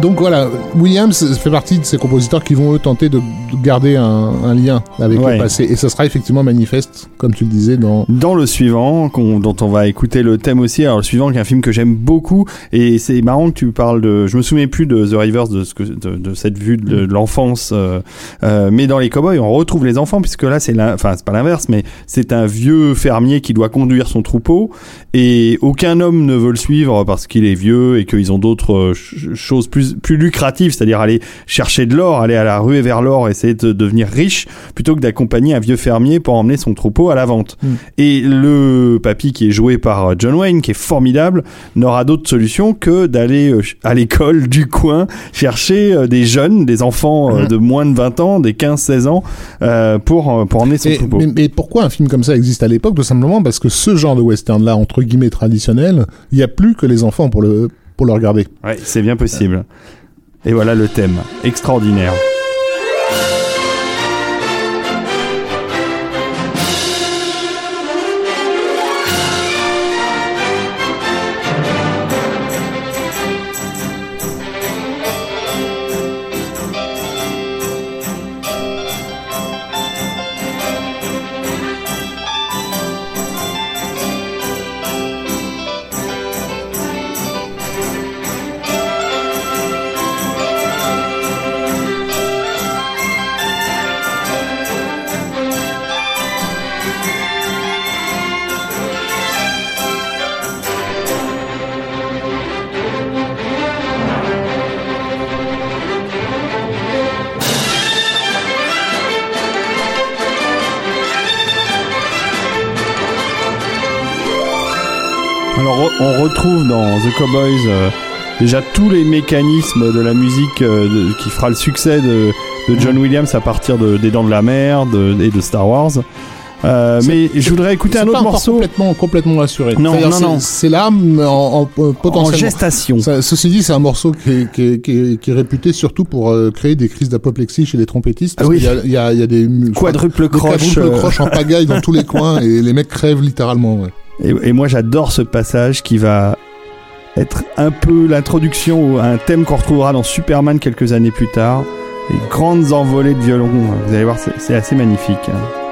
Speaker 2: Donc voilà, Williams fait partie de ces compositeurs qui vont eux tenter de, de garder un, un lien avec
Speaker 1: Ouais.
Speaker 2: le passé et ça sera effectivement manifeste, comme tu le disais, dans
Speaker 1: Dans le suivant, dont on va écouter le thème aussi. Alors le suivant, qui est un film que j'aime beaucoup, et c'est marrant que tu parles de. Je me souviens plus de The Rivers, de ce que, de, de cette vue de, de l'enfance, euh, euh, mais dans les Cowboys, on retrouve les enfants puisque là, c'est enfin c'est pas l'inverse, mais c'est un vieux fermier qui doit conduire son troupeau, et aucun homme ne veut le suivre parce qu'il est vieux et qu'ils ont d'autres euh, ch- choses plus plus lucratives, c'est-à-dire aller chercher de l'or, aller à la rue vers l'or, essayer de devenir riche, plutôt que d'accompagner un vieux fermier pour emmener son troupeau à la vente. Et le papy qui est joué par John Wayne, qui est formidable, n'aura d'autre solution que d'aller euh, à l'école du coin chercher euh, des jeunes, des enfants euh,
Speaker 2: Mhm.
Speaker 1: de moins de 20 ans, des 15-16 ans, euh, pour, euh, pour emmener son
Speaker 2: Et-
Speaker 1: troupeau.
Speaker 2: mais, mais pourquoi un film comme ça existe à l'époque? Tout simplement parce que ce genre de western-là, entre guillemets traditionnel, il n'y a plus que les enfants pour le, pour le regarder.
Speaker 1: C'est bien possible. Et voilà le thème. Extraordinaire. On retrouve dans The Cowboys euh, déjà tous les mécanismes de la musique euh, de- qui fera le succès de, de John Williams à partir de, des Dents de la Mer de- et de Star Wars. Euh, mais je voudrais écouter un
Speaker 2: pas
Speaker 1: autre
Speaker 2: encore
Speaker 1: morceau
Speaker 2: complètement, complètement assuré.
Speaker 1: Non, non, non.
Speaker 2: C'est là, mais en, en-
Speaker 1: en gestation.
Speaker 2: Ça- ceci dit, c'est un morceau qui est, qui est- qui est- qui est réputé surtout pour euh, créer des crises d'apoplexie chez les trompettistes. Parce
Speaker 1: Ah oui.
Speaker 2: qu'il y a, il y, a, il y a des
Speaker 1: Quadruple croche. euh,
Speaker 2: croches en pagaille dans tous les coins et les mecs crèvent littéralement. Ouais.
Speaker 1: Et, moi j'adore ce passage qui va être un peu l'introduction à un thème qu'on retrouvera dans Superman quelques années plus tard. Les grandes envolées de violon. Vous allez voir, c'est c'est assez magnifique. hein.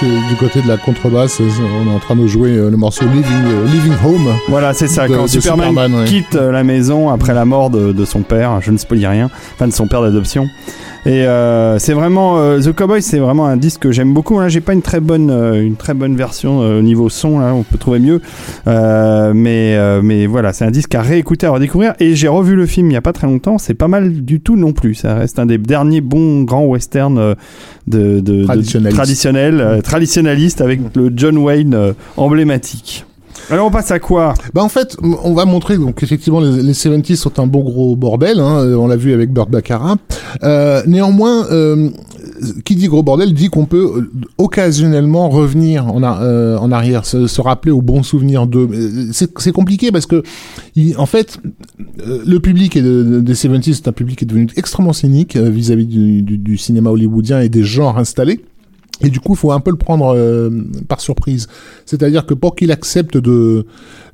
Speaker 2: C'est du côté de la contrebasse. On est en train de jouer euh, le morceau Living, euh, Living Home.
Speaker 1: Voilà, c'est ça.
Speaker 2: De-
Speaker 1: Quand
Speaker 2: de
Speaker 1: Superman,
Speaker 2: Superman, ouais.
Speaker 1: quitte euh, la maison après la mort de, de son père, je ne spoilie rien, enfin de son père d'adoption. Et euh, c'est vraiment euh, The Cowboy, c'est vraiment un disque que j'aime beaucoup. Là, j'ai pas une très bonne, euh, une très bonne version euh, au niveau son. Là, on peut trouver mieux. Euh, mais, euh, mais voilà, c'est un disque à réécouter, à redécouvrir. Et j'ai revu le film il y a pas très longtemps. C'est pas mal du tout non plus. Ça reste un des derniers bons grands westerns de, de, de-
Speaker 2: Traditionnaliste.
Speaker 1: traditionnel, euh, traditionnaliste avec le John Wayne euh, emblématique. Alors on passe à quoi
Speaker 2: Bah en fait, on va montrer donc effectivement les, les 70s sont un beau gros bordel. Hein, euh, on l'a vu avec Burt Baccarat. Euh, néanmoins, euh, qui dit gros bordel dit qu'on peut euh, occasionnellement revenir en, euh, en arrière, se, se rappeler aux bons souvenirs d'eux. Euh, C'est compliqué parce que il- en fait, le public des 70s c'est un public qui est devenu extrêmement cynique vis-à-vis du, du- du cinéma hollywoodien et des genres installés. Et du coup, il faut un peu le prendre euh, par surprise. C'est-à-dire que pour qu'il accepte de,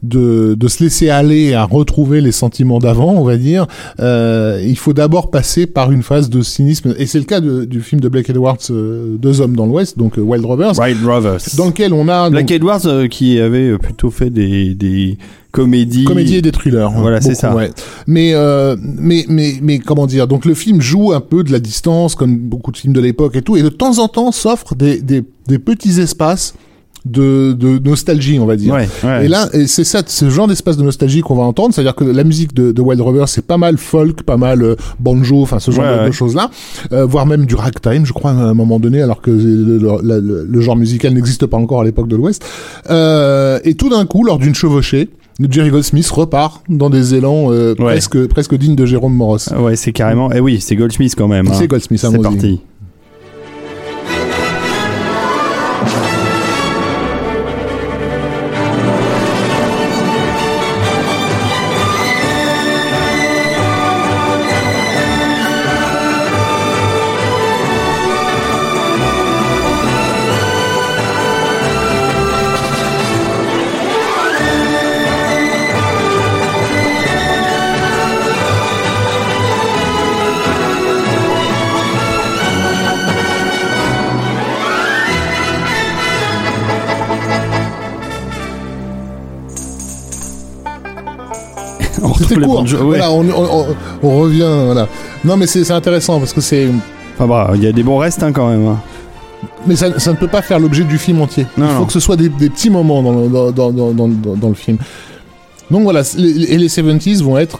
Speaker 2: de, de se laisser aller à retrouver les sentiments d'avant, on va dire, euh, il faut d'abord passer par une phase de cynisme. Et c'est le cas de- du film de Blake Edwards, euh, Deux hommes dans l'Ouest, donc euh, Wild Rovers,
Speaker 1: Wild Rovers.
Speaker 2: dans lequel on a
Speaker 1: Black
Speaker 2: donc,
Speaker 1: Edwards euh, qui avait euh, plutôt fait des, des comédies.
Speaker 2: comédie et des thrillers. hein,
Speaker 1: Voilà, c'est ça.
Speaker 2: ouais. Mais, euh, mais, mais, mais comment dire Donc le film joue un peu de la distance, comme beaucoup de films de l'époque et tout, et de temps en temps s'offre des, des, des petits espaces de, de nostalgie, on va dire.
Speaker 1: Ouais, ouais.
Speaker 2: Et là, et c'est ça, ce genre d'espace de nostalgie qu'on va entendre, c'est-à-dire que la musique de, de Wild Rover, c'est pas mal folk, pas mal euh, banjo, enfin ce genre
Speaker 1: Ouais,
Speaker 2: de, choses-là, euh, voire même du ragtime, je crois, à un moment donné, alors que le, le- le- le genre musical n'existe pas encore à l'époque de l'Ouest. Euh, et tout d'un coup, lors d'une chevauchée, Jerry Goldsmith repart dans des élans euh,
Speaker 1: Ouais.
Speaker 2: presque presque dignes de Jérôme Moros.
Speaker 1: Ouais, c'est carrément. Eh oui, c'est Goldsmith quand même. hein.
Speaker 2: C'est Goldsmith,
Speaker 1: C'est parti.
Speaker 2: C'était court.
Speaker 1: banjos, ouais.
Speaker 2: Voilà, on, on, on- on revient. Voilà. Non, mais c'est intéressant parce que c'est.
Speaker 1: Enfin bah, il y a des bons restes hein, quand même. hein.
Speaker 2: Mais ça, ça ne peut pas faire l'objet du film entier.
Speaker 1: Non,
Speaker 2: Il faut
Speaker 1: non.
Speaker 2: que ce soit des, des petits moments dans le, dans, dans, dans, dans, dans- dans le film. Donc voilà, les- et les 70s vont être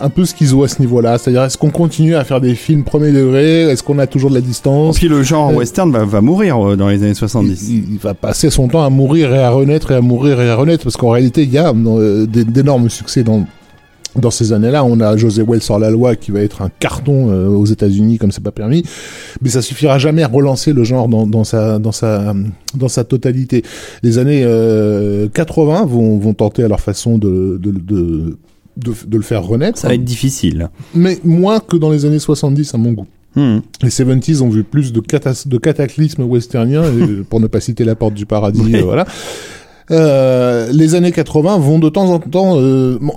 Speaker 2: un peu schizo à ce niveau-là. C'est-à-dire, est-ce qu'on continue à faire des films premier degré? Est-ce qu'on a toujours de la distance?
Speaker 1: Puis le genre
Speaker 2: Euh,
Speaker 1: western va, va mourir euh, dans les années
Speaker 2: il,
Speaker 1: 70.
Speaker 2: il- il va passer son temps à mourir et à renaître et à mourir et à renaître parce qu'en réalité, il y a euh, d'énormes succès dans dans ces années-là. On a José Wells sur la loi qui va être un carton euh, aux États-Unis comme c'est pas permis, mais ça suffira jamais à relancer le genre dans, dans sa dans sa dans sa totalité. Les années euh, 80 vont vont tenter à leur façon de de, de de, de le faire renaître,
Speaker 1: Ça va être difficile.
Speaker 2: mais moins que dans les années 70 à mon goût.
Speaker 1: Hmm.
Speaker 2: Les 70s ont vu plus de, catas- de cataclysmes westerniens, pour ne pas citer la porte du paradis,
Speaker 1: Oui.
Speaker 2: euh, voilà. Euh, les années 80 vont de temps en temps, euh, bon,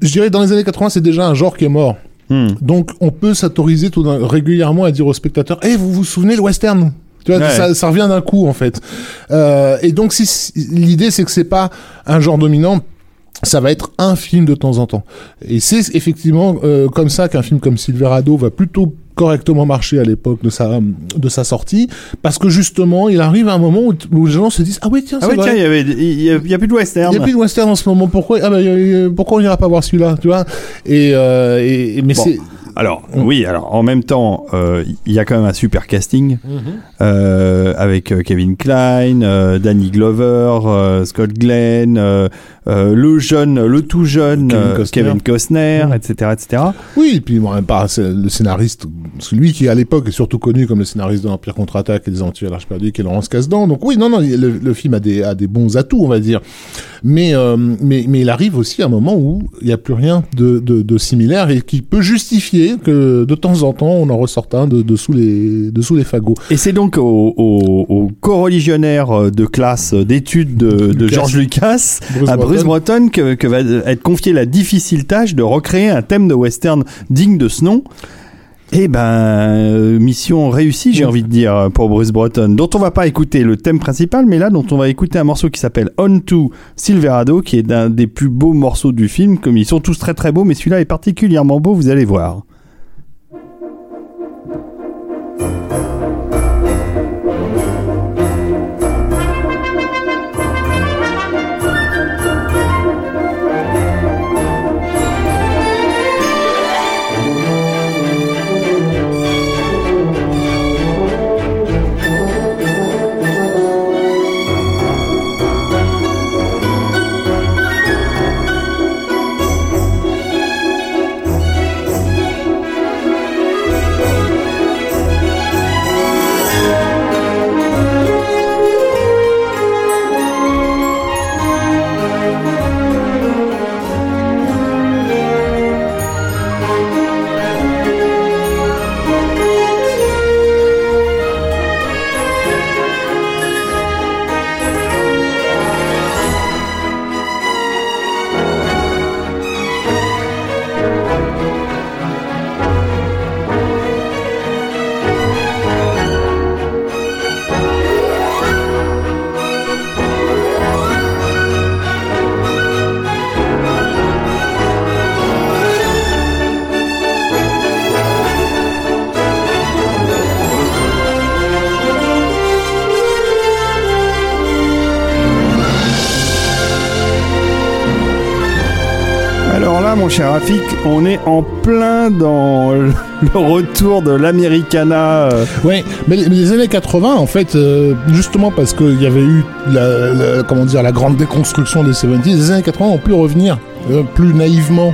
Speaker 2: je dirais dans les années 80 c'est déjà un genre qui est mort.
Speaker 1: Hmm.
Speaker 2: Donc on peut s'autoriser tout régulièrement à dire aux spectateurs, eh vous vous souvenez le western? Tu vois,
Speaker 1: Ouais.
Speaker 2: ça, ça revient d'un coup en fait. Euh, et donc si, si- l'idée c'est que c'est pas un genre dominant, ça va être un film de temps en temps. Et c'est effectivement euh, comme ça qu'un film comme Silverado va plutôt correctement marcher à l'époque de sa de sa sortie parce que justement il arrive à un moment où, où les gens se disent ah oui tiens
Speaker 1: Ah oui, tiens, il y avait, il y a, il y a plus de
Speaker 2: il
Speaker 1: western.
Speaker 2: y a plus de western en ce moment pourquoi ah a- pourquoi on n'ira pas voir celui-là tu vois? Et, euh, et, et- mais
Speaker 1: Bon.
Speaker 2: c'est
Speaker 1: Alors, oui, alors en même temps, euh, il y a quand même un super casting euh, avec Kevin Klein, euh, Danny Glover, Scott Glenn, euh, le jeune, le tout jeune
Speaker 2: Kevin
Speaker 1: euh,
Speaker 2: Costner.
Speaker 1: Kevin Costner,
Speaker 2: Mhm.
Speaker 1: etc., etc.
Speaker 2: Oui, et puis bon, pas le scénariste, celui qui à l'époque est surtout connu comme le scénariste de l'Empire contre-attaque et des Aventuriers à l'Arche perdue, qui est Laurence Kasdan. Donc oui, non, non, le, le film a des, a des bons atouts, on va dire. Mais, euh, mais, mais il arrive aussi à un moment où il n'y a plus rien de, de, de similaire et qui peut justifier que de temps en temps on en ressorte un de, de sous les, de sous les fagots.
Speaker 1: Et c'est donc au, au, au co-religionnaire de classe d'études de, de
Speaker 2: Lucas.
Speaker 1: George Lucas,
Speaker 2: Bruce
Speaker 1: à Bruce
Speaker 2: Breton.
Speaker 1: Breton, que, que va être confiée la difficile tâche de recréer un thème de western digne de ce nom. Eh ben, euh, mission réussie, j'ai envie de dire, pour Bruce Breton, dont on va pas écouter le thème principal, mais là, dont on va écouter un morceau qui s'appelle On to Silverado, qui est d'un des plus beaux morceaux du film, comme ils sont tous très très beaux, mais celui-là est particulièrement beau, vous allez voir. Cher Rafik, on est en plein dans le retour de l'Americana.
Speaker 2: Ouais, mais les, années 80, en fait, euh, justement parce qu'il y avait eu la, comment la grande déconstruction des 70s, les années 80 ont pu revenir euh, plus naïvement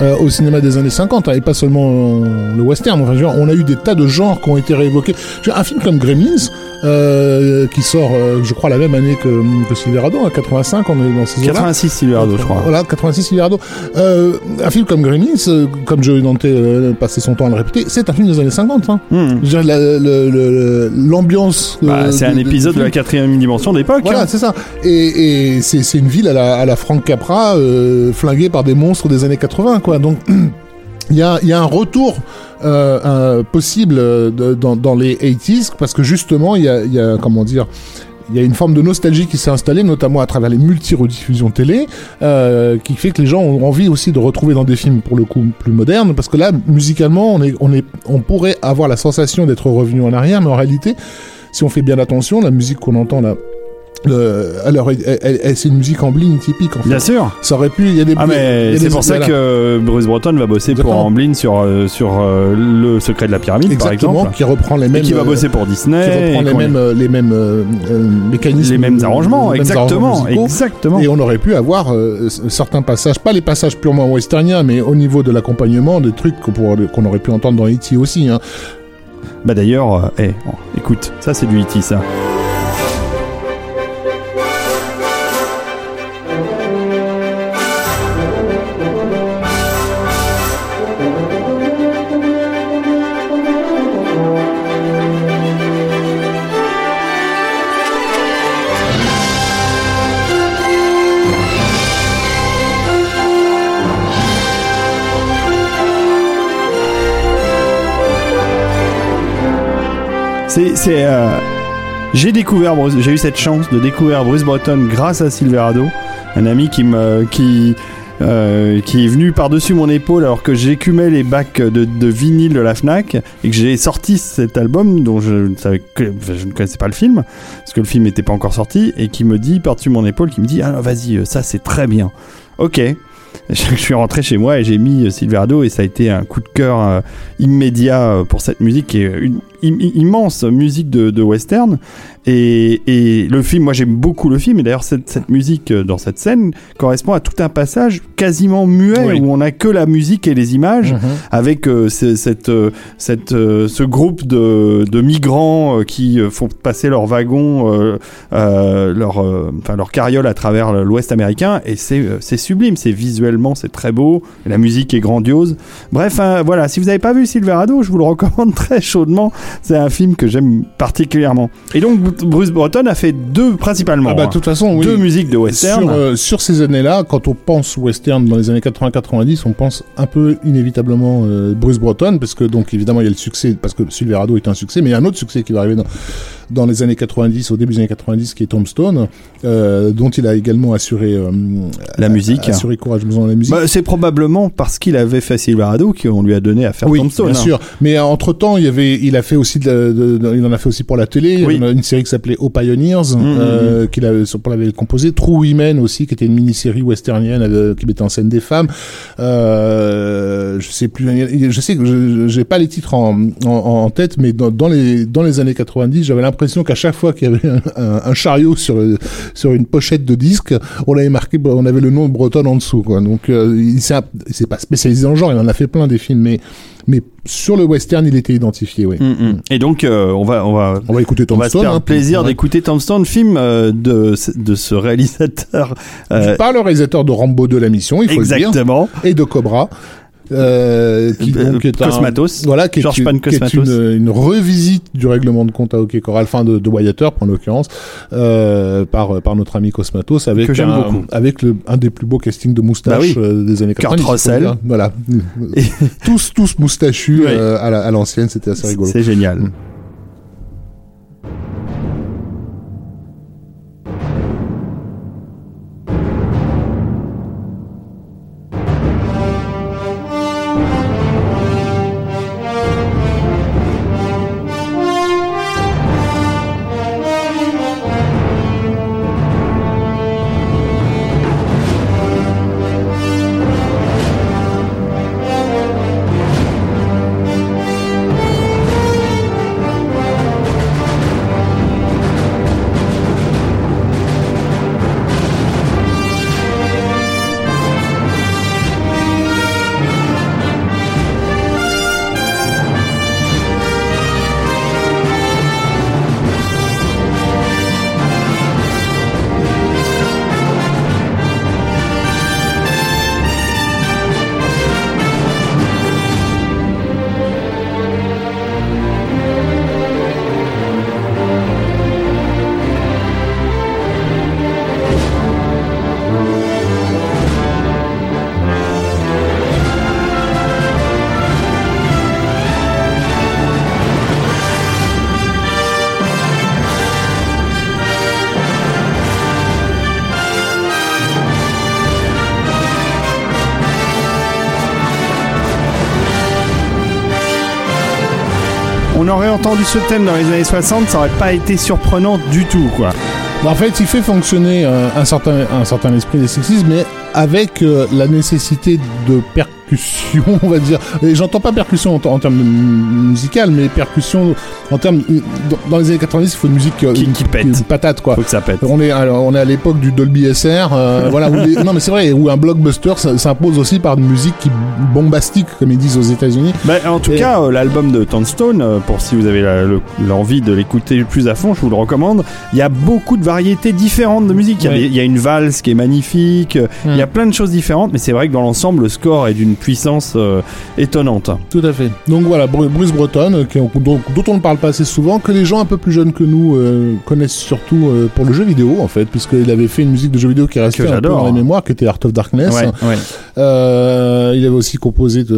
Speaker 2: euh, au cinéma des années 50, hein, et pas seulement le western. On a eu des tas de genres qui ont été réévoqués. Un film comme Gremlins, euh, qui sort, euh, je crois, la même année que, que Silverado, à 85, on est dans ces eaux-là.
Speaker 1: 86 Silverado, je crois.
Speaker 2: Voilà, 86 Silverado. Euh, un film comme Gremlins, comme Joey Dante passait son temps à le répéter, c'est un film des années 50. Hein.
Speaker 1: Hmm.
Speaker 2: La- l'ambiance.
Speaker 1: Bah, c'est un
Speaker 2: de-
Speaker 1: épisode de la quatrième dimension d'époque.
Speaker 2: Voilà,
Speaker 1: hein.
Speaker 2: c'est ça. Et, et c'est une ville à la, à la Frank Capra, flinguée par des monstres des années 80, quoi. Donc, il y a, un retour euh, possible euh, dans, les 80s, parce que justement, il y a, il y a, comment dire, il y a une forme de nostalgie qui s'est installée, notamment à travers les multi-rediffusions télé, euh, qui fait que les gens ont envie aussi de retrouver dans des films pour le coup plus modernes, parce que là, musicalement, on est, on est, on pourrait avoir la sensation d'être revenu en arrière, mais en réalité, si on fait bien attention, la musique qu'on entend là, alors, c'est une musique en bling typique. En fait.
Speaker 1: Bien sûr.
Speaker 2: Ça aurait pu, il y a des.
Speaker 1: Ah mais c'est pour ça
Speaker 2: voilà.
Speaker 1: que Bruce Breton va bosser pour. Amblin sur euh, sur euh, le secret de la pyramide
Speaker 2: Exactement,
Speaker 1: par exemple
Speaker 2: qui reprend les
Speaker 1: et
Speaker 2: mêmes.
Speaker 1: qui va
Speaker 2: euh,
Speaker 1: bosser pour
Speaker 2: qui
Speaker 1: Disney
Speaker 2: reprend
Speaker 1: et
Speaker 2: les mêmes, les mêmes euh, mécanismes,
Speaker 1: les mêmes arrangements
Speaker 2: les mêmes
Speaker 1: exactement
Speaker 2: arrangements musicaux.
Speaker 1: exactement
Speaker 2: Et on aurait pu avoir certains passages, pas les passages purement westerniens, mais au niveau de l'accompagnement, des trucs qu'on qu'on aurait pu entendre dans E.T. aussi. Hein.
Speaker 1: bah d'ailleurs euh, eh, écoute ça c'est du E.T. ça C'est, euh, j'ai découvert j'ai eu cette chance de découvrir Bruce Breton grâce à Silverado, un ami qui me, euh, qui est venu par-dessus mon épaule alors que j'écumais les bacs de, vinyle de la Fnac et que j'ai sorti cet album dont je ne savais que, je ne connaissais pas le film parce que le film n'était pas encore sorti et qui me dit par-dessus mon épaule, qui me dit ah vas-y euh, ça c'est très bien. Ok. Je suis rentré chez moi et j'ai mis Silverado et ça a été un coup de cœur immédiat pour cette musique qui est une im- immense musique de, de western. Et, et le film moi j'aime beaucoup le film. Et d'ailleurs cette, cette musique euh, dans cette scène correspond à tout un passage quasiment muet
Speaker 2: Oui.
Speaker 1: où on a que la musique et les images avec euh, ce- cette, euh, cette, euh, ce groupe de, de migrants qui font passer leur wagon, leur, enfin, leur carriole à travers l'Ouest américain. Et c'est sublime, c'est visuellement c'est très beau, la musique est grandiose. Bref, hein, voilà, si vous n'avez pas vu Silverado, je vous le recommande très chaudement. C'est un film que j'aime particulièrement. Et donc Bruce Breton a fait deux principalement.
Speaker 2: Ah bah, de toute façon, oui.
Speaker 1: Deux musiques de western.
Speaker 2: Sur, euh, sur ces années-là, quand on pense western dans les années 80-90, on pense un peu inévitablement euh, Bruce Breton, parce que donc évidemment il y a le succès, parce que Silverado est un succès, mais il y a un autre succès qui va arriver dans, dans les années 90, au début des années 90, qui est Tombstone, euh, dont il a également assuré euh,
Speaker 1: La musique.
Speaker 2: assuré courageusement la musique.
Speaker 1: Bah, c'est probablement parce qu'il avait fait Silverado qu'on lui a donné à faire
Speaker 2: oui,
Speaker 1: Tombstone.
Speaker 2: bien
Speaker 1: hein.
Speaker 2: sûr. Mais entre temps, il y avait, il a fait aussi, de, la- de- de- il en a fait aussi pour la télé.
Speaker 1: Oui.
Speaker 2: On a une série qui s'appelait O Pioneers,
Speaker 1: Mm,
Speaker 2: euh, qu'il avait, pour l'avait composé. True Women aussi, qui était une mini-série westernienne euh, qui mettait en scène des femmes. Euh, je sais plus, je sais que j'ai pas les titres en, en, en tête, mais dans, dans les dans les années 90, j'avais l'impression qu'à chaque fois qu'il y avait un, un- un chariot sur sur une pochette de disque, on avait marqué, on avait le nom de Breton en dessous, quoi. Donc euh, il s'est pas spécialisé le genre, il en a fait plein des films, mais mais sur le western, il était identifié, oui.
Speaker 1: Mm, mm. Et donc, euh, on va, on va,
Speaker 2: On va écouter
Speaker 1: on va se
Speaker 2: Tombstone.
Speaker 1: faire
Speaker 2: hein,
Speaker 1: un plaisir
Speaker 2: ouais.
Speaker 1: d'écouter Tombstone, film euh, de, de ce réalisateur. euh,
Speaker 2: Par le réalisateur de Rambo 2, la mission, il faut le dire,
Speaker 1: exactement.
Speaker 2: et de Cobra. Euh, qui
Speaker 1: Euh,
Speaker 2: donc est un-
Speaker 1: Cosmatos.
Speaker 2: voilà, qui est,
Speaker 1: George
Speaker 2: une, qui est une, une revisite du règlement de compte à hockey choral, enfin de, de Wyatt Earp en l'occurrence, euh, par par notre ami Cosmatos, avec
Speaker 1: Que
Speaker 2: un,
Speaker 1: beaucoup.
Speaker 2: avec le, un des plus beaux castings de moustaches
Speaker 1: Bah oui.
Speaker 2: euh, des années
Speaker 1: Kurt
Speaker 2: 90. il faut
Speaker 1: Russell.
Speaker 2: Voilà, tous tous moustachus euh, à la- à l'ancienne, c'était assez rigolo.
Speaker 1: C'est génial.
Speaker 2: Mm.
Speaker 1: Entendu ce thème dans les années 60, ça aurait pas été surprenant du tout, quoi.
Speaker 2: Bah, En fait, il fait fonctionner euh, un certain, un certain esprit des sexismes, mais avec euh, la nécessité de percussion, on va dire. Et j'entends pas percussion en, en termes musical, mais percussion en termes. Dans, dans les années 90, il faut une musique euh,
Speaker 1: Qui- qui pète.
Speaker 2: une patate, quoi.
Speaker 1: Faut que ça pète.
Speaker 2: On est, alors, on est à l'époque du Dolby SR, euh, voilà. où les- non, mais c'est vrai, où un blockbuster s'impose aussi par une musique qui bombastique, comme ils disent aux États-Unis.
Speaker 1: Bah, en tout
Speaker 2: Et-
Speaker 1: cas, euh, l'album de Tombstone, euh, pour si vous avez le- l'envie de l'écouter plus à fond, je vous le recommande. Il y a beaucoup de variétés différentes de musique. Il y a,
Speaker 2: Ouais.
Speaker 1: des- il y a une valse qui est magnifique. Il y a
Speaker 2: Mm.
Speaker 1: plein de choses différentes, mais c'est vrai que dans l'ensemble, le score est d'une puissance euh, étonnante.
Speaker 2: Tout à fait. Donc voilà, Bru- Bruce Breton, euh, qui- dont, dont on ne parle pas assez souvent, que les gens un peu plus jeunes que nous euh, connaissent surtout euh, pour le jeu vidéo, en fait, puisqu'il avait fait une musique de jeu vidéo qui est restée
Speaker 1: Que
Speaker 2: un peu dans les mémoires, qui était Art of Darkness.
Speaker 1: Ouais, ouais.
Speaker 2: Euh, il avait aussi composé de,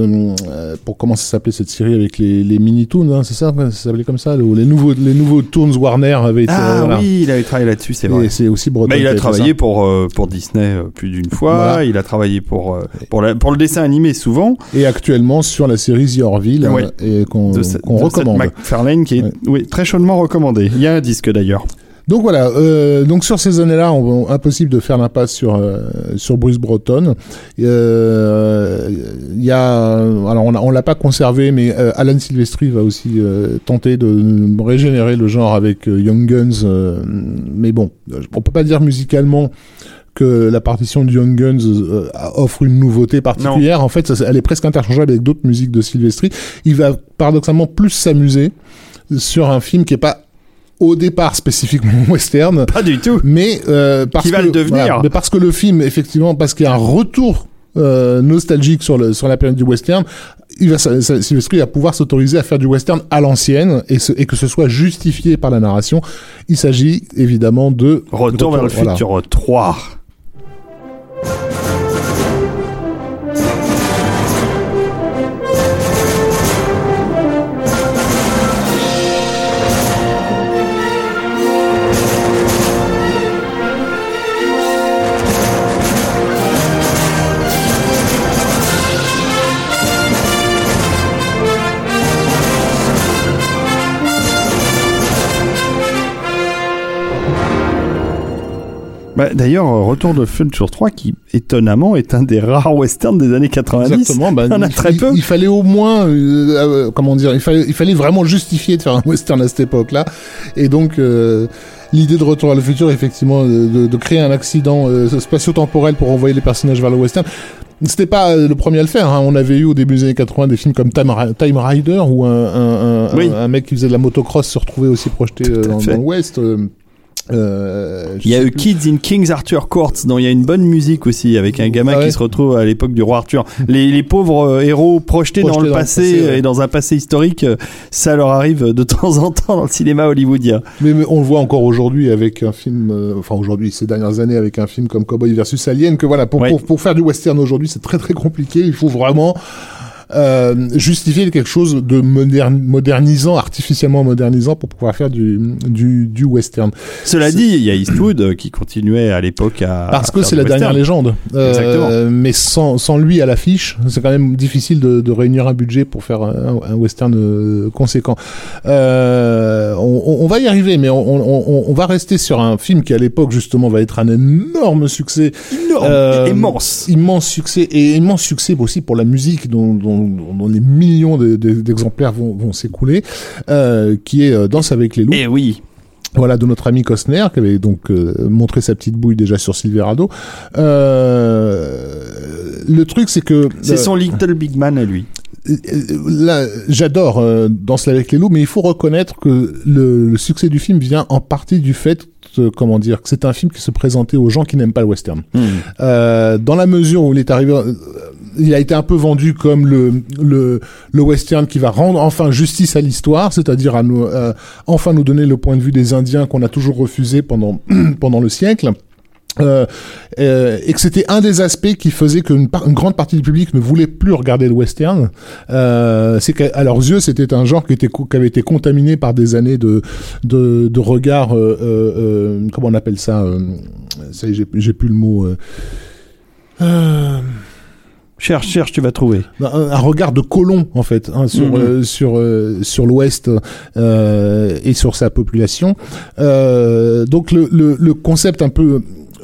Speaker 2: euh, pour comment ça s'appelait cette série avec les, les mini toons, hein, c'est ça, ça s'appelait comme ça, le- les nouveaux les nouveaux toons Warner avaient été.
Speaker 1: Ah
Speaker 2: euh, voilà.
Speaker 1: oui, il avait travaillé là-dessus, c'est
Speaker 2: Et
Speaker 1: vrai.
Speaker 2: c'est aussi Breton.
Speaker 1: Bah, il a travaillé pour, euh, pour Disney euh, plus d'une fois.
Speaker 2: Voilà.
Speaker 1: Il a travaillé pour, euh, pour, la- pour le dessin animé souvent.
Speaker 2: Et actuellement sur la série The Orville,
Speaker 1: Ouais.
Speaker 2: euh, et qu'on
Speaker 1: Seth
Speaker 2: recommande.
Speaker 1: MacFarlane qui est
Speaker 2: Ouais.
Speaker 1: oui, très chaudement recommandé. Il y a un disque d'ailleurs.
Speaker 2: Donc voilà, euh, donc sur ces années-là, on, impossible de faire l'impasse sur euh, sur Bruce Breton. Euh, Il y a, alors on, on l'a pas conservé, mais Alan Silvestri va aussi tenter de régénérer le genre avec Young Guns. mais bon, on peut pas dire musicalement que la partition de Young Guns euh, offre une nouveauté particulière. En fait, ça, elle est presque interchangeable avec d'autres musiques de Silvestri. Il va paradoxalement plus s'amuser sur un film qui est pas au départ spécifiquement western,
Speaker 1: Pas du tout.
Speaker 2: mais euh, parce
Speaker 1: Qui va
Speaker 2: que
Speaker 1: le devenir.
Speaker 2: mais parce que le film effectivement parce qu'il y a un retour euh, nostalgique sur le sur la période du western, il va ça- ça- Silvestri va pouvoir s'autoriser à faire du western à l'ancienne et, ce- et que ce soit justifié par la narration. Il s'agit évidemment de
Speaker 1: Retour vers le
Speaker 2: voilà.
Speaker 1: futur 3. Bah, D'ailleurs, euh, Retour de Future 3 qui, étonnamment, est un des rares westerns des années 90.
Speaker 2: Exactement. bah,
Speaker 1: a très peu.
Speaker 2: Il, fallait au moins, euh, euh, comment dire, il fallait, il fallait vraiment justifier de faire un western à cette époque-là. Et donc, euh, l'idée de Retour à le futur, effectivement, de, de créer un accident euh, spatio-temporel pour envoyer les personnages vers le western. C'était pas le premier à le faire. Hein. On avait eu au début des années 80 des films comme Time, Time Rider où un, un, un,
Speaker 1: Oui.
Speaker 2: un, un mec qui faisait de la motocross se retrouvait aussi projeté dans, dans l'Ouest. euh, euh,
Speaker 1: Il y a eu
Speaker 2: plus.
Speaker 1: Kids in King's Arthur Court, dont il y a une bonne musique aussi, avec un gamin
Speaker 2: Ah ouais.
Speaker 1: qui se retrouve à l'époque du roi Arthur. Les, les pauvres euh, héros projetés, dans, le
Speaker 2: dans le
Speaker 1: passé,
Speaker 2: ouais.
Speaker 1: et dans un passé historique, euh, ça leur arrive de temps en temps dans le cinéma hollywoodien.
Speaker 2: Mais, mais on le voit encore aujourd'hui avec un film, euh, enfin aujourd'hui ces dernières années avec un film comme Cowboy versus Alien, que voilà pour,
Speaker 1: Ouais.
Speaker 2: pour, pour faire du western aujourd'hui c'est très très compliqué. Il faut vraiment euh, justifier quelque chose de moderne, modernisant, artificiellement modernisant pour pouvoir faire du, du, du western.
Speaker 1: Cela dit, il y a Eastwood euh, qui continuait à l'époque à.
Speaker 2: Parce
Speaker 1: à
Speaker 2: que c'est la dernière légende. Euh,
Speaker 1: Exactement.
Speaker 2: mais sans, sans lui à l'affiche, c'est quand même difficile de, de réunir un budget pour faire un, un western euh, conséquent. Euh, on, on- va y arriver, mais on, on- on- va rester sur un film qui à l'époque justement va être un énorme succès.
Speaker 1: Énorme, immense.
Speaker 2: Immense succès et immense succès aussi pour la musique dont, dont, dont les millions de- de- d'exemplaires vont, vont s'écouler, euh, qui est euh, Danse avec les loups.
Speaker 1: Et oui.
Speaker 2: Voilà, de notre ami Costner, qui avait donc euh, montré sa petite bouille déjà sur Silverado. Euh, le truc, c'est que...
Speaker 1: C'est son Little Big Man à lui.
Speaker 2: Là, j'adore euh, Danse avec les loups, mais il faut reconnaître que le, le succès du film vient en partie du fait, euh, comment dire, que c'est un film qui se présentait aux gens qui n'aiment pas le western. Euh, dans la mesure où il est arrivé, il a été un peu vendu comme le, western qui va rendre enfin justice à l'histoire, c'est-à-dire à nous, euh, enfin nous donner le point de vue des Indiens qu'on a toujours refusé pendant, le siècle. Euh, euh, et que c'était un des aspects qui faisait qu'une une grande partie du public ne voulait plus regarder le western. C'est qu'à leurs yeux, c'était un genre qui, avait été contaminé par des années de, de, de regard, euh, comment on appelle ça Ça j'ai plus le mot.
Speaker 1: Cherche, cherche, tu vas trouver.
Speaker 2: un, un regard de colon en fait hein, sur
Speaker 1: Mhm.
Speaker 2: euh, sur euh, sur l'Ouest euh, et sur sa population. Euh, donc le, le le concept un peu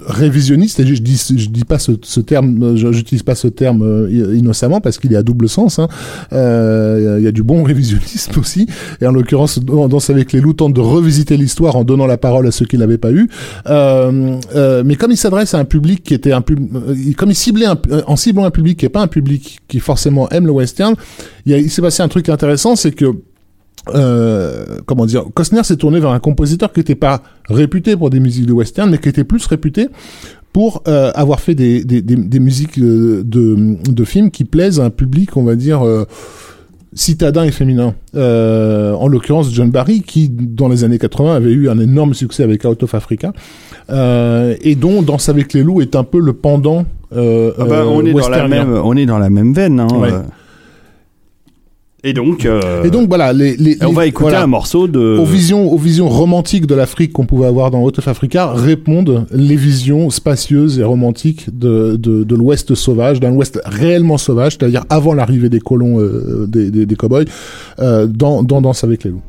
Speaker 2: révisionniste, et je, dis je dis pas ce, ce terme, j'utilise pas ce terme euh, innocemment parce qu'il est à double sens. hein. Euh, Il y a du bon révisionnisme aussi, et en l'occurrence dans Danse avec les loups tente de revisiter l'histoire en donnant la parole à ceux qui l'avaient pas eu. Euh, euh, mais comme il s'adresse à un public qui était un pub, euh, comme il ciblait un, euh, en ciblant un public qui est pas un public qui forcément aime le western, il, il s'est passé un truc intéressant, c'est que euh, comment dire, Costner s'est tourné vers un compositeur qui n'était pas réputé pour des musiques de western, mais qui était plus réputé pour euh, avoir fait des, des, des, des musiques de, de films qui plaisent à un public, on va dire, euh, citadin et féminin. Euh, en l'occurrence, John Barry, qui, dans les années 80, avait eu un énorme succès avec Out of Africa, euh, et dont Danse avec les loups est un peu le pendant euh,
Speaker 1: Ah bah, on est dans la même, on est dans la même veine. Hein,
Speaker 2: Ouais.
Speaker 1: Et donc, euh,
Speaker 2: Et donc, voilà, les, les,
Speaker 1: on
Speaker 2: les-
Speaker 1: va écouter
Speaker 2: voilà.
Speaker 1: un morceau de.
Speaker 2: aux visions, aux visions romantiques de l'Afrique qu'on pouvait avoir dans Out of Africa répondent les visions spacieuses et romantiques de, de, de l'Ouest sauvage, d'un Ouest réellement sauvage, c'est-à-dire avant l'arrivée des colons, euh, des, des, des cow-boys, euh, dans, dans Danse avec les loups.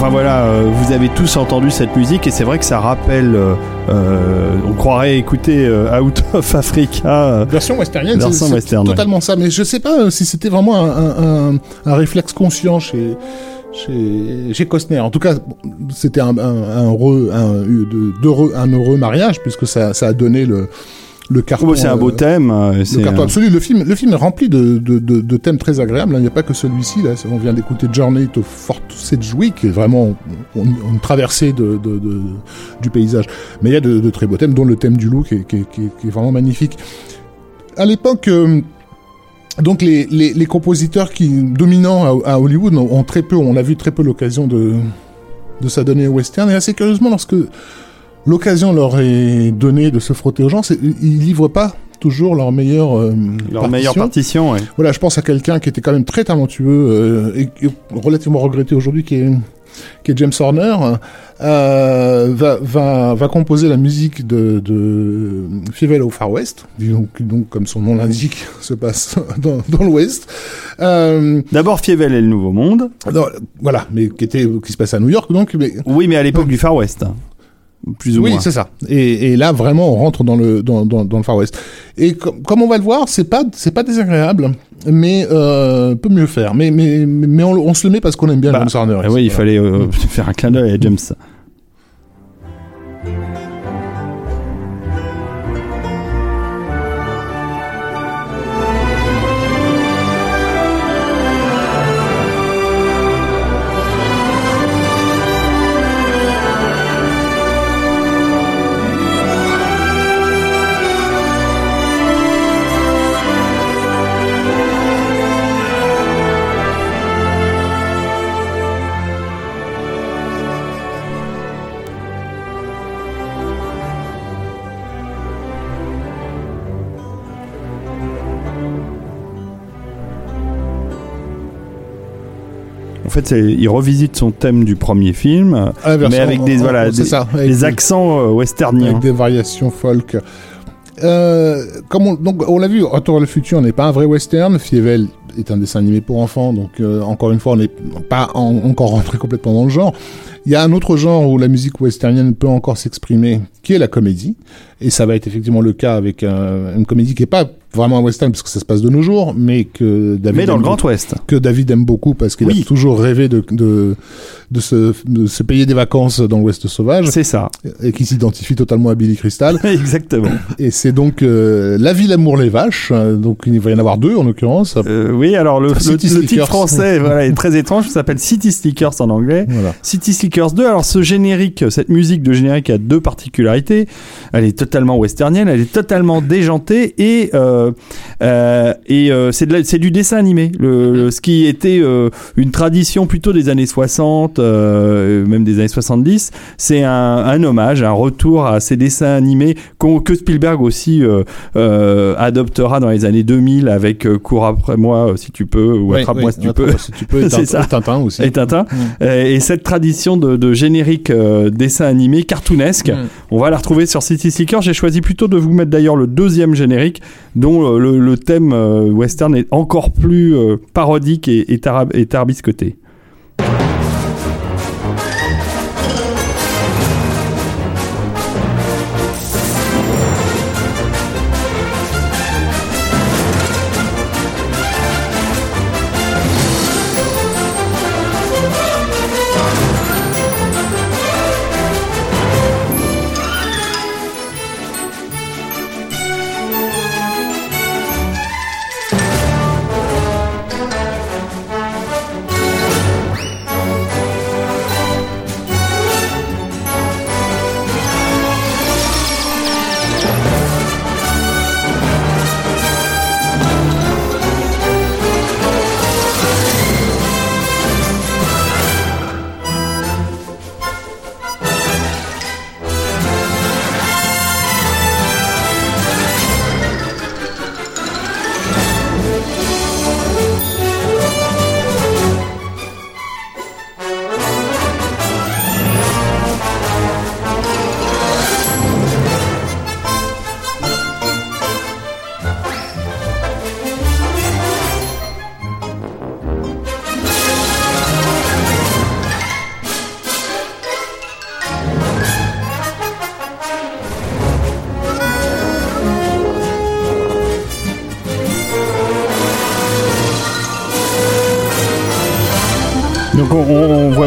Speaker 1: Enfin voilà, euh, vous avez tous entendu cette musique et c'est vrai que ça rappelle. euh, euh, on croirait écouter euh, Out of Africa.
Speaker 2: Version westernienne,
Speaker 1: Version western, ouais.
Speaker 2: totalement ça. Mais je sais pas si c'était vraiment un, un, un, un réflexe conscient chez chez, chez Costner. En tout cas, c'était un, heureux, un, de- d'heureux- un heureux mariage puisque ça, ça a donné le le carton.
Speaker 1: oh, c'est un beau thème.
Speaker 2: Le carton absolu. Le film, le film est rempli de, de, de, de thèmes très agréables. hein. Il n'y a pas que celui-ci. Là, on vient d'écouter Journey to Fort Sedgwick, qui est vraiment une, traversée du paysage. Mais il y a de, très beaux thèmes, dont le thème du loup, qui est, vraiment magnifique. À l'époque. euh, donc les, compositeurs qui dominants à, Hollywood ont, très peu, on a vu très peu l'occasion de, de s'adonner au western. Et assez curieusement, lorsque l'occasion leur est donnée de se frotter aux gens, ils livrent pas toujours leur meilleure euh,
Speaker 1: leur meilleure
Speaker 2: partition.
Speaker 1: partition, ouais.
Speaker 2: Voilà, je pense à quelqu'un qui était quand même très talentueux euh, et, et relativement regretté aujourd'hui, qui est, qui est James Horner, euh, va, va, va composer la musique de, de Fievel au Far West, donc, donc comme son nom l'indique, se passe dans, dans l'Ouest. Euh,
Speaker 1: D'abord, Fievel et le Nouveau Monde.
Speaker 2: non, voilà, mais qui était qui se passe à New York, donc. Mais,
Speaker 1: Oui, mais à l'époque du Far West. Plus ou
Speaker 2: oui,
Speaker 1: moins.
Speaker 2: c'est ça. Et, et là, vraiment, on rentre dans le dans, dans, dans le Far West. Et com- comme on va le voir, c'est pas c'est pas désagréable, mais euh, peut mieux faire. Mais mais mais on, on se le met parce qu'on aime bien
Speaker 1: Bah,
Speaker 2: James Horner.
Speaker 1: oui, il
Speaker 2: Voilà.
Speaker 1: fallait euh, faire un clin d'œil à James. Fait, il revisite son thème du premier film,
Speaker 2: Ah, version-
Speaker 1: mais avec des, voilà, des,
Speaker 2: ça, avec
Speaker 1: des
Speaker 2: des-
Speaker 1: accents euh, westerniens.
Speaker 2: avec des variations folk. Euh, comme on, donc on l'a vu, Retour à le futur n'est pas un vrai western. Fievel est un dessin animé pour enfants, donc euh, encore une fois, on n'est pas en- encore rentré complètement dans le genre. Il y a un autre genre où la musique westernienne peut encore s'exprimer, qui est la comédie. Et ça va être effectivement le cas avec un- une comédie qui est pas vraiment un western parce que ça se passe de nos jours, mais que David
Speaker 1: Mais dans le Grand
Speaker 2: beaucoup-
Speaker 1: Ouest.
Speaker 2: que David aime beaucoup parce qu'il
Speaker 1: Oui.
Speaker 2: a toujours rêvé de, de, de, se, de se payer des vacances dans l'Ouest sauvage
Speaker 1: C'est ça.
Speaker 2: et qui s'identifie totalement à Billy Crystal.
Speaker 1: Exactement.
Speaker 2: Et c'est donc euh, La vie, l'amour, les vaches. Euh, Donc il va y en avoir deux en l'occurrence.
Speaker 1: Euh, oui, alors le, le, titre français voilà, est très étrange. Ça s'appelle City Slickers en anglais.
Speaker 2: Voilà.
Speaker 1: City Slickers 2. Alors ce générique, cette musique de générique a deux particularités. Elle est totalement westernienne, elle est totalement déjantée et euh, et euh, c'est de la- c'est du dessin animé. Le, le- ce qui était euh, une tradition plutôt des années 60, euh, même des années 70, c'est un, un hommage, un retour à ces dessins animés que Spielberg aussi euh, euh, adoptera dans les années 2000 avec euh, Cours après moi euh, si tu peux ou Attrape-moi si tu peux.
Speaker 2: si tu peux. Et
Speaker 1: C'est
Speaker 2: Tintin-
Speaker 1: ça.
Speaker 2: Tintin aussi.
Speaker 1: Et Tintin.
Speaker 2: Mm.
Speaker 1: Euh, Et cette tradition de, de générique euh, dessin animé cartoonesque,
Speaker 2: Mm.
Speaker 1: on va la retrouver sur City Slicker. J'ai choisi plutôt de vous mettre d'ailleurs le deuxième générique, dont euh, le, thème euh, western est encore plus euh, parodique et, et.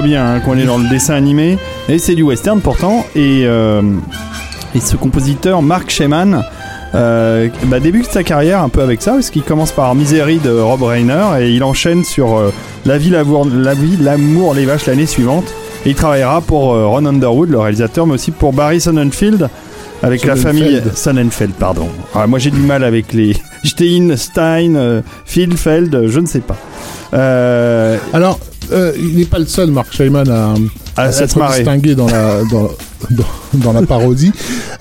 Speaker 1: Voit bien hein, qu'on est dans le dessin animé, et c'est du western pourtant. Et, euh, et ce compositeur, Mark Sheman, euh, bah, débute sa carrière un peu avec ça, parce qu'il commence par Misery de Rob Reiner, et il enchaîne sur euh, La vie, l'amour, la vie, l'amour, les vaches l'année suivante. Et il travaillera pour euh, Ron Underwood, le réalisateur, mais aussi pour Barry Sonnenfeld, avec la famille
Speaker 2: Sonnenfeld.
Speaker 1: Pardon. Ah, moi j'ai du mal avec les Stein, Stein, Fieldfeld, je ne sais pas.
Speaker 2: Alors, euh, il n'est pas le seul, Mark Shaiman, à,
Speaker 1: à,
Speaker 2: à s'être distingué dans la, dans, dans, dans la parodie.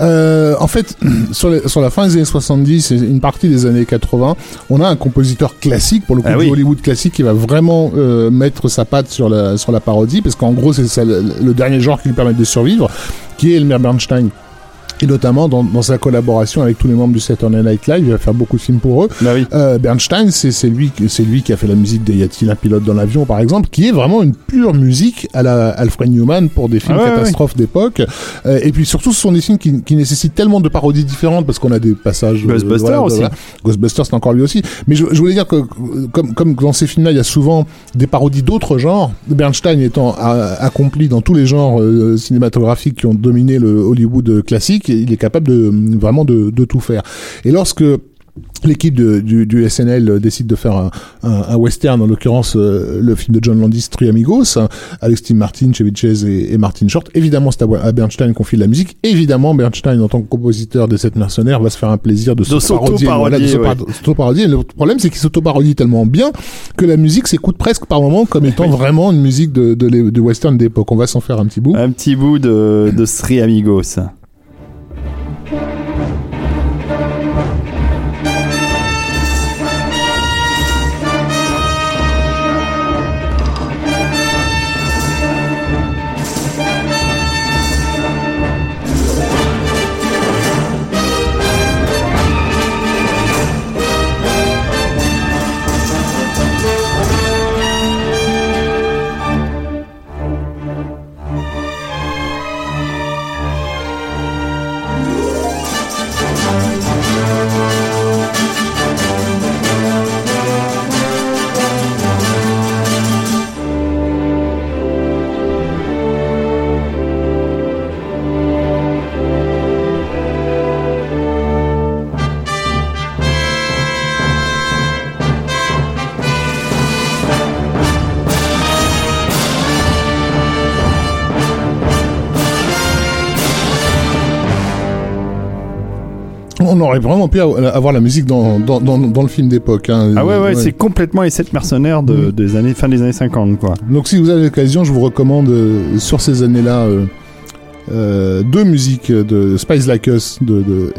Speaker 2: Euh, en fait, sur, les- sur la fin des années 70 et une partie des années 80, on a un compositeur classique, pour le coup
Speaker 1: Ah
Speaker 2: du. Hollywood classique, qui va vraiment euh, mettre sa patte sur la, sur la parodie, parce qu'en gros, c'est le, le dernier genre qui lui permet de survivre, qui est Elmer Bernstein. Et notamment dans, dans sa collaboration avec tous les membres du Saturday Night Live, il va faire beaucoup de films pour eux.
Speaker 1: Bah oui.
Speaker 2: Euh, Bernstein, c'est lui, c'est lui qui a fait la musique de Y a-t-il un pilote dans l'avion, par exemple, qui est vraiment une pure musique à la Alfred Newman pour des films
Speaker 1: Ah ouais,
Speaker 2: catastrophes d'époque. Euh, et puis surtout, ce sont des films qui, qui nécessitent tellement de parodies différentes parce qu'on a des passages. euh,
Speaker 1: Ghostbusters aussi.
Speaker 2: Ghostbusters, c'est encore lui aussi. Mais je, je voulais dire que, comme, comme dans ces films-là, il y a souvent des parodies d'autres genres. Bernstein étant euh, accompli dans tous les genres euh, cinématographiques qui ont dominé le Hollywood classique, il est capable de vraiment de, de tout faire. Et lorsque L'équipe du, du SNL décide de faire un, un- un western, en l'occurrence euh, le film de John Landis, Three Amigos, avec Steve Martin, Chevy Chase et, et Martin Short. Évidemment, c'est à, à Bernstein qu'on file la musique. Évidemment, Bernstein, en tant que compositeur des Sept Mercenaires, va se faire un plaisir de,
Speaker 1: De s'auto-parodier,
Speaker 2: se
Speaker 1: ouais.
Speaker 2: Le problème, c'est qu'il s'auto-parodie tellement bien que la musique s'écoute presque par moment comme étant vraiment une musique de, de, l'é- de western d'époque. On va s'en faire un petit bout.
Speaker 1: Un petit bout de, de Amigos.
Speaker 2: Aurait vraiment pu avoir la musique dans, dans, dans, dans le film d'époque. Hein.
Speaker 1: Ah ouais, ouais, c'est complètement les 7 mercenaires de,
Speaker 2: Mm.
Speaker 1: des années, fin des années 50, quoi.
Speaker 2: Donc si vous avez l'occasion, je vous recommande euh, sur ces années-là euh, euh, deux musiques de Spice Like Us de, de-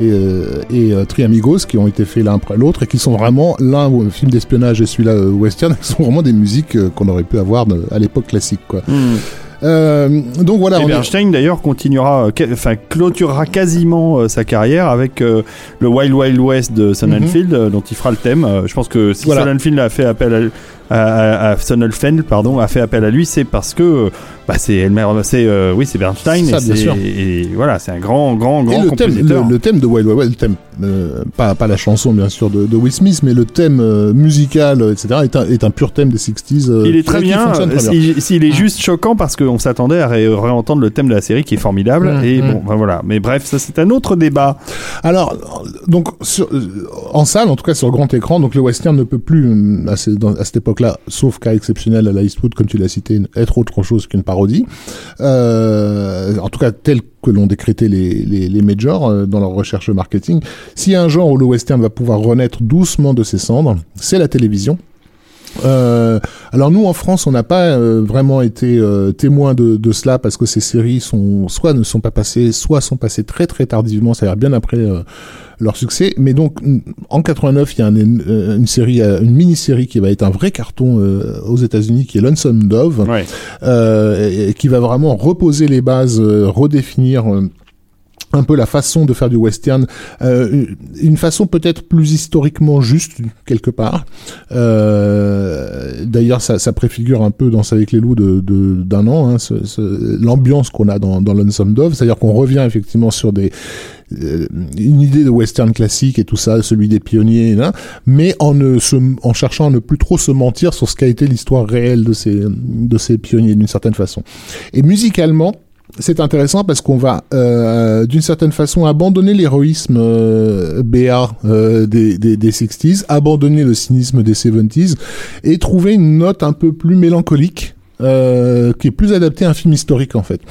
Speaker 2: et, et euh, Three Amigos qui ont été faits l'un après l'autre et qui sont vraiment l'un film d'espionnage et celui-là western qui sont vraiment des musiques qu'on aurait pu avoir à l'époque classique quoi. Euh, donc voilà.
Speaker 1: Et
Speaker 2: est-
Speaker 1: Bernstein d'ailleurs continuera, euh, enfin clôturera quasiment euh, sa carrière avec euh, le Wild Wild West de Sonnenfeld euh, dont il fera le thème. Euh, je pense que si.
Speaker 2: Voilà.
Speaker 1: A fait appel à, à, à- pardon, a fait appel à lui, c'est parce que bah, c'est Elmer, c'est euh, oui c'est Bernstein
Speaker 2: Ça,
Speaker 1: et,
Speaker 2: bien
Speaker 1: voilà c'est un grand grand
Speaker 2: Et
Speaker 1: grand
Speaker 2: le thème, le, le thème de Wild Wild le thème, euh, pas, pas la chanson bien sûr de, de Will Smith, mais le thème euh, musical, etc., est un, est un pur thème des 60s. euh,
Speaker 1: il est très bien. S'il est juste choquant parce qu'on s'attendait à ré- réentendre le thème de la série qui est formidable.
Speaker 2: Mm,
Speaker 1: et
Speaker 2: mm.
Speaker 1: bon, ben voilà. Mais bref, ça c'est un autre débat.
Speaker 2: Alors, donc, sur- en salle, en tout cas sur grand écran, donc le western ne peut plus, à, dans- à cette sauf cas exceptionnel à la Eastwood, comme tu l'as cité, être autre chose qu'une parodie. Euh, en tout cas, tel que l'ont décrété les, les, les majors euh, dans leur recherche marketing. S'il y a un genre où le western va pouvoir renaître doucement de ses cendres, c'est la télévision. Euh, alors nous en France, on n'a pas euh, vraiment été euh, témoin de, de cela parce que ces séries sont soit ne sont pas passées, soit sont passées très très tardivement, c'est-à-dire bien après euh, leur succès. Mais donc en 89, il y a un- une, euh, une série, euh, une mini-série qui va être un vrai carton euh, aux États-Unis, qui est Lonesome Dove,
Speaker 1: Ouais.
Speaker 2: euh, et, et qui va vraiment reposer les bases, euh, redéfinir. Un peu la façon de faire du western, euh, une- façon peut-être plus historiquement juste quelque part. Euh, D'ailleurs, ça, ça préfigure un peu Danse avec les loups de de- d'un an, hein, ce- ce- l'ambiance qu'on a dans, dans Lonesome Dove, c'est-à-dire qu'on revient effectivement sur des euh, une idée de western classique et tout ça, celui des pionniers, mais en ne se, en cherchant à ne plus trop se mentir sur ce qu'a été l'histoire réelle de ces de ces pionniers d'une certaine façon. Et musicalement, c'est intéressant parce qu'on va euh, d'une certaine façon abandonner l'héroïsme euh, BA euh, des, des, des 60s, abandonner le cynisme des 70s et trouver une note un peu plus mélancolique euh, qui est plus adaptée à un film historique en fait.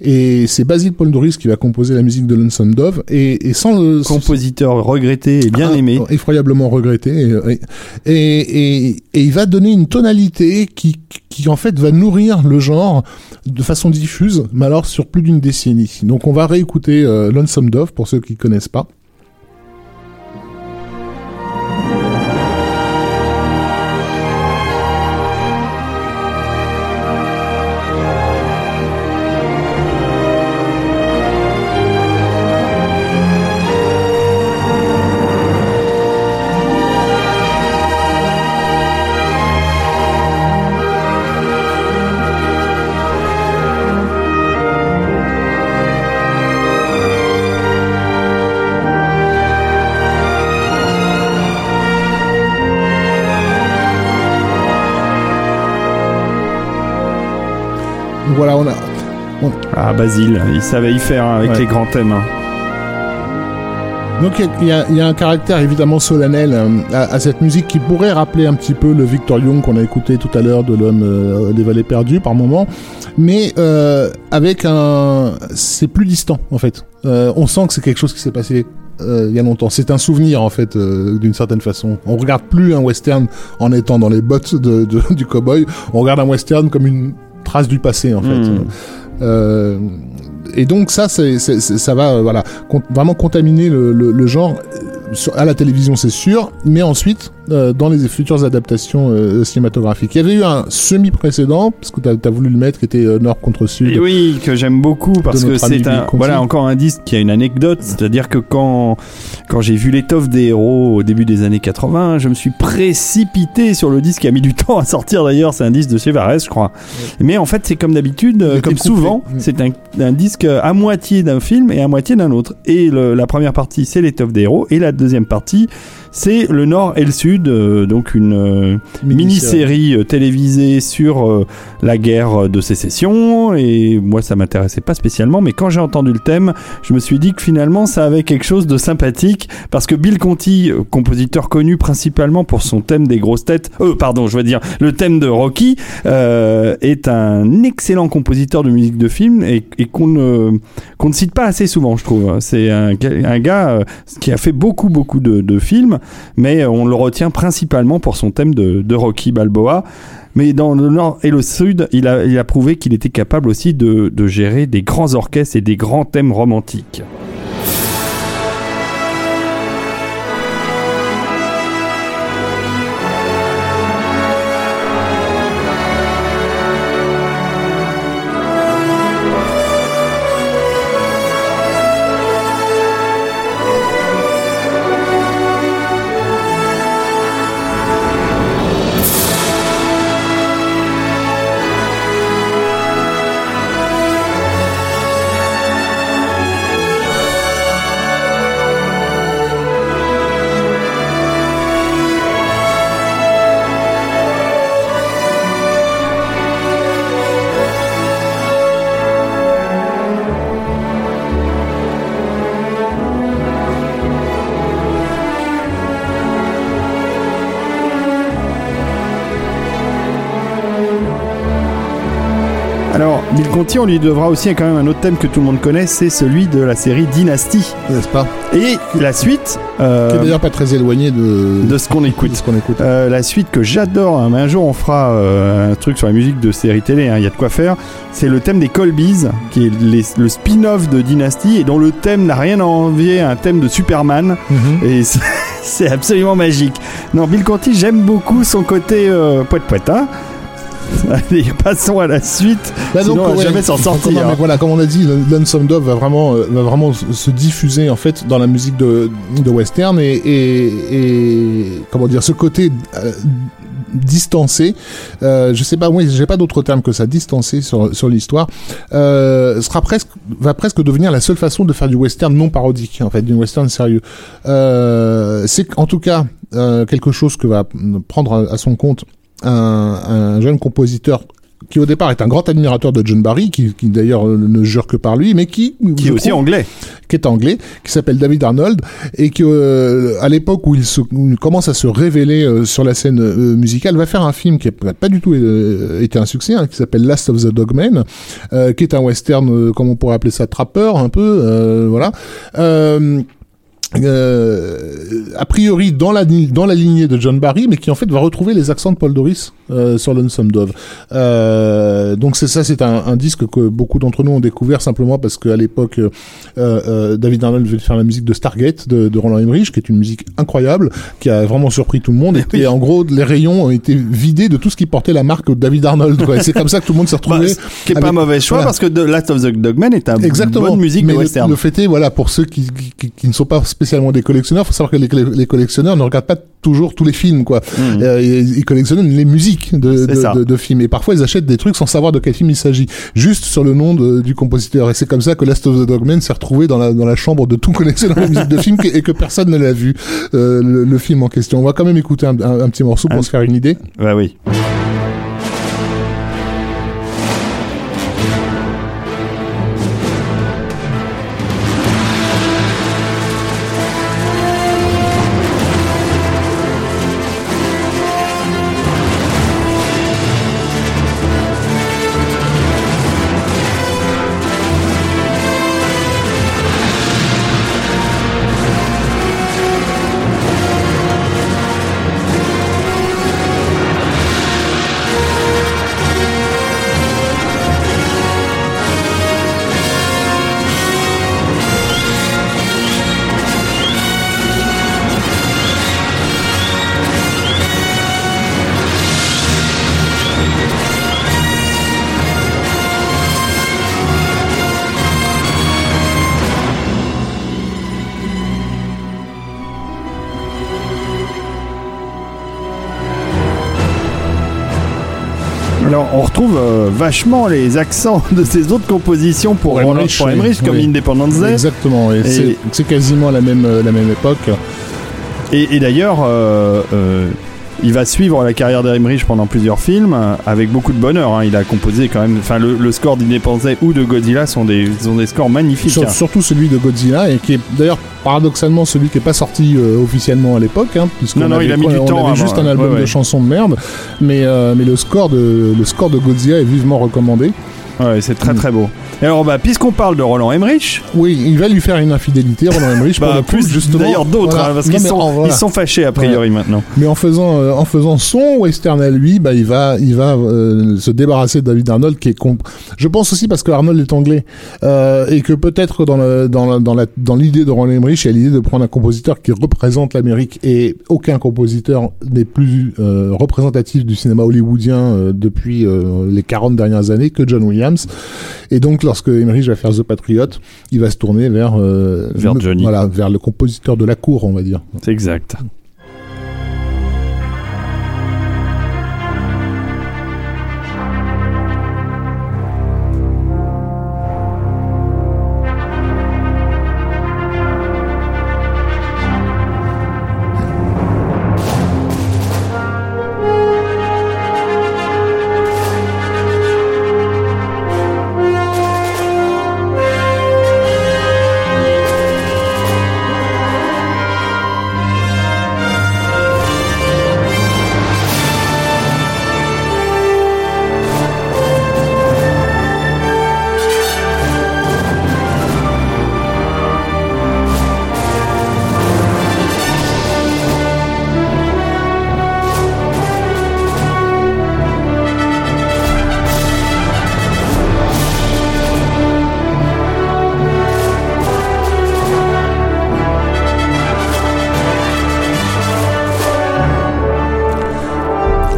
Speaker 2: Et c'est Basil Poldoris qui va composer la musique de Lonesome Dove et, et sans le
Speaker 1: Compositeur regretté et bien
Speaker 2: ah,
Speaker 1: aimé.
Speaker 2: effroyablement regretté et, et, et, et il va donner une tonalité qui, qui en fait va nourrir le genre de façon diffuse mais alors sur plus d'une décennie. Donc on va réécouter euh, Lonesome Dove pour ceux qui connaissent pas
Speaker 1: Ah, Basile, il savait y faire avec
Speaker 2: Ouais.
Speaker 1: les grands thèmes. hein.
Speaker 2: Donc il y a- y, y un caractère évidemment solennel euh, à, à cette musique qui pourrait rappeler un petit peu le Victor Young qu'on a écouté tout à l'heure de l'homme euh, des vallées perdues par moment, mais euh, avec un, c'est plus distant en fait. Euh, on sent que c'est quelque chose qui s'est passé euh, il y a longtemps. C'est un souvenir en fait euh, d'une certaine façon. On regarde plus un western en étant dans les bottes de, de- du cowboy. On regarde un western comme une trace du passé en fait. Euh, et donc ça, c'est, ça va, euh, voilà, vraiment contaminer le, le- le genre euh, à la télévision, c'est sûr, mais ensuite euh, dans les futures adaptations euh, cinématographiques. Il y avait eu un semi précédent, parce que tu as, voulu le mettre, qui était euh, Nord contre Sud.
Speaker 1: Et oui, que j'aime beaucoup parce que c'est un, voilà encore un disque qui a une anecdote, c'est-à-dire que quand quand j'ai vu l'étoffe des héros au début des années 80, je me suis précipité sur le disque qui a mis du temps à sortir d'ailleurs, c'est un disque de chez Varese, je crois. Mais en fait, c'est comme d'habitude, comme souvent,
Speaker 2: Mm.
Speaker 1: c'est un, un disque à moitié d'un film et à moitié d'un autre. Et le- la première partie, c'est l'étoffe des héros et la deuxième partie, c'est le Nord et le Sud, euh, donc une euh, mini-série euh, télévisée sur la guerre de sécession. Et moi, ça m'intéressait pas spécialement, mais quand j'ai entendu le thème, je me suis dit que finalement, ça avait quelque chose de sympathique, parce que Bill Conti, compositeur connu principalement pour son thème des grosses têtes, euh, pardon, je veux dire le thème de Rocky, euh, est un excellent compositeur de musique de film et, et qu'on ne ne cite pas assez souvent, je trouve. C'est un, ga- un gars qui a fait beaucoup, beaucoup de, de films, mais on le retient principalement pour son thème de, Rocky Balboa. Mais dans le nord et le sud, il a, prouvé qu'il était capable aussi de gérer des grands orchestres et des grands thèmes romantiques. Conti, on lui devra aussi quand même un autre thème que tout le monde connaît, c'est celui de la série Dynasty.
Speaker 2: N'est-ce pas
Speaker 1: Et la suite euh,
Speaker 2: Qui est d'ailleurs pas très éloigné de,
Speaker 1: de ce qu'on écoute.
Speaker 2: de ce qu'on écoute.
Speaker 1: Euh, la suite que j'adore, hein, mais un jour on fera euh, un truc sur la musique de série télé, hein, il y a de quoi faire. C'est le thème des Colbys, qui est les- le spin-off de Dynasty, et dont le thème n'a rien à envier à un thème de Superman.
Speaker 2: Mhm.
Speaker 1: Et c'est- c'est absolument magique. Non, Bill Conti, j'aime beaucoup son côté poète poète. Hein Allez, passons à la suite.
Speaker 2: Bah
Speaker 1: Sinon, on va
Speaker 2: ouais,
Speaker 1: jamais s'en sortir.
Speaker 2: mais voilà, comme on a dit, Lonesome Dove va vraiment, euh, va vraiment se- se diffuser en fait dans la musique de, de western et, et, et comment dire, ce côté euh, distancé, euh, je sais pas, moi j'ai pas d'autre terme que ça, distancé sur, sur l'histoire, euh, sera presque, va presque devenir la seule façon de faire du western non parodique, en fait, du western sérieux. Euh, c'est en tout cas euh, quelque chose que va prendre à, à son compte un, un jeune compositeur qui au départ est un grand admirateur de John Barry, qui, qui d'ailleurs euh, ne jure que par lui, mais qui,
Speaker 1: Qui est aussi anglais.
Speaker 2: qui est anglais, qui s'appelle David Arnold, et qui, euh, à l'époque où il, se, où il commence à se révéler euh, sur la scène euh, musicale, va faire un film qui n'a pas du tout euh, été un succès, hein, qui s'appelle Last of the Dogmen, euh, qui est un western, euh, comme on pourrait appeler ça, trapper un peu, euh, voilà. Euh, a priori dans la dans la lignée de John Barry, mais qui en fait va retrouver les accents de Paul Doris euh, sur Lonesome Dove. Euh, donc c'est ça, c'est un, un disque que beaucoup d'entre nous ont découvert simplement parce qu'à l'époque, euh, euh, David Arnold venait de faire la musique de Stargate de, de Roland Emmerich, qui est une musique incroyable, qui a vraiment surpris tout le monde. Et, et en gros, les rayons ont été vidés de tout ce qui portait la marque David Arnold. c'est comme ça que tout le monde s'est
Speaker 1: Bah,
Speaker 2: retrouvé.
Speaker 1: ce qui est pas mauvais choix
Speaker 2: voilà.
Speaker 1: parce que The Last of the Dogman est un
Speaker 2: Exactement.
Speaker 1: bonne musique
Speaker 2: Mais
Speaker 1: de
Speaker 2: le-
Speaker 1: western.
Speaker 2: Le, fait est, voilà, pour ceux qui, qui, qui- qui ne sont pas spécialement des collectionneurs, faut savoir que les, les collectionneurs ne regardent pas toujours tous les films, quoi.
Speaker 1: Mhm.
Speaker 2: Euh, ils, ils collectionnent les musiques de,
Speaker 1: C'est
Speaker 2: de,
Speaker 1: ça.
Speaker 2: de, de films. Et parfois, ils achètent des trucs sans savoir de quel film il s'agit, juste sur le nom du compositeur. Et c'est comme ça que Last of the Dogman s'est retrouvé dans la, dans la chambre de tout collectionneur de musique de film et que personne ne l'a vu, euh, le, le film en question. On va quand même écouter un, un- un petit morceau pour
Speaker 1: Un-
Speaker 2: se faire une idée.
Speaker 1: Ouais, oui. Vachement les accents de ces autres compositions pour,
Speaker 2: Pour Emmerich,
Speaker 1: pour
Speaker 2: oui.
Speaker 1: Comme
Speaker 2: Oui.
Speaker 1: Independence Day.
Speaker 2: Exactement. Et,
Speaker 1: Et-
Speaker 2: c'est- quasiment la même, euh, la même époque.
Speaker 1: Et, et d'ailleurs, euh, euh, il va suivre la carrière d'Emmerich pendant plusieurs films euh, avec beaucoup de bonheur. hein. Il a composé quand même. Enfin, le, le score d'Independence ou de Godzilla sont des, sont des scores magnifiques.
Speaker 2: Sur-
Speaker 1: hein.
Speaker 2: surtout celui de Godzilla, et qui est d'ailleurs paradoxalement celui qui est pas sorti euh, officiellement à l'époque, hein,
Speaker 1: Non, non,
Speaker 2: avait
Speaker 1: il a mis
Speaker 2: quoi,
Speaker 1: du
Speaker 2: on
Speaker 1: temps
Speaker 2: avait
Speaker 1: avant,
Speaker 2: juste un
Speaker 1: ouais,
Speaker 2: album
Speaker 1: ouais.
Speaker 2: de chansons de merde, mais euh, mais le score de le score de Godzilla est vivement recommandé.
Speaker 1: Ouais, c'est très très beau. Et alors, bah, puisqu'on parle de Roland Emmerich,
Speaker 2: Oui, il va lui faire une infidélité, Roland Emmerich. pour
Speaker 1: bah,
Speaker 2: le coup,
Speaker 1: plus
Speaker 2: justement.
Speaker 1: d'ailleurs d'autres,
Speaker 2: Voilà.
Speaker 1: hein, parce qu'ils sont,
Speaker 2: voilà.
Speaker 1: ils sont fâchés a priori maintenant.
Speaker 2: Mais en faisant euh, en faisant son western à lui, bah il va il va euh, se débarrasser de David Arnold qui est comp- je pense aussi parce que Arnold est anglais euh, et que peut-être dans le, dans la, dans la dans l'idée de Roland Emmerich, il y a l'idée de prendre un compositeur qui représente l'Amérique et aucun compositeur n'est plus représentatif du cinéma hollywoodien depuis les 40 dernières années que John Williams. Et donc lorsque Emmerich va faire The Patriot, il va se tourner vers euh,
Speaker 1: Vers Johnny.
Speaker 2: voilà, vers le compositeur de la cour, on va dire.
Speaker 1: C'est exact.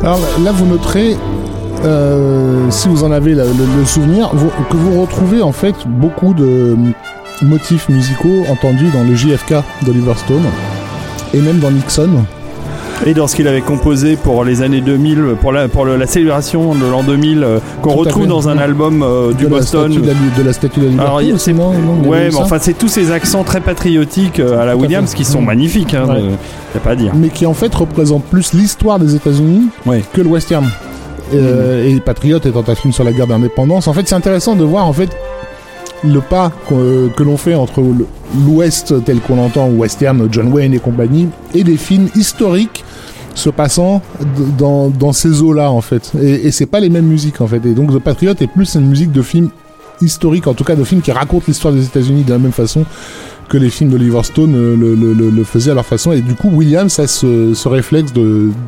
Speaker 2: Alors là, vous noterez, euh, si vous en avez le, souvenir, que vous retrouvez en fait beaucoup de motifs musicaux entendus dans le JFK d'Oliver Stone et même dans Nixon.
Speaker 1: Et dans ce qu'il avait composé pour les années 2000, pour la, pour la célébration de l'an 2000, euh, qu'on retrouve dans un album euh, du
Speaker 2: de
Speaker 1: Boston.
Speaker 2: La de, la, statue de la
Speaker 1: y
Speaker 2: avait
Speaker 1: Ouais, mais enfin, c'est tous ces accents très patriotiques euh, à la Williams qui sont
Speaker 2: Mm.
Speaker 1: magnifiques. Hein, a pas à dire.
Speaker 2: mais qui en fait représente plus l'histoire des États-Unis
Speaker 1: Ouais.
Speaker 2: que le western. Euh, Et Patriot étant un film sur la guerre d'indépendance, en fait, c'est intéressant de voir en fait le pas que l'on fait entre l'Ouest tel qu'on l'entend, western, John Wayne et compagnie, et des films historiques se passant dans, ces eaux-là en fait. Et, et c'est pas les mêmes musiques en fait. Et donc The Patriot est plus une musique de film historique, en tout cas de films qui racontent l'histoire des États-Unis de la même façon que les films d'Oliver Stone euh, le, faisaient à leur façon. Et du coup, Williams a ce, réflexe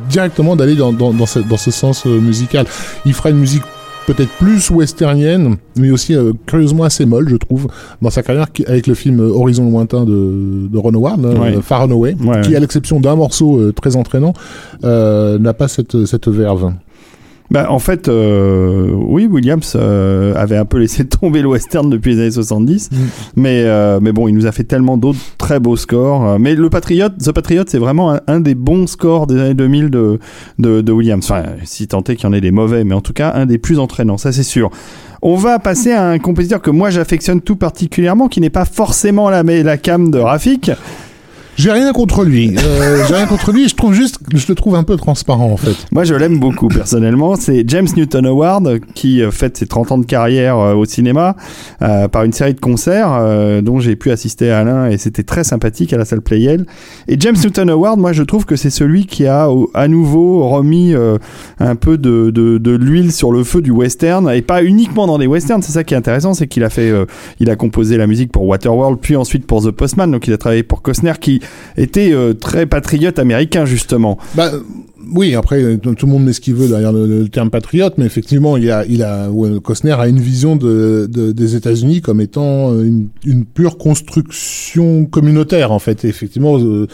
Speaker 2: directement d'aller dans ce sens euh, musical. Il fera une musique peut-être plus westernienne, mais aussi euh, curieusement assez molle, je trouve, dans sa carrière, qui- avec le film euh, Horizon lointain de, de Ron Howard, hein,
Speaker 1: Ouais.
Speaker 2: euh, Far and Away,
Speaker 1: Ouais,
Speaker 2: qui, à l'exception d'un morceau euh, très entraînant, euh, n'a pas cette, cette verve.
Speaker 1: Bah, en fait, euh, oui, Williams euh, avait un peu laissé tomber le western depuis les années 70,
Speaker 2: Mm.
Speaker 1: mais, euh, mais bon, il nous a fait tellement d'autres très beaux scores. Mais le Patriot, The Patriot, c'est vraiment un, un des bons scores des années 2000 de, de, de Williams. Enfin, si tant est qu'il y en ait des mauvais, mais en tout cas, un des plus entraînants, ça c'est sûr. On va passer à un compositeur que moi j'affectionne tout particulièrement, qui n'est pas forcément la, la cam de Rafik.
Speaker 2: J'ai rien contre lui. Euh, J'ai rien contre lui. Je trouve juste, je le trouve un peu transparent en fait.
Speaker 1: Moi, je l'aime beaucoup personnellement. C'est James Newton Howard qui euh, fête ses 30 ans de carrière euh, au cinéma euh, par une série de concerts euh, dont j'ai pu assister à l'un et c'était très sympathique à la salle Playel. Et James Newton Howard, moi, je trouve que c'est celui qui a à nouveau remis un peu de, de, de l'huile sur le feu du western et pas uniquement dans des westerns. C'est ça qui est intéressant, c'est qu'il a fait, il a composé la musique pour Waterworld, puis ensuite pour The Postman. Donc, il a travaillé pour Costner qui était euh, très patriote américain justement.
Speaker 2: Bah oui, après euh, tout le monde met ce qu'il veut derrière le, le terme patriote, mais effectivement, il a, il a, Costner a une vision de, de- des États-Unis comme étant euh, une, une pure construction communautaire en fait. Et effectivement, euh,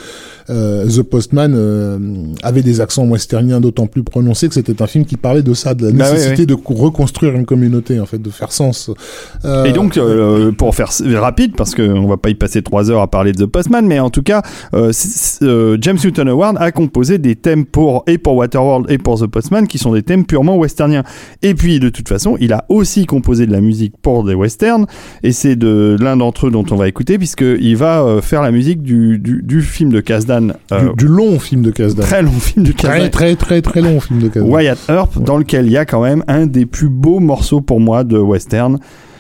Speaker 2: euh, The Postman euh, avait des accents westerniens d'autant plus prononcés que c'était un film qui parlait de ça, de la
Speaker 1: Bah oui,
Speaker 2: nécessité de co- reconstruire une communauté en fait, de faire sens.
Speaker 1: Et donc, euh, pour faire rapide, parce qu'on va pas y passer trois heures à parler de The Postman, mais en tout cas, James Newton Howard a composé des thèmes pour et pour Waterworld et pour The Postman, qui sont des thèmes purement westerniens. Et puis, de toute façon, il a aussi composé de la musique pour des westerns, et c'est de l'un d'entre eux dont on va écouter, puisqu'il va euh, faire la musique du, du, du film de Kasdan, euh,
Speaker 2: Du, du long film de Kasdan.
Speaker 1: très long film de
Speaker 2: Très,
Speaker 1: Kasdan.
Speaker 2: très, très, très long film de Kasdan.
Speaker 1: Wyatt Earp, dans lequel il y a quand même un des plus beaux morceaux pour moi de western,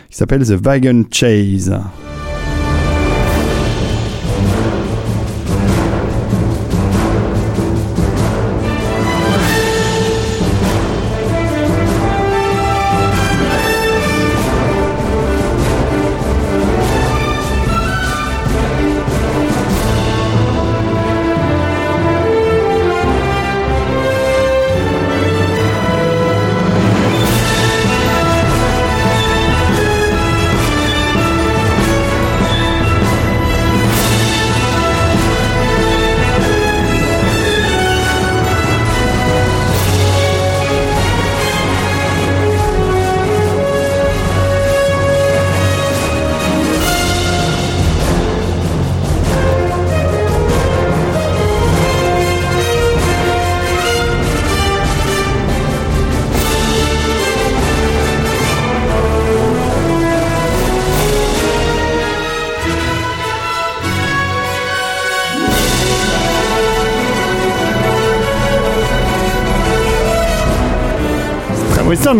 Speaker 1: qui s'appelle The Wagon Chase.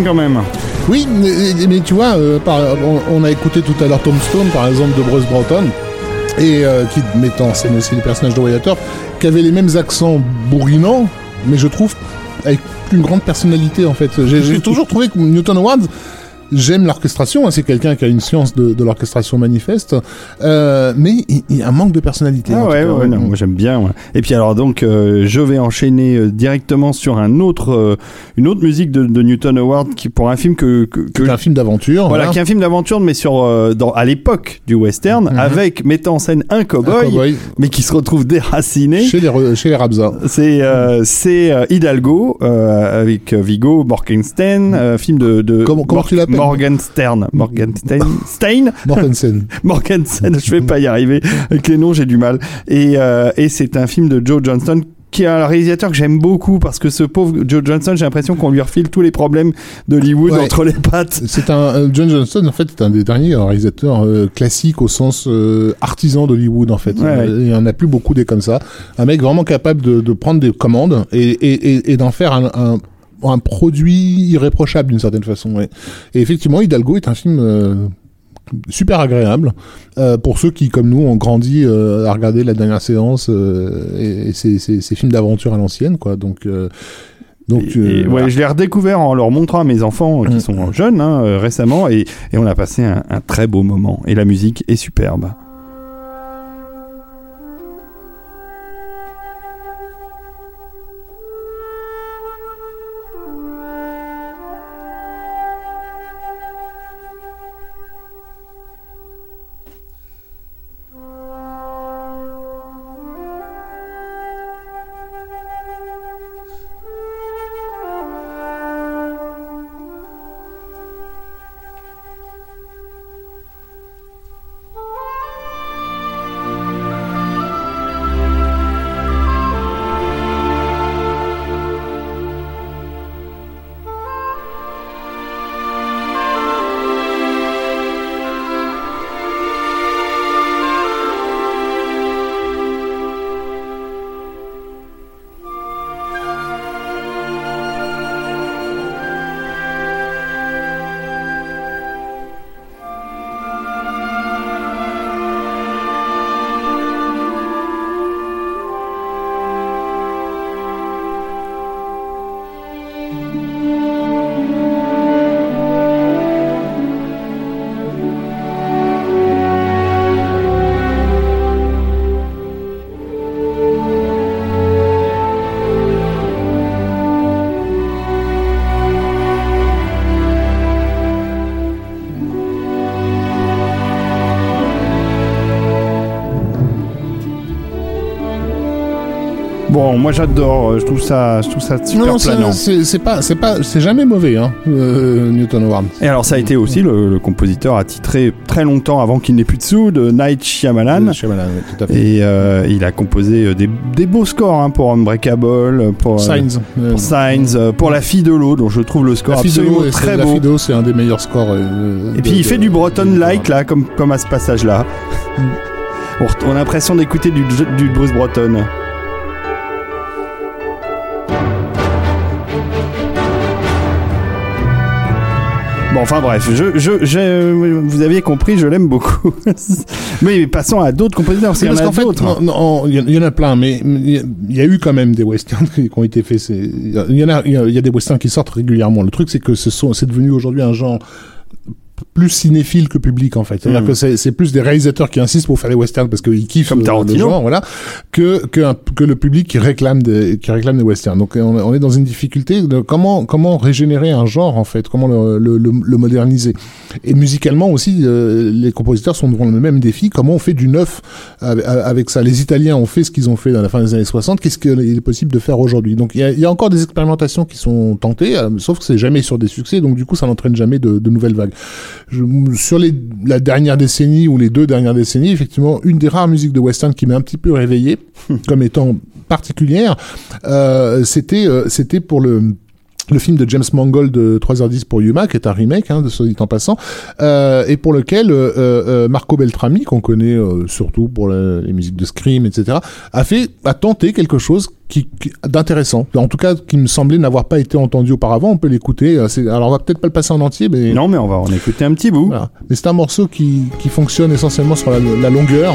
Speaker 1: Quand même.
Speaker 2: Oui, mais, mais tu vois, euh, par- on, on a écouté tout à l'heure Tombstone, par exemple, de Bruce Broughton, et euh, qui met en scène aussi les personnages de Earp, qui avaient les mêmes accents bourrinants, mais je trouve avec une grande personnalité en fait. J'ai toujours trouvé que Newton Howard, j'aime l'orchestration, hein, c'est quelqu'un qui a une science de, de l'orchestration manifeste, euh, mais il, il y a un manque de personnalité.
Speaker 1: Ah ouais, ouais, non, moi j'aime bien. ouais. Et puis alors donc, euh, je vais enchaîner euh, directement sur un autre, euh, une autre musique de, de Newton Howard qui pour un film que que, que-
Speaker 2: C'est un film d'aventure.
Speaker 1: voilà,
Speaker 2: voilà.
Speaker 1: qui est un film d'aventure, mais sur euh, dans, à l'époque du western,
Speaker 2: Mhm.
Speaker 1: avec mettant en scène un cowboy,
Speaker 2: cowboy
Speaker 1: mais qui se retrouve déraciné.
Speaker 2: chez les chez les Rabza.
Speaker 1: C'est euh, c'est Hidalgo euh, avec Vigo Morgenstern, euh, film de, de
Speaker 2: Comment- comment tu l'appelles
Speaker 1: Morgenstern, Morgenstern, Stein,
Speaker 2: Mortensen.
Speaker 1: Morgenstern, je vais pas y arriver avec les noms, j'ai du mal. Et euh, et c'est un film de Joe Johnston qui est un réalisateur que j'aime beaucoup parce que ce pauvre Joe Johnston, j'ai l'impression qu'on lui refile tous les problèmes d'Hollywood
Speaker 2: Ouais.
Speaker 1: entre les pattes.
Speaker 2: C'est un euh, John Johnston en fait est un des derniers réalisateurs euh, classiques au sens euh, artisan d'Hollywood en fait.
Speaker 1: Ouais,
Speaker 2: Il y en a plus beaucoup des comme ça. Un mec vraiment capable de, de prendre des commandes et, et, et, et d'en faire un, un un produit irréprochable d'une certaine façon. Ouais. Et effectivement, Hidalgo est un film euh, super agréable euh, pour ceux qui, comme nous, ont grandi euh, à regarder la dernière séance et, et ces, ces, ces films d'aventure à l'ancienne, quoi. Donc, donc,
Speaker 1: Et-
Speaker 2: euh,
Speaker 1: et, ouais,
Speaker 2: voilà.
Speaker 1: je l'ai redécouvert en leur montrant à mes enfants euh, qui
Speaker 2: Mm.
Speaker 1: sont jeunes hein, euh, récemment et, et on a passé un, un très beau moment. Et la musique est superbe. Bon, moi j'adore, euh, je trouve ça, je trouve ça super
Speaker 2: Non, non, c'est-
Speaker 1: planant.
Speaker 2: c'est c'est pas, c'est pas, c'est jamais mauvais, hein, euh, Newton Howard.
Speaker 1: Et alors ça a été aussi le, le compositeur attitré très longtemps avant qu'il n'ait plus de sous de Night Shyamalan.
Speaker 2: Shyamalan, oui, tout à fait.
Speaker 1: Et euh, il a composé des, des beaux scores hein, pour Unbreakable, pour,
Speaker 2: Signs. euh,
Speaker 1: pour Signs, euh, pour La Fille de l'eau, dont je trouve le score
Speaker 2: La de
Speaker 1: absolument très
Speaker 2: la
Speaker 1: beau.
Speaker 2: fille de l'eau, c'est un des meilleurs scores. euh,
Speaker 1: Et
Speaker 2: de-
Speaker 1: puis il
Speaker 2: de-
Speaker 1: fait du Breton-like là, comme, comme à ce passage-là.
Speaker 2: Mm.
Speaker 1: On, ret- on a l'impression d'écouter du, du Bruce Breton. Bon, enfin bref, je, je, je- vous aviez compris, je l'aime beaucoup. mais passons à d'autres compositeurs, parce
Speaker 2: Oui,
Speaker 1: qu'il y en a d'autres.
Speaker 2: il y, en- a plein, mais il y a- eu quand même des westerns qui ont été faits. Il y en a, il y a- il y a des westerns qui sortent régulièrement. Le truc, c'est que ce sont, c'est devenu aujourd'hui un genre plus cinéphile que public en fait. C'est-à-dire
Speaker 1: Mm.
Speaker 2: que c'est, c'est plus des réalisateurs qui insistent pour faire des westerns parce qu'ils kiffent
Speaker 1: Comme
Speaker 2: euh, le genre, voilà, que que, un- que le public qui réclame des qui réclame des westerns. Donc on, on est dans une difficulté de comment comment régénérer un genre en fait, comment le, le, le- le moderniser. Et musicalement aussi, euh, les compositeurs sont devant le même défi. Comment on fait du neuf avec, avec ça? Les Italiens ont fait ce qu'ils ont fait dans la fin des années 60. Qu'est-ce qu'il est possible de faire aujourd'hui? Donc il y a, y a encore des expérimentations qui sont tentées, euh, sauf que c'est jamais sur des succès. Donc du coup, ça n'entraîne jamais de, de nouvelles vagues. Je- sur les, la dernière décennie ou les deux dernières décennies, effectivement, une des rares musiques de western qui m'a un petit peu réveillé comme étant particulière, euh, c'était euh, c'était pour le le film de James Mangold de 3h10 pour Yuma, qui est un remake, hein, de ce dit en passant, euh, et pour lequel euh, euh, Marco Beltrami, qu'on connaît euh, surtout pour la- les musiques de Scream, etc., a fait, a tenté quelque chose qui, qui- d'intéressant. En tout cas, qui me semblait n'avoir pas été entendu auparavant. On peut l'écouter. euh, Alors, on va peut-être pas le passer en entier, mais
Speaker 1: Non, mais on va en écouter un petit bout.
Speaker 2: voilà. Mais c'est un morceau qui, qui fonctionne essentiellement sur la, la longueur.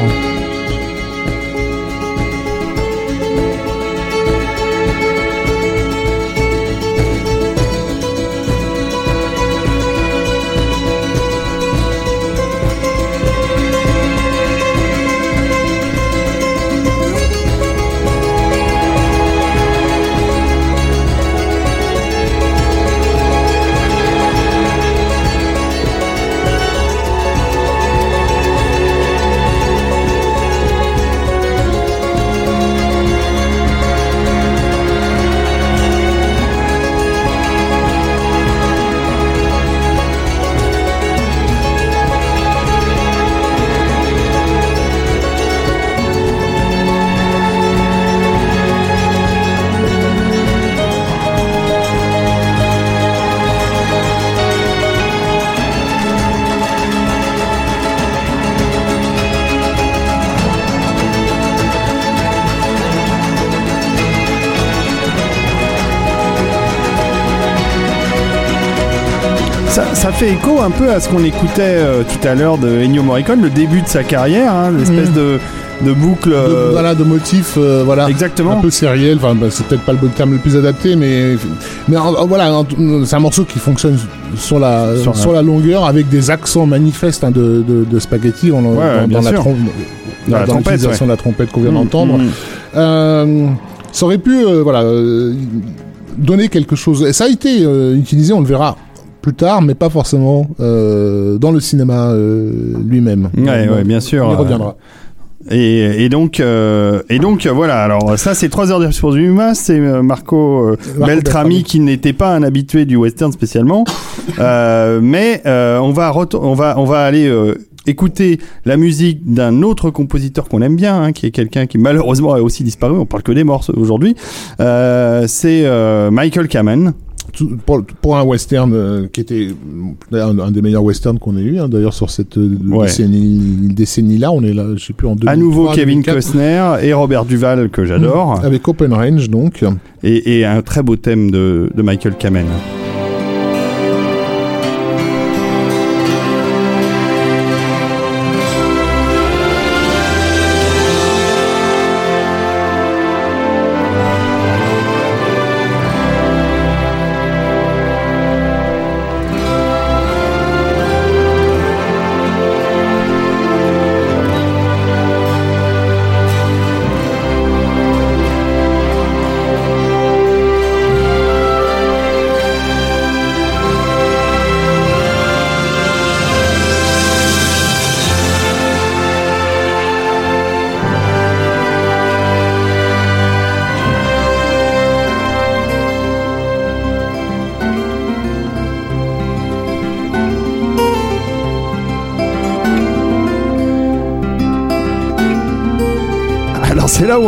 Speaker 1: Ça, fait écho un peu à ce qu'on écoutait euh, tout à l'heure de Ennio Morricone, le début de sa carrière, hein, l'espèce
Speaker 2: Mhm.
Speaker 1: de, de boucle.
Speaker 2: De,
Speaker 1: euh,
Speaker 2: voilà, de motifs, euh, voilà.
Speaker 1: Exactement.
Speaker 2: Un peu sériel, enfin, bah, c'est peut-être pas le bon terme le plus adapté, mais, mais voilà, c'est un morceau qui fonctionne sur la,
Speaker 1: Sur
Speaker 2: sur,
Speaker 1: la-
Speaker 2: longueur avec des accents manifestes hein, de, de, de spaghetti dans,
Speaker 1: ouais, bien
Speaker 2: dans la, trom-
Speaker 1: Dans la trompette,
Speaker 2: l'utilisation de la trompette qu'on vient
Speaker 1: Mm,
Speaker 2: d'entendre.
Speaker 1: mm.
Speaker 2: Ça aurait pu, voilà, donner quelque chose. Et ça a été utilisé, on le verra plus tard, mais pas forcément euh, dans le cinéma euh, lui-même.
Speaker 1: Ouais,
Speaker 2: Bon,
Speaker 1: ouais, bien sûr. Euh,
Speaker 2: reviendra.
Speaker 1: Et, et donc, euh, et donc euh, voilà. Alors ça, c'est 3 heures de pour du humain. C'est Marco, euh,
Speaker 2: Marco
Speaker 1: Beltrami
Speaker 2: Beltrami.
Speaker 1: qui n'était pas un habitué du western spécialement, Euh, mais on va on va on va aller écouter la musique d'un autre compositeur qu'on aime bien, hein, qui est quelqu'un qui malheureusement a aussi disparu. On parle que des morts aujourd'hui. C'est Michael Kamen.
Speaker 2: Pour, pour un western euh, qui était d'ailleurs, un, un des meilleurs westerns qu'on ait eu hein, d'ailleurs sur cette euh,
Speaker 1: Ouais.
Speaker 2: décennie décennie là on est là je sais plus en 2003,
Speaker 1: À nouveau Kevin
Speaker 2: 2004,
Speaker 1: Costner et Robert Duval que j'adore.
Speaker 2: avec Open Range donc
Speaker 1: et, et un très beau thème de, de Michael Kamen.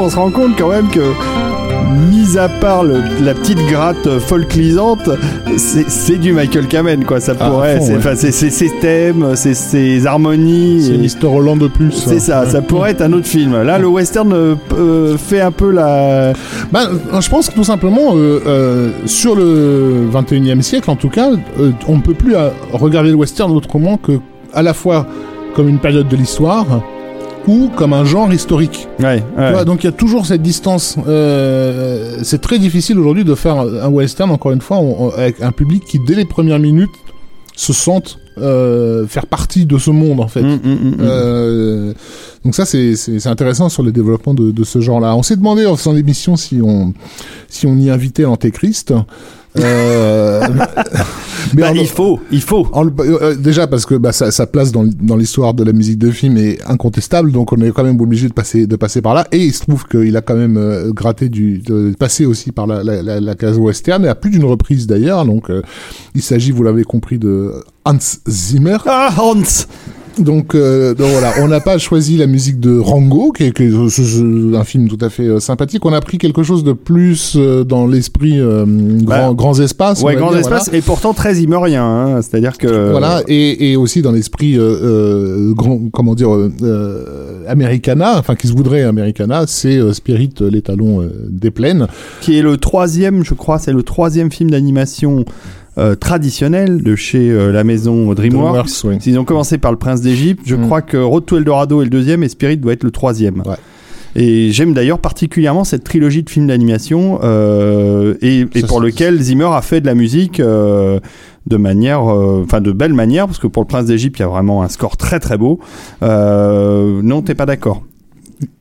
Speaker 1: On se rend compte quand même que, mis à part le- la petite gratte folklisante, c'est du Michael Kamen quoi. Ça
Speaker 2: Ah,
Speaker 1: pourrait,
Speaker 2: fond,
Speaker 1: c'est
Speaker 2: ouais.
Speaker 1: ses thèmes, c'est ses harmonies.
Speaker 2: C'est Mr. Holland de plus.
Speaker 1: C'est ça, ça pourrait être un autre film. Là, le western euh, euh, fait un peu la.
Speaker 2: Ben, euh, je pense que tout simplement, euh, euh, sur le 21e siècle, en tout cas, on ne peut plus regarder le western autrement que à la fois comme une période de l'histoire ou comme un genre historique.
Speaker 1: Ouais,
Speaker 2: Tu
Speaker 1: ouais.
Speaker 2: vois, donc il y a toujours cette distance. Euh, c'est très difficile aujourd'hui de faire un western, encore une fois, on- on- avec un public qui, dès les premières minutes, se sente euh, faire partie de ce monde, en fait.
Speaker 1: Mm, mm, mm.
Speaker 2: Euh, donc ça c'est intéressant sur le développement de, de ce genre-là. On s'est demandé en faisant l'émission si on si on y invitait l'antéchrist. Euh, mais
Speaker 1: Bah,
Speaker 2: en-
Speaker 1: il faut, il faut.
Speaker 2: en euh, déjà parce que bah, sa, sa place dans, l'histoire de la musique de film est incontestable, donc on est quand même obligé de passer de passer par là. Et il se trouve qu'il a quand même euh, gratté du de passer aussi par la, la, la, la case western et à plus d'une reprise d'ailleurs. Donc il s'agit, vous l'avez compris, de Hans Zimmer.
Speaker 1: Ah, Hans
Speaker 2: Donc, euh, donc voilà, on n'a pas choisi la musique de Rango, qui est, qui est- ce- un film tout à fait euh, sympathique. On a pris quelque chose de plus euh, dans l'esprit euh,
Speaker 1: Bah,
Speaker 2: grand, grands espaces.
Speaker 1: Ouais,
Speaker 2: va
Speaker 1: grand
Speaker 2: dire,
Speaker 1: espace, et pourtant très immerien. Hein. C'est-à-dire que.
Speaker 2: Voilà, et, et aussi dans l'esprit euh, euh, grand, comment dire, euh, euh, Americana, enfin qui se voudrait Americana, c'est euh, Spirit, euh, l'étalon euh, des plaines.
Speaker 1: qui est le troisième, je crois, c'est le troisième film d'animation euh, traditionnel de chez euh, la maison DreamWorks.
Speaker 2: DreamWorks, oui.
Speaker 1: Ils ont commencé par le Prince d'Égypte. Je
Speaker 2: Mm.
Speaker 1: crois que Road to Eldorado est le deuxième et Spirit doit être le troisième.
Speaker 2: Ouais.
Speaker 1: Et j'aime d'ailleurs particulièrement cette trilogie de films d'animation euh, et, et
Speaker 2: Ça,
Speaker 1: pour lequel Zimmer a fait de la musique euh, de manière, euh, enfin de belle manière, parce que pour le Prince d'Égypte, il y a vraiment un score très très beau. Euh, non, t'es pas d'accord?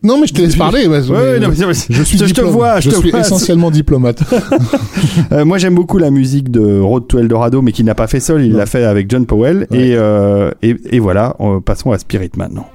Speaker 2: Non, mais je te laisse parler. ouais,
Speaker 1: Ouais,
Speaker 2: mais-
Speaker 1: ouais, non, mais-
Speaker 2: je suis
Speaker 1: je te vois, je te
Speaker 2: suis
Speaker 1: vois.
Speaker 2: essentiellement diplomate.
Speaker 1: Euh, moi, j'aime beaucoup la musique de Road to Eldorado, mais qu'il n'a pas fait seul. Il l'a fait avec John Powell.
Speaker 2: Ouais.
Speaker 1: Et, euh, et, et voilà, passons à Spirit maintenant.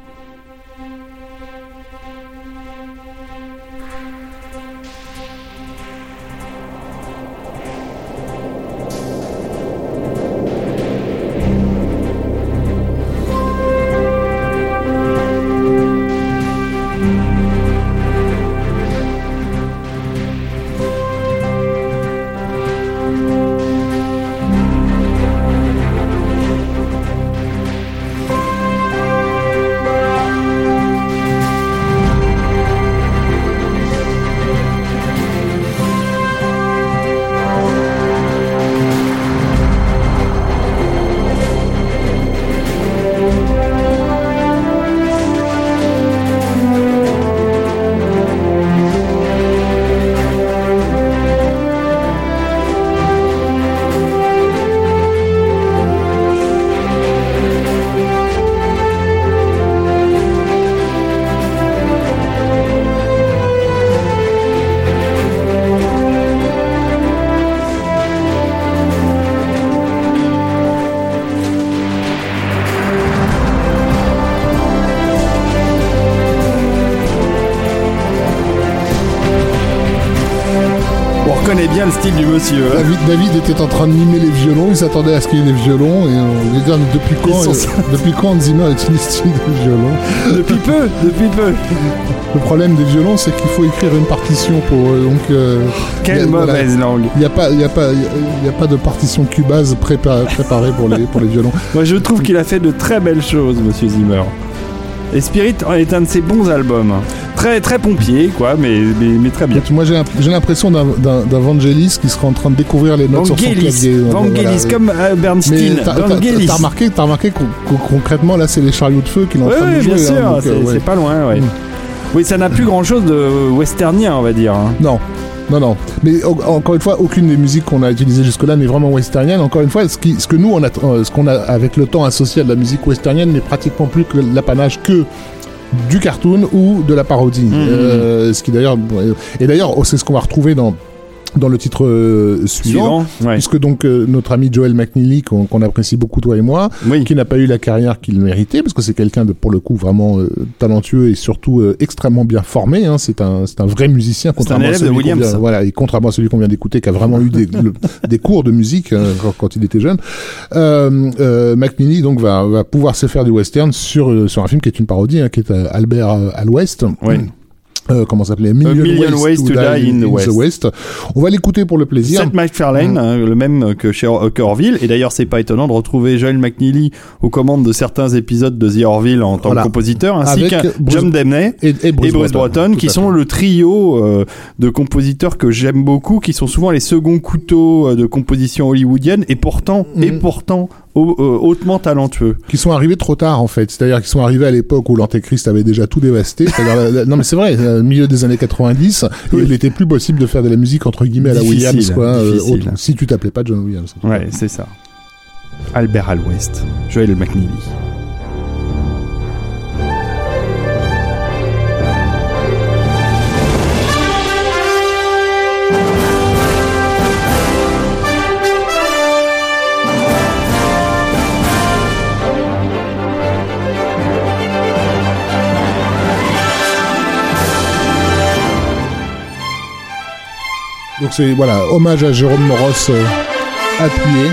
Speaker 1: Monsieur. hein.
Speaker 2: David, David était en train de mimer les violons, il s'attendait à ce qu'il y ait des violons, et on lui dit depuis quand,
Speaker 1: sont-
Speaker 2: euh, depuis quand Zimmer utilise des violons?
Speaker 1: Depuis peu, depuis peu.
Speaker 2: Le problème des violons, c'est qu'il faut écrire une partition pour eux, donc... euh,
Speaker 1: Quelle
Speaker 2: voilà.
Speaker 1: mauvaise langue.
Speaker 2: Il n'y a pas, il a pas, il a- pas de partition cubase prépa- préparée pour les pour les violons.
Speaker 1: Moi, je trouve qu'il a fait de très belles choses, Monsieur Zimmer. Et Spirit est un de ses bons albums. Très, très pompier, quoi, mais, mais, mais très bien.
Speaker 2: Moi, j'ai l'imp- j'ai l'impression d'un- Vangelis qui sera en train de découvrir les notes sur son
Speaker 1: Vangelis,
Speaker 2: clavier. Donc,
Speaker 1: Vangelis,
Speaker 2: voilà.
Speaker 1: comme euh, Bernstein.
Speaker 2: t'as
Speaker 1: Vangelis.
Speaker 2: remarqué, t'as remarqué concrètement là, c'est les chariots de feu qui l'ont en train de
Speaker 1: oui,
Speaker 2: jouer.
Speaker 1: bien
Speaker 2: hein,
Speaker 1: sûr, c'est
Speaker 2: euh, ouais.
Speaker 1: c'est pas loin, ouais.
Speaker 2: Mm.
Speaker 1: Oui, ça n'a plus grand chose de westernien, on va dire. hein.
Speaker 2: Non. Non, non. Mais encore une fois, aucune des musiques qu'on a utilisées jusque-là n'est vraiment westernienne. Encore une fois, ce, qui, ce que nous, on a, euh, ce qu'on a avec le temps associé à de la musique westernienne n'est pratiquement plus que l'apanage que du cartoon ou de la parodie.
Speaker 1: Mhm.
Speaker 2: Euh, ce qui d'ailleurs, et d'ailleurs, c'est ce qu'on va retrouver dans dans le titre euh, suivant.
Speaker 1: Suivant, ouais.
Speaker 2: Puisque donc euh, notre ami Joel McNeely, qu'on qu'on apprécie beaucoup toi et moi,
Speaker 1: Oui.
Speaker 2: qui n'a pas eu la carrière qu'il méritait, parce que c'est quelqu'un de pour le coup vraiment euh, talentueux et surtout euh, extrêmement bien formé. Hein, c'est un c'est un vrai musicien, contrairement à
Speaker 1: élève de
Speaker 2: celui qu'on
Speaker 1: Williams.
Speaker 2: vient, voilà, et contrairement à celui qu'on vient d'écouter, qui a vraiment eu des, le- des cours de musique euh, quand, quand il était jeune. Euh, euh, McNeely donc va va pouvoir se faire du western sur euh, sur un film qui est une parodie, hein, qui est Albert à l'Ouest.
Speaker 1: Oui.
Speaker 2: Euh, comment s'appelait? Million,
Speaker 1: Million Ways to Die in the West.
Speaker 2: On va l'écouter pour le plaisir.
Speaker 1: Seth MacFarlane,
Speaker 2: Mm.
Speaker 1: hein, le même que chez Or- que Orville. Et d'ailleurs, c'est pas étonnant de retrouver Joel McNeely aux commandes de certains épisodes de The Orville en tant
Speaker 2: Voilà.
Speaker 1: que compositeur, ainsi
Speaker 2: Bruce-
Speaker 1: John Demney
Speaker 2: Et,
Speaker 1: et Bruce Broughton, qui sont le trio euh, de compositeurs que j'aime beaucoup, qui sont souvent les seconds couteaux euh, de composition hollywoodienne, et pourtant, et
Speaker 2: Mhm.
Speaker 1: pourtant hautement talentueux.
Speaker 2: qui sont arrivés trop tard en fait. C'est-à-dire qu'ils sont arrivés à l'époque où l'Antéchrist avait déjà tout dévasté. La- la- non mais c'est vrai, euh, milieu des années 90, et il était plus possible de faire de la musique entre guillemets à la
Speaker 1: Difficile,
Speaker 2: Williams quoi. euh, autre- si tu t'appelais pas John Williams.
Speaker 1: Ouais, c'est ça. Albert Al West, Joel McNeely.
Speaker 2: Donc c'est voilà, hommage à Jérôme Moros euh, appuyé.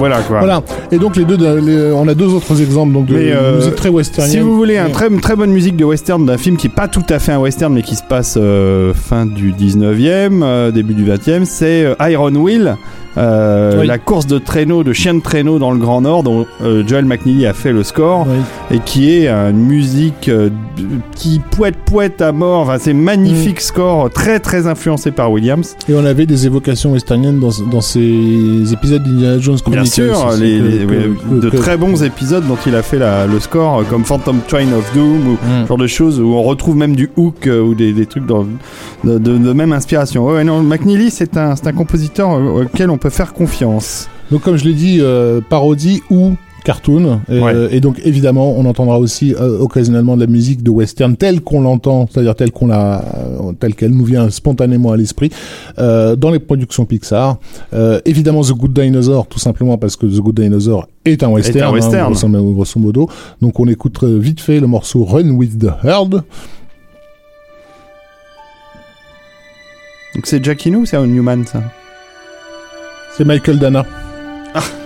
Speaker 1: Voilà quoi.
Speaker 2: Voilà. Et donc les deux, les- on a deux autres exemples donc de
Speaker 1: Mais, euh,
Speaker 2: musique très westernienne.
Speaker 1: Si vous voulez un très, une très bonne musique de western d'un film qui est pas tout à fait un western mais qui se passe euh, fin du 19e, euh, début du 20e, c'est Iron Wheel, euh,
Speaker 2: Oui.
Speaker 1: la course de traîneau, de chien de traîneau dans le Grand Nord dont euh, Joel McNeely a fait le score
Speaker 2: Oui.
Speaker 1: et qui est une musique euh, qui poète poète à mort. Enfin, c'est magnifique
Speaker 2: Mm.
Speaker 1: score, très très influencé par Williams.
Speaker 2: Et on avait des évocations westerniennes dans, dans ces épisodes d'Indiana Jones
Speaker 1: Bien sûr,
Speaker 2: aussi,
Speaker 1: les,
Speaker 2: que-
Speaker 1: les-
Speaker 2: que-
Speaker 1: de
Speaker 2: que-
Speaker 1: très bons épisodes dont il a fait la- le score, comme Phantom Train of Doom ou
Speaker 2: Mm.
Speaker 1: genre de choses où on retrouve même du hook ou des, des trucs dans- de, de- de même inspiration. Ouais, non, McNeely, c'est un, un compositeur auquel on peut faire confiance.
Speaker 2: Donc comme je l'ai dit, euh, parodie ou cartoon. Et,
Speaker 1: Ouais.
Speaker 2: euh, et donc évidemment, on entendra aussi euh, occasionnellement de la musique de western telle qu'on l'entend, c'est-à-dire telle qu'on la, euh, telle qu'elle nous vient spontanément à l'esprit euh, dans les productions Pixar. Euh, évidemment, The Good Dinosaur, tout simplement parce que The Good Dinosaur est un western,
Speaker 1: western.
Speaker 2: hein, grosso, grosso modo. Donc on écoute vite fait le morceau Run with the Herd.
Speaker 1: Donc c'est Giacchino ou c'est un Newman ça?
Speaker 2: C'est Michael Dana. Donc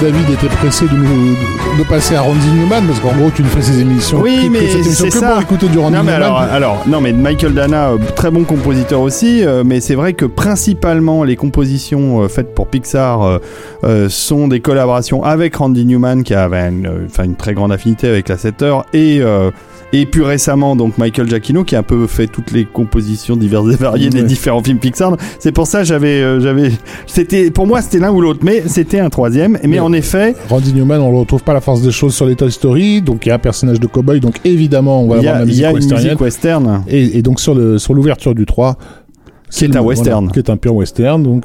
Speaker 2: David était pressé de nous de passer à Randy Newman, parce qu'en gros tu nous fais ces émissions,
Speaker 1: Oui,
Speaker 2: que-
Speaker 1: mais c'est
Speaker 2: que
Speaker 1: ça.
Speaker 2: pour écouter du Randy
Speaker 1: Non mais
Speaker 2: Newman.
Speaker 1: alors, alors non mais Michael Dana euh, très bon compositeur aussi euh, mais c'est vrai que principalement les compositions euh, faites pour Pixar euh, euh, sont des collaborations avec Randy Newman qui avait une, euh, enfin, une très grande affinité avec la 7 heures et euh, et plus récemment donc Michael Giacchino qui a un peu fait toutes les compositions diverses et variées des différents films Pixar. C'est pour ça j'avais euh, j'avais c'était pour moi c'était l'un ou l'autre mais c'était un troisième. Mais en effet
Speaker 2: Randy Newman, on ne retrouve pas la force des choses sur les Toy Story, donc il y a un personnage de cowboy, donc évidemment on va
Speaker 1: y
Speaker 2: avoir
Speaker 1: a,
Speaker 2: la
Speaker 1: il
Speaker 2: musique
Speaker 1: y a une musique western.
Speaker 2: Et, et donc sur le sur l'ouverture du 3,
Speaker 1: Qui est un western.
Speaker 2: qui est un pur western, donc.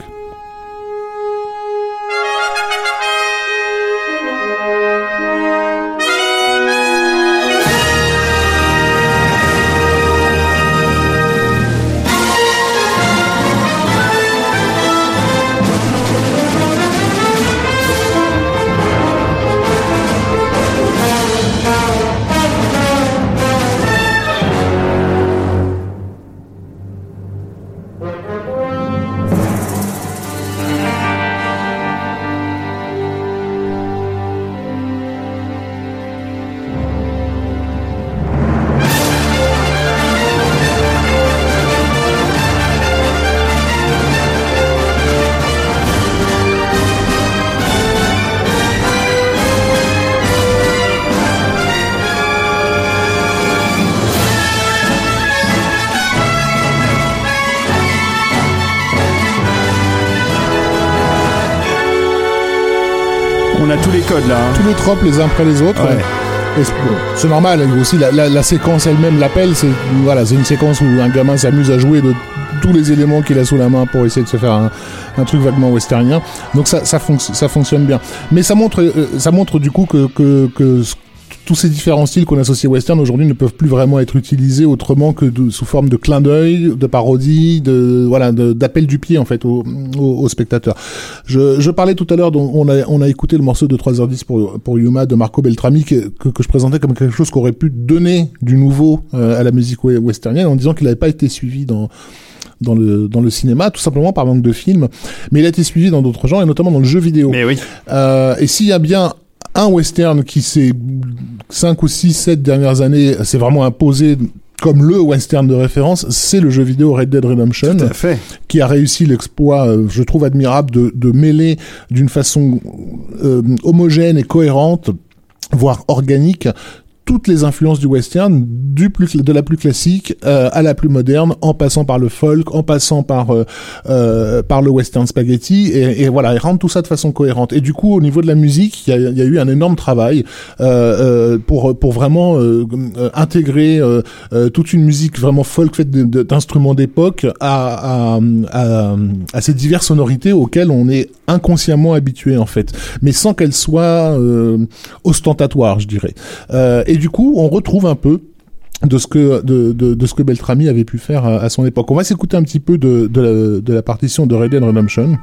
Speaker 2: Tropes les uns après les autres.
Speaker 1: Ouais.
Speaker 2: C'est normal, aussi la, la- la séquence elle-même l'appelle, c'est voilà, c'est une séquence où un gamin s'amuse à jouer de tous les éléments qu'il a sous la main pour essayer de se faire un, un truc vaguement westernien. Donc ça, ça, fonc- ça fonctionne bien. Mais ça montre, euh, ça montre du coup que, que, que ce- tous ces différents styles qu'on associe au western aujourd'hui ne peuvent plus vraiment être utilisés autrement que de- sous forme de clin d'œil, de parodie, de voilà, d'appel du pied en fait au, au, au spectateur. Je, je parlais tout à l'heure, on a, on a écouté le morceau de 3h10 pour, pour Yuma de Marco Beltrami que, que, que je présentais comme quelque chose qui aurait pu donner du nouveau euh, à la musique we- westernienne en disant qu'il n'avait pas été suivi dans dans le dans le cinéma tout simplement par manque de films mais il a été suivi dans d'autres genres et notamment dans le jeu vidéo
Speaker 1: Mais oui.
Speaker 2: euh, et s'il y a bien un western qui ces 5 ou 6, 7 dernières années s'est vraiment imposé comme le western de référence, c'est le jeu vidéo Red Dead Redemption
Speaker 1: Tout à fait.
Speaker 2: qui a réussi l'exploit, euh, je trouve admirable, de, de mêler d'une façon euh, homogène et cohérente, voire organique, toutes les influences du western, du plus, de la plus classique euh, à la plus moderne, en passant par le folk, en passant par euh, euh, par le western spaghetti, et, et voilà, et rendre tout ça de façon cohérente. Et du coup, au niveau de la musique, il y a, eu un énorme travail pour pour vraiment intégrer toute une musique vraiment folk faite d'instruments d'époque à, à, ces diverses sonorités auxquelles on est inconsciemment habitué en fait, mais sans qu'elles soient ostentatoires, je dirais. Du coup, on retrouve un peu de ce que de, de, ce que Beltrami avait pu faire à, son époque. On va s'écouter un petit peu de, de, la, partition de Red Redemption.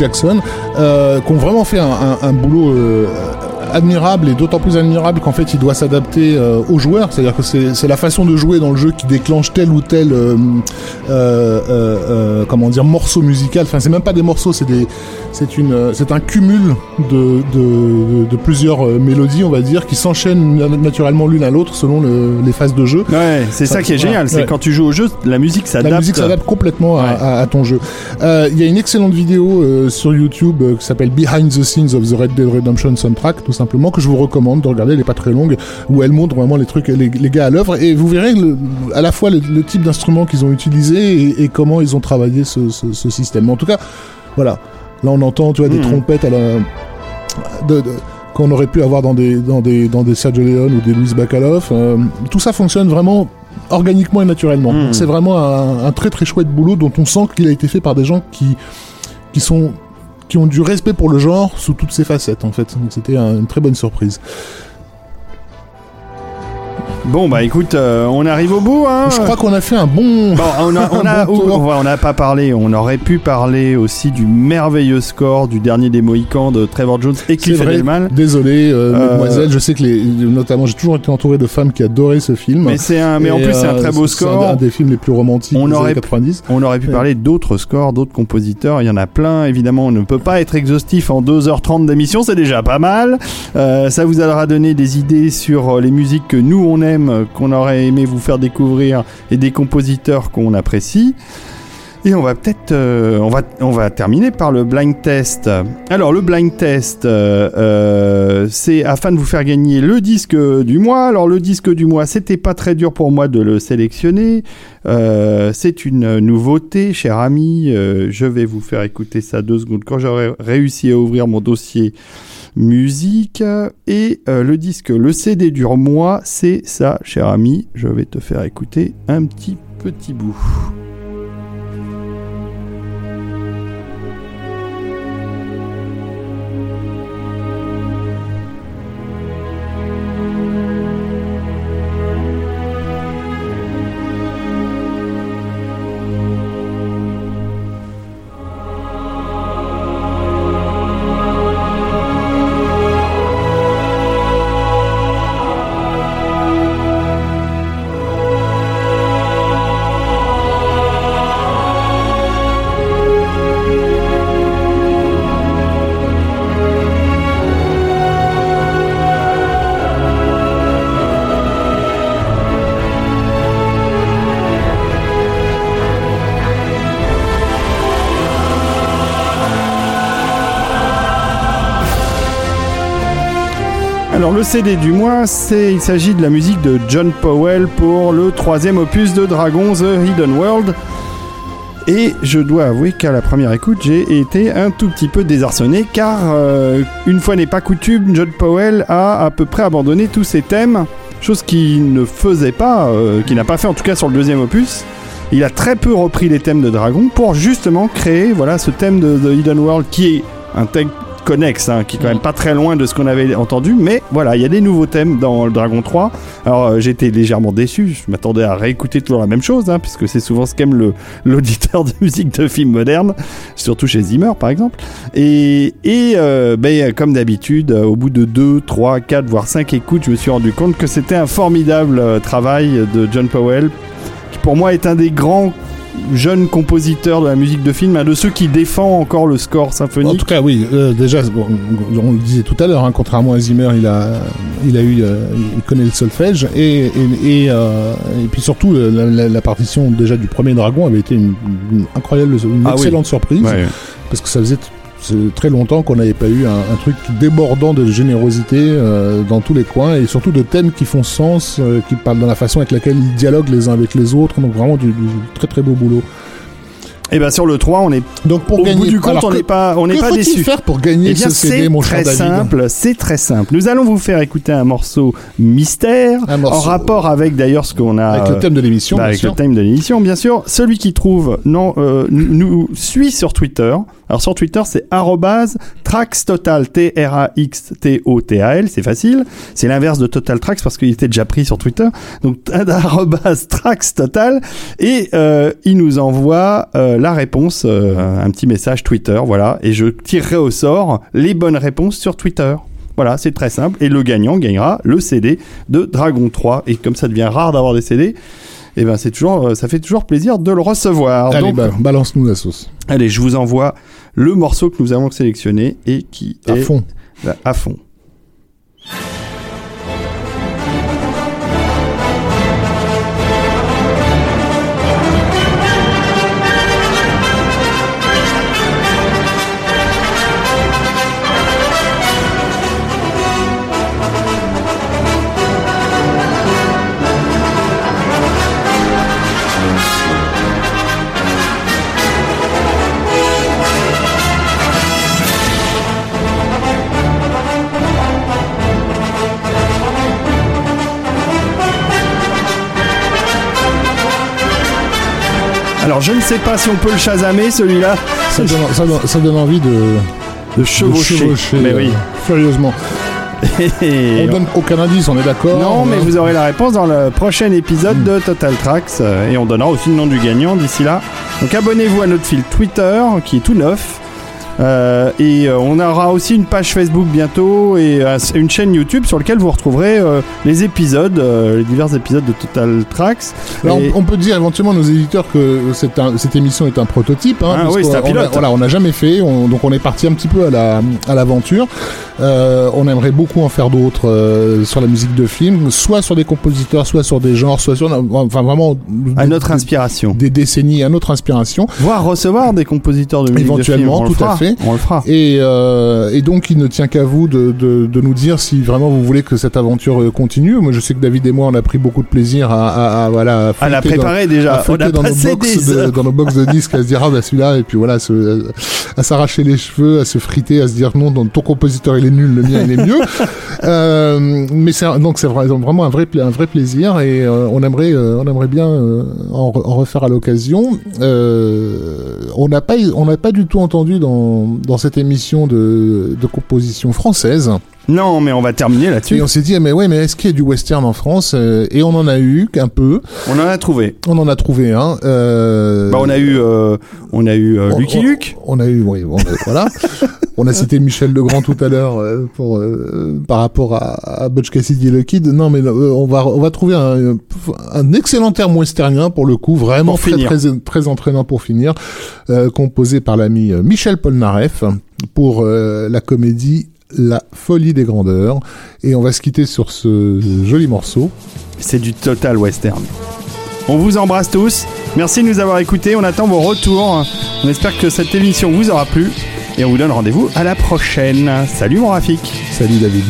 Speaker 2: Jackson euh, qui ont vraiment fait un, boulot euh, admirable et d'autant plus admirable qu'en fait il doit s'adapter euh, aux joueurs, c'est-à-dire que c'est la façon de jouer dans le jeu qui déclenche tel ou tel comment dire morceau musical. Enfin c'est même pas des morceaux, c'est des c'est une euh, c'est un cumul de, de, de plusieurs euh, mélodies on va dire qui s'enchaînent na- naturellement l'une à l'autre selon le- les phases de jeu.
Speaker 1: Ouais, c'est ça,
Speaker 2: Ça,
Speaker 1: qui est génial. C'est
Speaker 2: Ouais.
Speaker 1: quand tu joues au jeu, la musique s'adapte.
Speaker 2: La musique s'adapte complètement à,
Speaker 1: Ouais.
Speaker 2: à- à ton jeu. Euh, Il y a une excellente vidéo euh, sur YouTube euh, qui s'appelle Behind the Scenes of the Red Dead Redemption Soundtrack, tout simplement, que je vous recommande de regarder. Elle est pas très longue, où elle montre vraiment les trucs, les, les gars à l'œuvre, et vous verrez le- à la fois le, le type d'instrument qu'ils ont utilisé et, et comment ils ont travaillé ce, ce- ce système. En tout cas, voilà. Là, on entend, tu vois, des
Speaker 1: Mhm.
Speaker 2: trompettes à la, de- de- qu'on aurait pu avoir dans des dans des dans des Sergio Leone ou des Louis Bacalov. Euh, tout ça fonctionne vraiment organiquement et naturellement. Donc C'est vraiment un, un très très chouette boulot dont on sent qu'il a été fait par des gens qui qui sont qui ont du respect pour le genre sous toutes ses facettes en fait. Donc c'était un- une très bonne surprise.
Speaker 1: Bon, bah écoute, euh, on arrive au bout. Hein.
Speaker 2: Je crois qu'on a fait un bon.
Speaker 1: Bon, on a, on a,
Speaker 2: bon
Speaker 1: on n'a pas parlé. On aurait pu parler aussi du merveilleux score du dernier des Mohicans de Trevor Jones et Cliff. Edelman.
Speaker 2: Désolé, euh,
Speaker 1: Euh,
Speaker 2: mademoiselle. Je sais que les, notamment, j'ai toujours été entouré de femmes qui adoraient ce film.
Speaker 1: Mais c'est un, mais en plus c'est un très beau
Speaker 2: c'est un-
Speaker 1: score.
Speaker 2: un des films les plus romantiques
Speaker 1: On
Speaker 2: des
Speaker 1: aurait
Speaker 2: années
Speaker 1: pu-
Speaker 2: 90.
Speaker 1: On aurait pu
Speaker 2: Ouais.
Speaker 1: parler d'autres scores, d'autres compositeurs. Il y en a plein. Évidemment, on ne peut pas être exhaustif en 2h30 d'émission. C'est déjà pas mal. Ça vous aura donné des idées sur les musiques que nous on aime, qu'on aurait aimé vous faire découvrir et des compositeurs qu'on apprécie. Et on va peut-être, euh, on va, on va terminer par le blind test. Alors le blind test, euh, euh, c'est afin de vous faire gagner le disque du mois. Alors le disque du mois, c'était pas très dur pour moi de le sélectionner. C'est une nouveauté, cher ami. Je vais vous faire écouter ça deux secondes quand j'aurai réussi à ouvrir mon dossier musique. Et euh, le disque, le CD du mois, c'est ça, cher ami. Je vais te faire écouter un petit petit bout. Le CD du mois, il s'agit de la musique de John Powell pour le troisième opus de Dragon, The Hidden World. Et je dois avouer qu'à la première écoute, j'ai été un tout petit peu désarçonné car euh, une fois n'est pas coutume, John Powell a à peu près abandonné tous ses thèmes, chose qu'il ne faisait pas, euh, qu'il n'a pas fait en tout cas sur le deuxième opus. Il a très peu repris les thèmes de Dragon pour justement créer voilà ce thème de The Hidden World qui est un thème connexe, hein, qui est quand même pas très loin de ce qu'on avait entendu, mais voilà, il y a des nouveaux thèmes dans le Dragon 3. Alors euh, j'étais légèrement déçu, je m'attendais à réécouter toujours la même chose, hein, puisque c'est souvent ce qu'aime l'auditeur de musique de films modernes, surtout chez Zimmer par exemple. Et, euh, ben, comme d'habitude, euh, au bout de 2, 3, 4, voire 5 écoutes, je me suis rendu compte que c'était un formidable travail de John Powell, qui pour moi est un des grands jeunes compositeurs de la musique de film, un de ceux qui défend encore le score
Speaker 2: En
Speaker 1: symphonique.
Speaker 2: tout cas, oui. euh, déjà, bon, on le disait tout à l'heure, hein, contrairement à Zimmer, il a, il a eu, euh, il connaît le solfège et et, et, euh, et puis surtout la, la- la partition déjà du premier Dragon avait été une, une incroyable, une
Speaker 1: Ah oui.
Speaker 2: excellente surprise
Speaker 1: Ouais.
Speaker 2: parce que ça faisait c'est très longtemps qu'on n'avait pas eu un, truc débordant de générosité euh, dans tous les coins et surtout de thèmes qui font sens, euh, qui parlent dans la façon avec laquelle ils dialoguent les uns avec les autres. Donc vraiment du, du très très beau boulot.
Speaker 1: Et ben sur le 3, on est
Speaker 2: Donc pour
Speaker 1: au
Speaker 2: gagner,
Speaker 1: bout du compte,
Speaker 2: alors
Speaker 1: on n'est pas, on n'est pas déçu.
Speaker 2: faire pour gagner
Speaker 1: Eh bien,
Speaker 2: ce CD, mon
Speaker 1: très simple, c'est très simple. Nous allons vous faire écouter un morceau mystère,
Speaker 2: Un morceau.
Speaker 1: en rapport avec d'ailleurs ce qu'on a
Speaker 2: Avec le thème de l'émission,
Speaker 1: bah,
Speaker 2: bien
Speaker 1: avec
Speaker 2: sûr.
Speaker 1: le thème de l'émission, bien sûr. Celui qui trouve non, euh, nous suit sur Twitter. Alors sur Twitter, c'est arrobase @traxtotal t r a x t o t a l. C'est facile. C'est l'inverse de Total Tracks parce qu'il était déjà pris sur Twitter. Donc arrobase traxtotal et euh, il nous envoie euh, la réponse, euh, un petit message Twitter, voilà. Et je tirerai au sort les bonnes réponses sur Twitter. Voilà, c'est très simple. Et le gagnant gagnera le CD de Dragon 3. Et comme ça devient rare d'avoir des CD, et ben c'est toujours, euh, ça fait toujours plaisir de le recevoir.
Speaker 2: Allez, bah, balance-nous la sauce.
Speaker 1: allez, je vous envoie le morceau que nous avons sélectionné et qui
Speaker 2: À
Speaker 1: est
Speaker 2: fond.
Speaker 1: à fond. Alors je ne sais pas si on peut le chasamer celui-là.
Speaker 2: Ça donne, ça donne- ça donne envie de,
Speaker 1: De
Speaker 2: de
Speaker 1: chevaucher. Mais
Speaker 2: euh,
Speaker 1: oui.
Speaker 2: furieusement.
Speaker 1: Et-
Speaker 2: On donne aucun indice, on est d'accord
Speaker 1: Non, mais
Speaker 2: hein
Speaker 1: vous aurez la réponse dans le prochain épisode de Total Tracks euh, et on donnera aussi le nom du gagnant d'ici là. Donc abonnez-vous à notre fil Twitter qui est tout neuf. Euh, et euh, on aura aussi une page Facebook bientôt et euh, une chaîne YouTube sur laquelle vous retrouverez euh, les épisodes, euh, les divers épisodes de Total Tracks. Et-
Speaker 2: on, peut dire éventuellement à nos éditeurs que cette émission est un prototype. Hein,
Speaker 1: Ah oui, c'est un
Speaker 2: on a-
Speaker 1: pilote.
Speaker 2: voilà, on n'a jamais fait, on- donc on est parti un petit peu à la à l'aventure. Euh, on aimerait beaucoup en faire d'autres euh, sur la musique de film, soit sur des compositeurs, soit sur des genres, soit sur, enfin vraiment
Speaker 1: À notre inspiration.
Speaker 2: des décennies à notre inspiration.
Speaker 1: Voire recevoir des compositeurs de musique
Speaker 2: Éventuellement,
Speaker 1: de film.
Speaker 2: Tout à
Speaker 1: fera. On le fera.
Speaker 2: Et, euh, et donc, il ne tient qu'à vous de, de, de nous dire si vraiment vous voulez que cette aventure euh, continue. Moi, je sais que David et moi, on a pris beaucoup de plaisir à, à, à, voilà,
Speaker 1: À la
Speaker 2: dans-
Speaker 1: préparer
Speaker 2: à
Speaker 1: déjà. On a
Speaker 2: dans nos,
Speaker 1: passé
Speaker 2: box
Speaker 1: des
Speaker 2: de, dans nos box de disques, à se dire ah bah celui-là et puis voilà, à se- à s'arracher les cheveux, à se friter, à se dire non, ton compositeur il est nul, le mien il est mieux. Euh, mais c'est donc c'est vra- vraiment un vrai pla- un vrai plaisir et euh, on aimerait euh, on aimerait bien euh, en, re- en refaire à l'occasion. Euh, on n'a pas on n'a pas du tout entendu dans dans cette émission de composition française.
Speaker 1: Non, mais on va terminer là-dessus.
Speaker 2: Et on s'est dit, ah, mais ouais, mais est-ce qu'il y a du western en France Euh, Et on en a eu un peu.
Speaker 1: On en a trouvé.
Speaker 2: On en a trouvé un. Euh...
Speaker 1: Bah, on a eu, euh, on a eu euh,
Speaker 2: on-
Speaker 1: Lucky
Speaker 2: on-
Speaker 1: Luke.
Speaker 2: On a eu, oui, on a- voilà. on a cité Michel Legrand tout à l'heure euh, pour euh, par rapport à, à Butch Cassidy et le Kid. Non, mais euh, on va on va trouver un, un excellent terme westernien pour le coup, vraiment très, très très entraînant pour finir, euh, composé par l'ami euh, Michel Polnareff pour euh, la comédie La folie des grandeurs. Et on va se quitter sur ce joli morceau.
Speaker 1: C'est du total western. On vous embrasse tous. Merci de nous avoir écoutés. On attend vos retours. On espère que cette émission vous aura plu. Et on vous donne rendez-vous à la prochaine. Salut mon Rafik.
Speaker 2: Salut David.